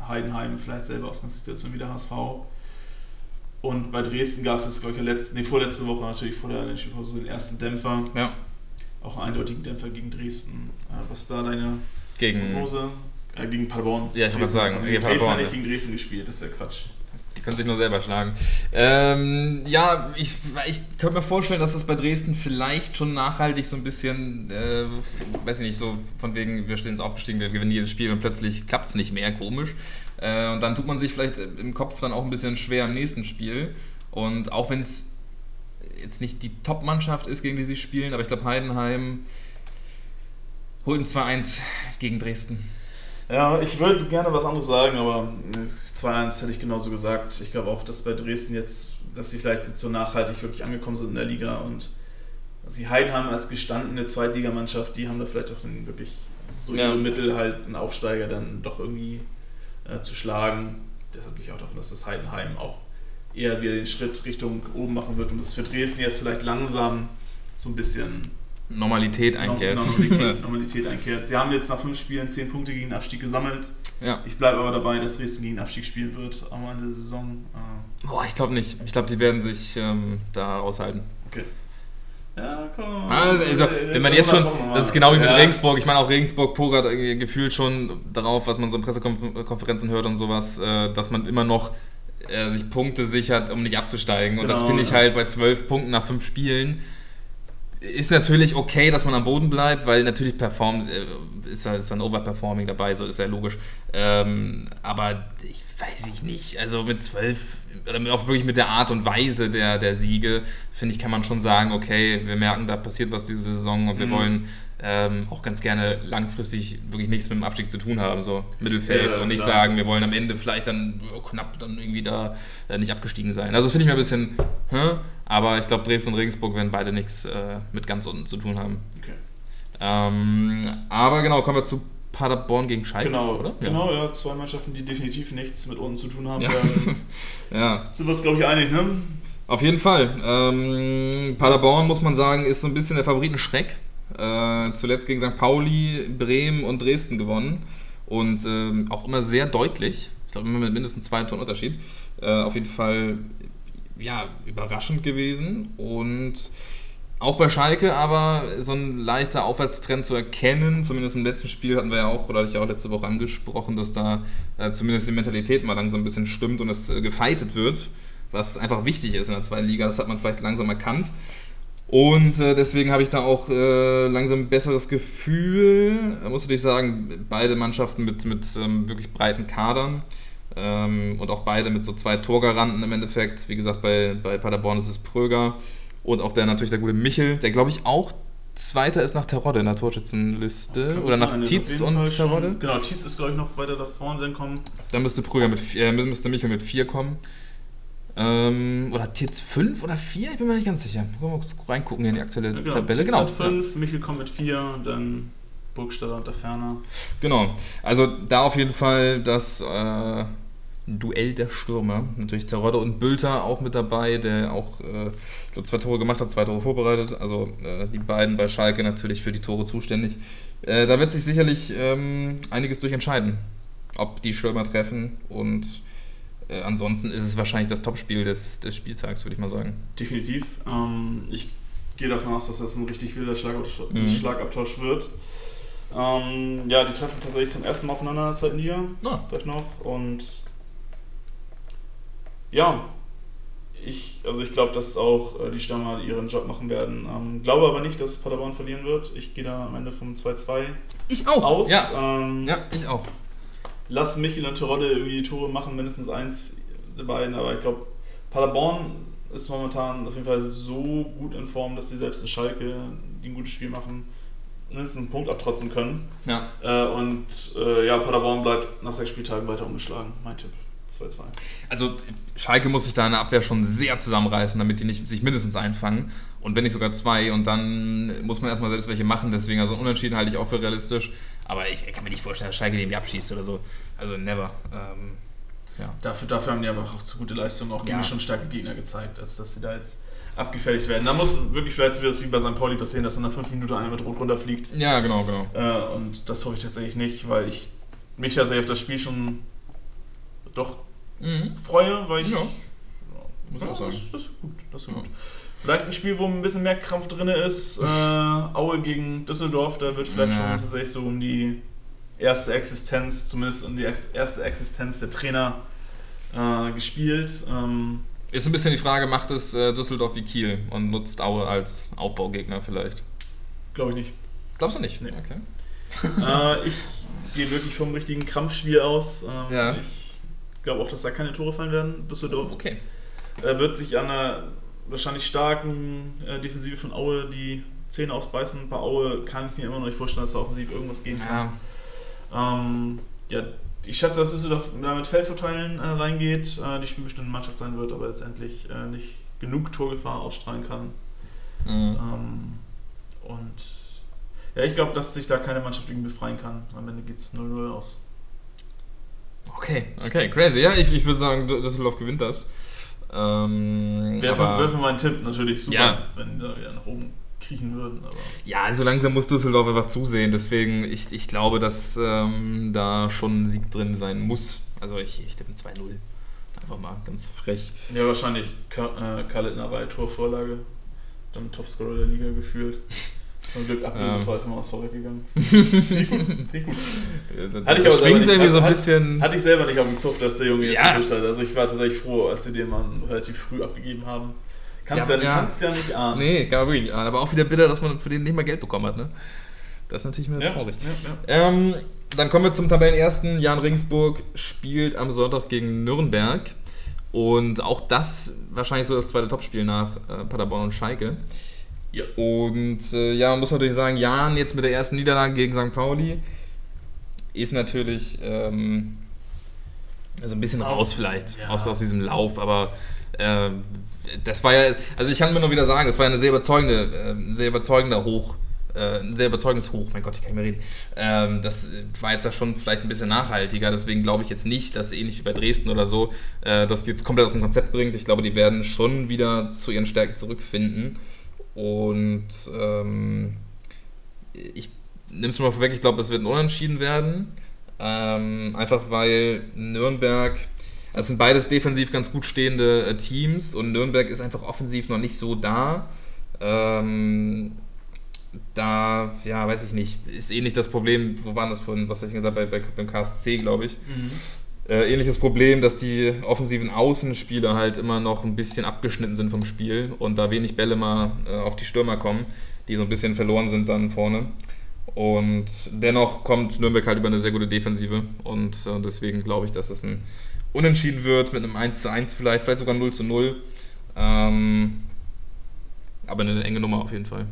Heidenheim vielleicht selber Ausgangssituation wie der HSV. Und bei Dresden gab es jetzt, glaube ich, letzte, nee, vorletzte Woche natürlich vor der Länderspielpause den ersten Dämpfer. Ja. Auch einen eindeutigen Dämpfer gegen Dresden. Äh, was da deine gegen, Prognose? Äh, gegen Paderborn. Ja, ich wollte sagen, gegen Dresden hat nicht gegen Dresden gespielt, das ist ja Quatsch. Die können sich nur selber schlagen. Ähm, ja, ich, ich könnte mir vorstellen, dass das bei Dresden vielleicht schon nachhaltig so ein bisschen, äh, weiß ich nicht, so von wegen, wir stehen jetzt aufgestiegen, wir gewinnen jedes Spiel und plötzlich klappt es nicht mehr, komisch. Äh, und dann tut man sich vielleicht im Kopf dann auch ein bisschen schwer im nächsten Spiel. Und auch wenn es jetzt nicht die Top-Mannschaft ist, gegen die sie spielen, aber ich glaube, Heidenheim holt ein 2-1 gegen Dresden. Ja, ich würde gerne was anderes sagen, aber 2-1 hätte ich genauso gesagt. Ich glaube auch, dass bei Dresden jetzt, dass sie vielleicht jetzt so nachhaltig wirklich angekommen sind in der Liga und sie Heidenheim als gestandene Zweitligamannschaft, die haben da vielleicht auch dann wirklich so ja. ihre Mittel halt einen Aufsteiger dann doch irgendwie äh, zu schlagen. Deshalb gehe ich auch davon, dass das Heidenheim auch eher wieder den Schritt Richtung oben machen wird und das für Dresden jetzt vielleicht langsam so ein bisschen Normalität einkehrt. Normalität, Normalität einkehrt. Sie haben jetzt nach fünf Spielen zehn Punkte gegen den Abstieg gesammelt. Ja. Ich bleibe aber dabei, dass Dresden gegen den Abstieg spielen wird am Ende der Saison. Boah, ich glaube nicht. Ich glaube, die werden sich ähm, da raushalten. Okay. Ja, komm. Also, wenn man jetzt schon, das ist genau wie mit Regensburg, ich meine auch Regensburg pokert gefühlt schon darauf, was man so in Pressekonferenzen hört und sowas, äh, dass man immer noch äh, sich Punkte sichert, um nicht abzusteigen. Und genau, das finde ich halt bei zwölf Punkten nach fünf Spielen ist natürlich okay, dass man am Boden bleibt, weil natürlich performt, äh, ist, ist dann Overperforming dabei, so ist ja logisch. Ähm, aber ich weiß ich nicht, also mit zwölf, oder auch wirklich mit der Art und Weise der, der Siege, finde ich, kann man schon sagen, okay, wir merken, da passiert was diese Saison und wir mhm. wollen ähm, auch ganz gerne langfristig wirklich nichts mit dem Abstieg zu tun haben, so Mittelfeld ja, und nicht klar. sagen, wir wollen am Ende vielleicht dann knapp dann irgendwie da äh, nicht abgestiegen sein. Also das finde ich mir ein bisschen, hä? aber ich glaube Dresden und Regensburg werden beide nichts äh, mit ganz unten zu tun haben. Okay. Ähm, aber genau, kommen wir zu Paderborn gegen Schalke, genau, oder? Ja. Genau, ja, zwei Mannschaften, die definitiv nichts mit unten zu tun haben ja. ja. Sind wir uns, glaube ich, einig, ne? Auf jeden Fall. Ähm, Paderborn, muss man sagen, ist so ein bisschen der Favoritenschreck. Äh, zuletzt gegen St. Pauli, Bremen und Dresden gewonnen. Und ähm, auch immer sehr deutlich. Ich glaube, immer mit mindestens zwei Toren Unterschied. Äh, auf jeden Fall ja, überraschend gewesen. Und auch bei Schalke aber so ein leichter Aufwärtstrend zu erkennen. Zumindest im letzten Spiel hatten wir ja auch, oder hatte ich auch letzte Woche angesprochen, dass da äh, zumindest die Mentalität mal langsam ein bisschen stimmt und es äh, gefeitet wird. Was einfach wichtig ist in der zweiten Liga. Das hat man vielleicht langsam erkannt. Und äh, deswegen habe ich da auch äh, langsam ein besseres Gefühl. Da muss natürlich sagen, beide Mannschaften mit, mit ähm, wirklich breiten Kadern ähm, und auch beide mit so zwei Torgaranten im Endeffekt. Wie gesagt, bei, bei Paderborn ist es Pröger und auch der natürlich der gute Michel, der glaube ich auch Zweiter ist nach Terodde in der Torschützenliste. Oder nach Tietz und Terodde. Genau, Tietz ist, glaube ich, noch weiter da vorne dann kommen. Dann müsste Pröger mit äh, müsste Michel mit 4 kommen. Ähm, oder Titz 5 oder 4? Ich bin mir nicht ganz sicher. Gucken wir mal reingucken in die aktuelle ja, genau. Tabelle. Titz genau. hat 5, ja. Michel kommt mit 4, dann Burgstaller und der Ferner. Genau. Also da auf jeden Fall das äh, Duell der Stürmer. Natürlich Terodde und Bülter auch mit dabei, der auch äh, ich glaube, zwei Tore gemacht hat, zwei Tore vorbereitet. Also äh, die beiden bei Schalke natürlich für die Tore zuständig. Äh, da wird sich sicherlich ähm, einiges durchentscheiden, ob die Stürmer treffen und äh, ansonsten ist es wahrscheinlich das Topspiel des, des Spieltags, würde ich mal sagen. Definitiv. Ähm, ich gehe davon aus, dass das ein richtig wilder Schlagabtausch, mhm. Schlagabtausch wird. Ähm, ja, die treffen tatsächlich zum ersten Mal aufeinander in der zweiten Liga. Ah. Vielleicht noch. Und ja, ich, also ich glaube, dass auch äh, die Stürmer ihren Job machen werden. Ähm, glaube aber nicht, dass Paderborn verlieren wird. Ich gehe da am Ende vom 2-2 ich auch. aus. Ja. Ähm, ja, ich auch lass Michel und Terodde irgendwie die Tore machen, mindestens eins der beiden. Aber ich glaube, Paderborn ist momentan auf jeden Fall so gut in Form, dass sie selbst in Schalke, die ein gutes Spiel machen, mindestens einen Punkt abtrotzen können. Ja. Äh, und äh, ja, Paderborn bleibt nach sechs Spieltagen weiter umgeschlagen. Mein Tipp. 2-2. Also Schalke muss sich da in der Abwehr schon sehr zusammenreißen, damit die nicht sich mindestens einfangen. Und wenn nicht sogar zwei. Und dann muss man erstmal selbst welche machen. Deswegen, also Unentschieden halte ich auch für realistisch. Aber ich, ich kann mir nicht vorstellen, dass Schalke irgendwie abschießt oder so. Also never. Ähm, ja. dafür, dafür haben die aber auch zu gute Leistungen auch gegen ja. schon starke Gegner gezeigt, als dass sie da jetzt abgefertigt werden. Da muss wirklich vielleicht so wie bei St. Pauli passieren, dass in der 5 Minuten einer mit Rot runterfliegt. Ja, genau, genau. Äh, und das hoffe ich tatsächlich nicht, weil ich mich ja sehr auf das Spiel schon doch mhm. freue, weil ich. Ja, ja. Das, das, ist gut. Das ist ja. gut. Vielleicht ein Spiel, wo ein bisschen mehr Krampf drin ist. Äh, Aue gegen Düsseldorf, da wird vielleicht ja. schon tatsächlich so um die erste Existenz, zumindest um die erste Existenz der Trainer äh, gespielt. Ähm, ist ein bisschen die Frage, macht es äh, Düsseldorf wie Kiel und nutzt Aue als Aufbaugegner vielleicht? Glaube ich nicht. Glaubst du nicht? Nee. Okay. Äh, ich gehe wirklich vom richtigen Krampfspiel aus. Ähm, ja. Ich glaube auch, dass da keine Tore fallen werden. Düsseldorf okay. wird sich an einer wahrscheinlich starken äh, Defensive von Aue die Zähne ausbeißen. Bei Aue kann ich mir immer noch nicht vorstellen, dass da offensiv irgendwas gehen kann. Ja, ähm, ja ich schätze, dass Düsseldorf da mit Feldvorteilen äh, reingeht, äh, die spielbestimmte Mannschaft sein wird, aber letztendlich äh, nicht genug Torgefahr ausstrahlen kann. Mhm. Ähm, und ja, ich glaube, dass sich da keine Mannschaft irgendwie befreien kann. Am Ende geht es 0-0 aus. Okay, okay, crazy. Ja, ich, ich würde sagen, Düsseldorf gewinnt das. Ähm, Wäre für meinen Tipp natürlich super, ja. wenn sie wieder nach oben kriechen würden. Aber. Ja, so langsam muss Düsseldorf einfach zusehen. Deswegen, ich, ich glaube, dass ähm, da schon ein Sieg drin sein muss. Also ich, ich tippe 2-0. Einfach mal ganz frech. Ja, wahrscheinlich Karl äh, bei Torvorlage. dann Topscorer der Liga gefühlt. Zum Glück ablösefrei vom ASV weggegangen. Finde ich gut. Ich gut. Da Hatte ich aber schwingt nicht. irgendwie so ein bisschen. Hatte ich selber nicht auf dem Zug, dass der Junge jetzt Ja. erwischt hat. Also ich war tatsächlich froh, als sie den Mann relativ früh abgegeben haben. Kannst ja, Ja, ja. Kannst ja nicht ahnen. Nee, kann man wirklich nicht ahnen. Aber auch wieder bitter, dass man für den nicht mal Geld bekommen hat. Ne? Das ist natürlich mir Ja, traurig. ja, ja. Ähm, dann kommen wir zum Tabellenersten. Jan Regensburg spielt am Sonntag gegen Nürnberg. Und auch das wahrscheinlich so das zweite Topspiel nach äh, Paderborn und Schalke. Ja. Und äh, ja, man muss natürlich sagen, Jan jetzt mit der ersten Niederlage gegen St. Pauli ist natürlich ähm, also ein bisschen raus vielleicht ja. aus, aus diesem Lauf, aber äh, das war ja, also ich kann mir nur wieder sagen, das war eine sehr überzeugende, äh, ein sehr überzeugender Hoch, äh, ein sehr überzeugendes Hoch, mein Gott, ich kann nicht mehr reden. Ähm, das war jetzt ja schon vielleicht ein bisschen nachhaltiger, deswegen glaube ich jetzt nicht, dass ähnlich wie bei Dresden oder so, äh, dass die jetzt komplett aus dem Konzept bringt. Ich glaube, die werden schon wieder zu ihren Stärken zurückfinden. Und ähm, ich nehme es mal vorweg, ich glaube, es wird ein Unentschieden werden. Ähm, einfach weil Nürnberg, es sind beides defensiv ganz gut stehende äh, Teams und Nürnberg ist einfach offensiv noch nicht so da. Ähm, da, ja, weiß ich nicht, ist ähnlich das Problem, wo waren das von, was habe ich gesagt, bei, bei, beim KSC, glaube ich. Mhm. Äh, ähnliches Problem, dass die offensiven Außenspieler halt immer noch ein bisschen abgeschnitten sind vom Spiel und da wenig Bälle mal äh, auf die Stürmer kommen, die so ein bisschen verloren sind dann vorne. Und dennoch kommt Nürnberg halt über eine sehr gute Defensive und äh, deswegen glaube ich, dass es ein Unentschieden wird mit einem 1 zu 1 vielleicht, vielleicht sogar 0 zu 0. Ähm, aber eine enge Nummer auf jeden Fall.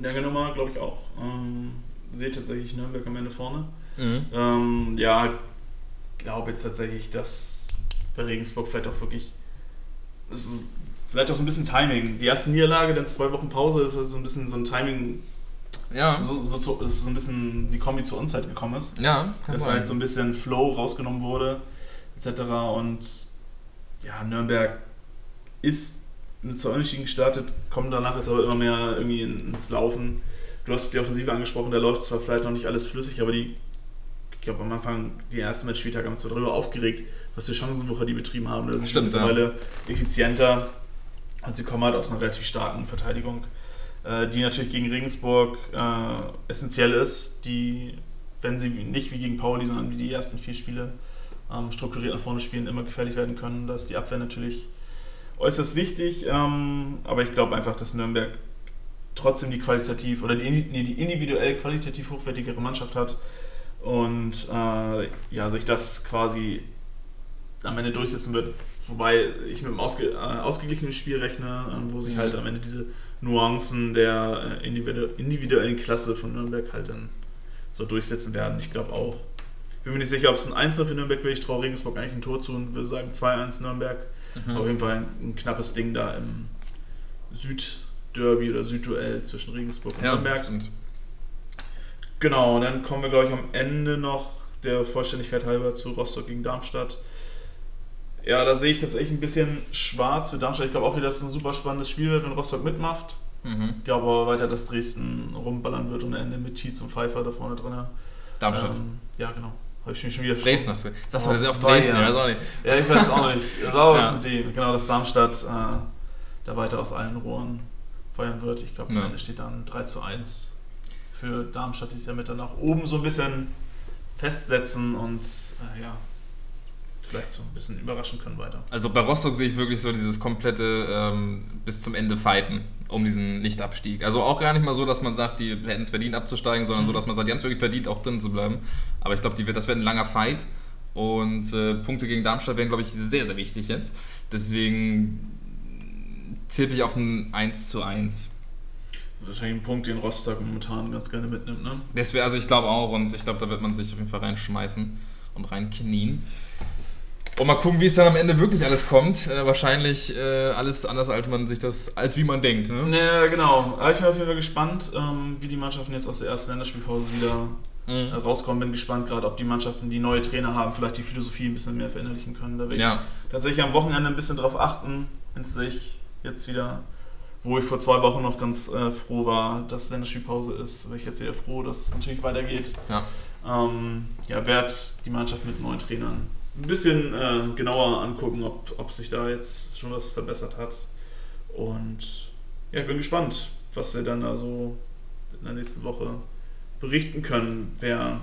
Lange Nummer, glaube ich auch. Ähm, sehe tatsächlich Nürnberg am Ende vorne. Mhm. Ähm, ja, glaube jetzt tatsächlich, dass bei Regensburg vielleicht auch wirklich. Es ist vielleicht auch so ein bisschen Timing. Die erste Niederlage, dann zwei Wochen Pause, das ist so ein bisschen so ein Timing, Ja, so, so, zu- dass so ein bisschen die Kombi zur Unzeit gekommen ist. ja, dass halt so ein bisschen Flow rausgenommen wurde, etc. Und ja, Nürnberg ist mit zwei Unentschieden gestartet, kommen danach jetzt aber immer mehr irgendwie in- ins Laufen. Du hast die Offensive angesprochen, da läuft zwar vielleicht noch nicht alles flüssig, aber die, ich glaube am Anfang, die ersten Matchspieltag haben wir uns so darüber aufgeregt, was für Chancenwucher die betrieben haben. Da sind sie Stimmt, ja. mittlerweile effizienter und sie kommen halt aus einer relativ starken Verteidigung, äh, die natürlich gegen Regensburg äh, essentiell ist, die, wenn sie nicht wie gegen Pauli, sondern wie die ersten vier Spiele ähm, strukturiert nach vorne spielen, immer gefährlich werden können. Da ist die Abwehr natürlich äußerst wichtig, ähm, aber ich glaube einfach, dass Nürnberg trotzdem die qualitativ oder die, die individuell qualitativ hochwertigere Mannschaft hat und äh, ja, sich das quasi am Ende durchsetzen wird. Wobei ich mit einem ausge, äh, ausgeglichenen Spiel rechne, äh, wo sich halt am Ende diese Nuancen der äh, individu individuellen Klasse von Nürnberg halt dann so durchsetzen werden. Ich glaube auch. Ich bin mir nicht sicher, ob es ein 1 für Nürnberg wird. Ich traue Regensburg eigentlich ein Tor zu und würde sagen 2-1 Nürnberg. Mhm. Auf jeden Fall ein, ein knappes Ding da im Südderby oder Südduell zwischen Regensburg und Ja, Nürnberg. stimmt. Genau, und dann kommen wir, glaube ich, am Ende noch der Vollständigkeit halber zu Rostock gegen Darmstadt. Ja, da sehe ich tatsächlich ein bisschen schwarz für Darmstadt. Ich glaube auch wieder, dass es ein super spannendes Spiel wird, wenn Rostock mitmacht. Mhm. Ich glaube aber weiter, dass Dresden rumballern wird und am Ende mit Tietz und Pfeiffer da vorne drin. Darmstadt. Ähm, ja, genau. Habe ich mich schon wieder Dresden hast du. Sagst du Oh, sehr oft Dresden, ja. ich weiß auch nicht. Ja, ich weiß auch nicht. Raus Ja. mit dem. Genau, dass Darmstadt äh, da weiter aus allen Rohren feuern wird. Ich glaube, am Ja. Ende steht dann 3 zu 1 für Darmstadt, die sich ja mit dann nach oben so ein bisschen festsetzen und äh, ja, vielleicht so ein bisschen überraschen können weiter. Also bei Rostock sehe ich wirklich so dieses komplette ähm, bis zum Ende Fighten um diesen Nicht-Abstieg. Also auch gar nicht mal so, dass man sagt, die hätten es verdient abzusteigen, sondern so, dass man sagt, die haben es wirklich verdient, auch drin zu bleiben. Aber ich glaube, das wird ein langer Fight. Und äh, Punkte gegen Darmstadt wären, glaube ich, sehr, sehr wichtig jetzt. Deswegen tippe ich auf ein 1 zu 1. Wahrscheinlich ein Punkt, den Rostock momentan ganz gerne mitnimmt, ne? Das wäre, also ich glaube auch, und ich glaube, da wird man sich auf jeden Fall reinschmeißen und reinknien. Und mal gucken, wie es dann am Ende wirklich alles kommt. Äh, wahrscheinlich äh, alles anders, als man sich das, als wie man denkt. Ne? Ja, genau. Aber ich bin auf jeden Fall gespannt, ähm, wie die Mannschaften jetzt aus der ersten Länderspielpause wieder äh, Mhm. rauskommen. Bin gespannt, gerade ob die Mannschaften, die neue Trainer haben, vielleicht die Philosophie ein bisschen mehr verinnerlichen können. Da werde ich Ja, tatsächlich am Wochenende ein bisschen drauf achten, wenn es sich jetzt wieder, wo ich vor zwei Wochen noch ganz äh, froh war, dass Länderspielpause ist, bin ich jetzt wieder froh, dass es natürlich weitergeht. Ja. Ähm, ja, werde die Mannschaft mit neuen Trainern ein bisschen äh, genauer angucken, ob, ob sich da jetzt schon was verbessert hat. Und Ja, ich bin gespannt, was wir dann also in der nächsten Woche berichten können, wer,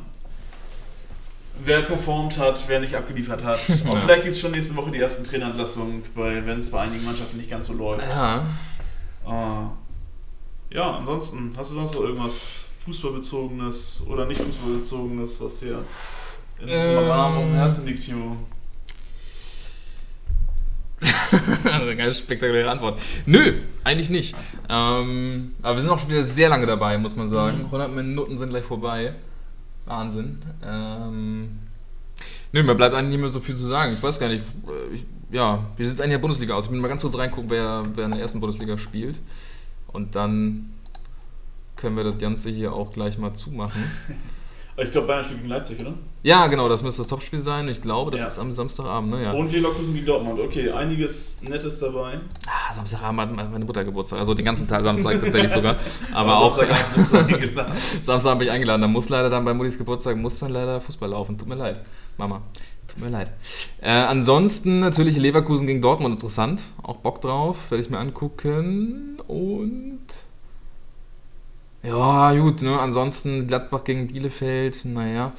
wer performt hat, wer nicht abgeliefert hat. Ja. Vielleicht gibt es schon nächste Woche die ersten Trainerentlassungen, weil wenn es bei einigen Mannschaften nicht ganz so läuft. Ja. Äh, ja, ansonsten, hast du sonst noch irgendwas Fußballbezogenes oder nicht Fußballbezogenes, was dir in diesem Ähm. Rahmen auf dem Herzen liegt, Timo? Eine ganz spektakuläre Antwort. Nö, eigentlich nicht. Ähm, aber wir sind auch schon wieder sehr lange dabei, muss man sagen. Mhm. 100 Minuten sind gleich vorbei. Wahnsinn. Ähm, nö, mir bleibt eigentlich nicht mehr so viel zu sagen. Ich weiß gar nicht. Ich, ja, wie sieht es eigentlich in der Bundesliga aus? Ich will mal ganz kurz reingucken, wer, wer in der ersten Bundesliga spielt. Und dann können wir das Ganze hier auch gleich mal zumachen. Ich glaube, Bayern spielt gegen Leipzig, oder? Ja, genau, das müsste das Topspiel sein. Ich glaube, das Ja. ist am Samstagabend, ne? Ja. Und Leverkusen gegen Dortmund. Okay, einiges Nettes dabei. Ah, Samstagabend hat meine Mutter Geburtstag. Also den ganzen Tag Samstag tatsächlich sogar. Aber auch Samstagabend bist du eingeladen. Samstag bin ich eingeladen. Da muss leider dann bei Muttis Geburtstag muss dann leider Fußball laufen. Tut mir leid, Mama. Tut mir leid. Äh, ansonsten natürlich Leverkusen gegen Dortmund interessant. Auch Bock drauf. Werde ich mir angucken. Und ja, gut. Ne? Ansonsten Gladbach gegen Bielefeld. Naja.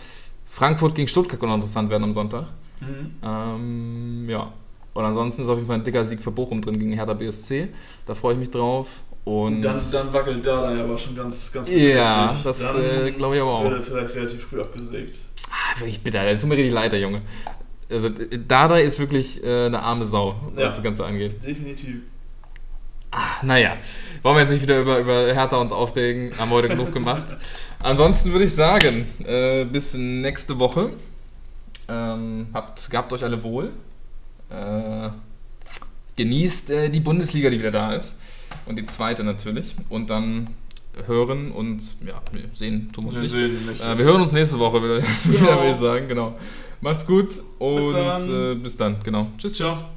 Frankfurt gegen Stuttgart kann noch interessant werden am Sonntag. Mhm. Ähm, ja. Und ansonsten ist auf jeden Fall ein dicker Sieg für Bochum drin gegen Hertha BSC. Da freue ich mich drauf. Und Dann, dann wackelt da ja aber schon ganz, ganz Ja, das, äh, glaub ich aber auch. Wird er vielleicht relativ früh abgesägt. Ah, wirklich bitter, der tut mir richtig leid, der Junge. Also, Dada ist wirklich äh, eine arme Sau, was Ja. das Ganze angeht. Definitiv. Ah, naja, wollen wir jetzt nicht wieder über, über Hertha uns aufregen, haben wir heute genug gemacht. Ansonsten würde ich sagen, äh, bis nächste Woche. Ähm, habt, gehabt euch alle wohl. Äh, genießt äh, die Bundesliga, die wieder da ist. Und die zweite natürlich. Und dann hören und ja, sehen tun wir uns Wir nicht. sehen nicht. Äh, wir hören uns nächste Woche wieder, wieder würde ich sagen, genau. Macht's gut und dann. Äh, bis dann, genau. Tschüss, tschüss. Ciao.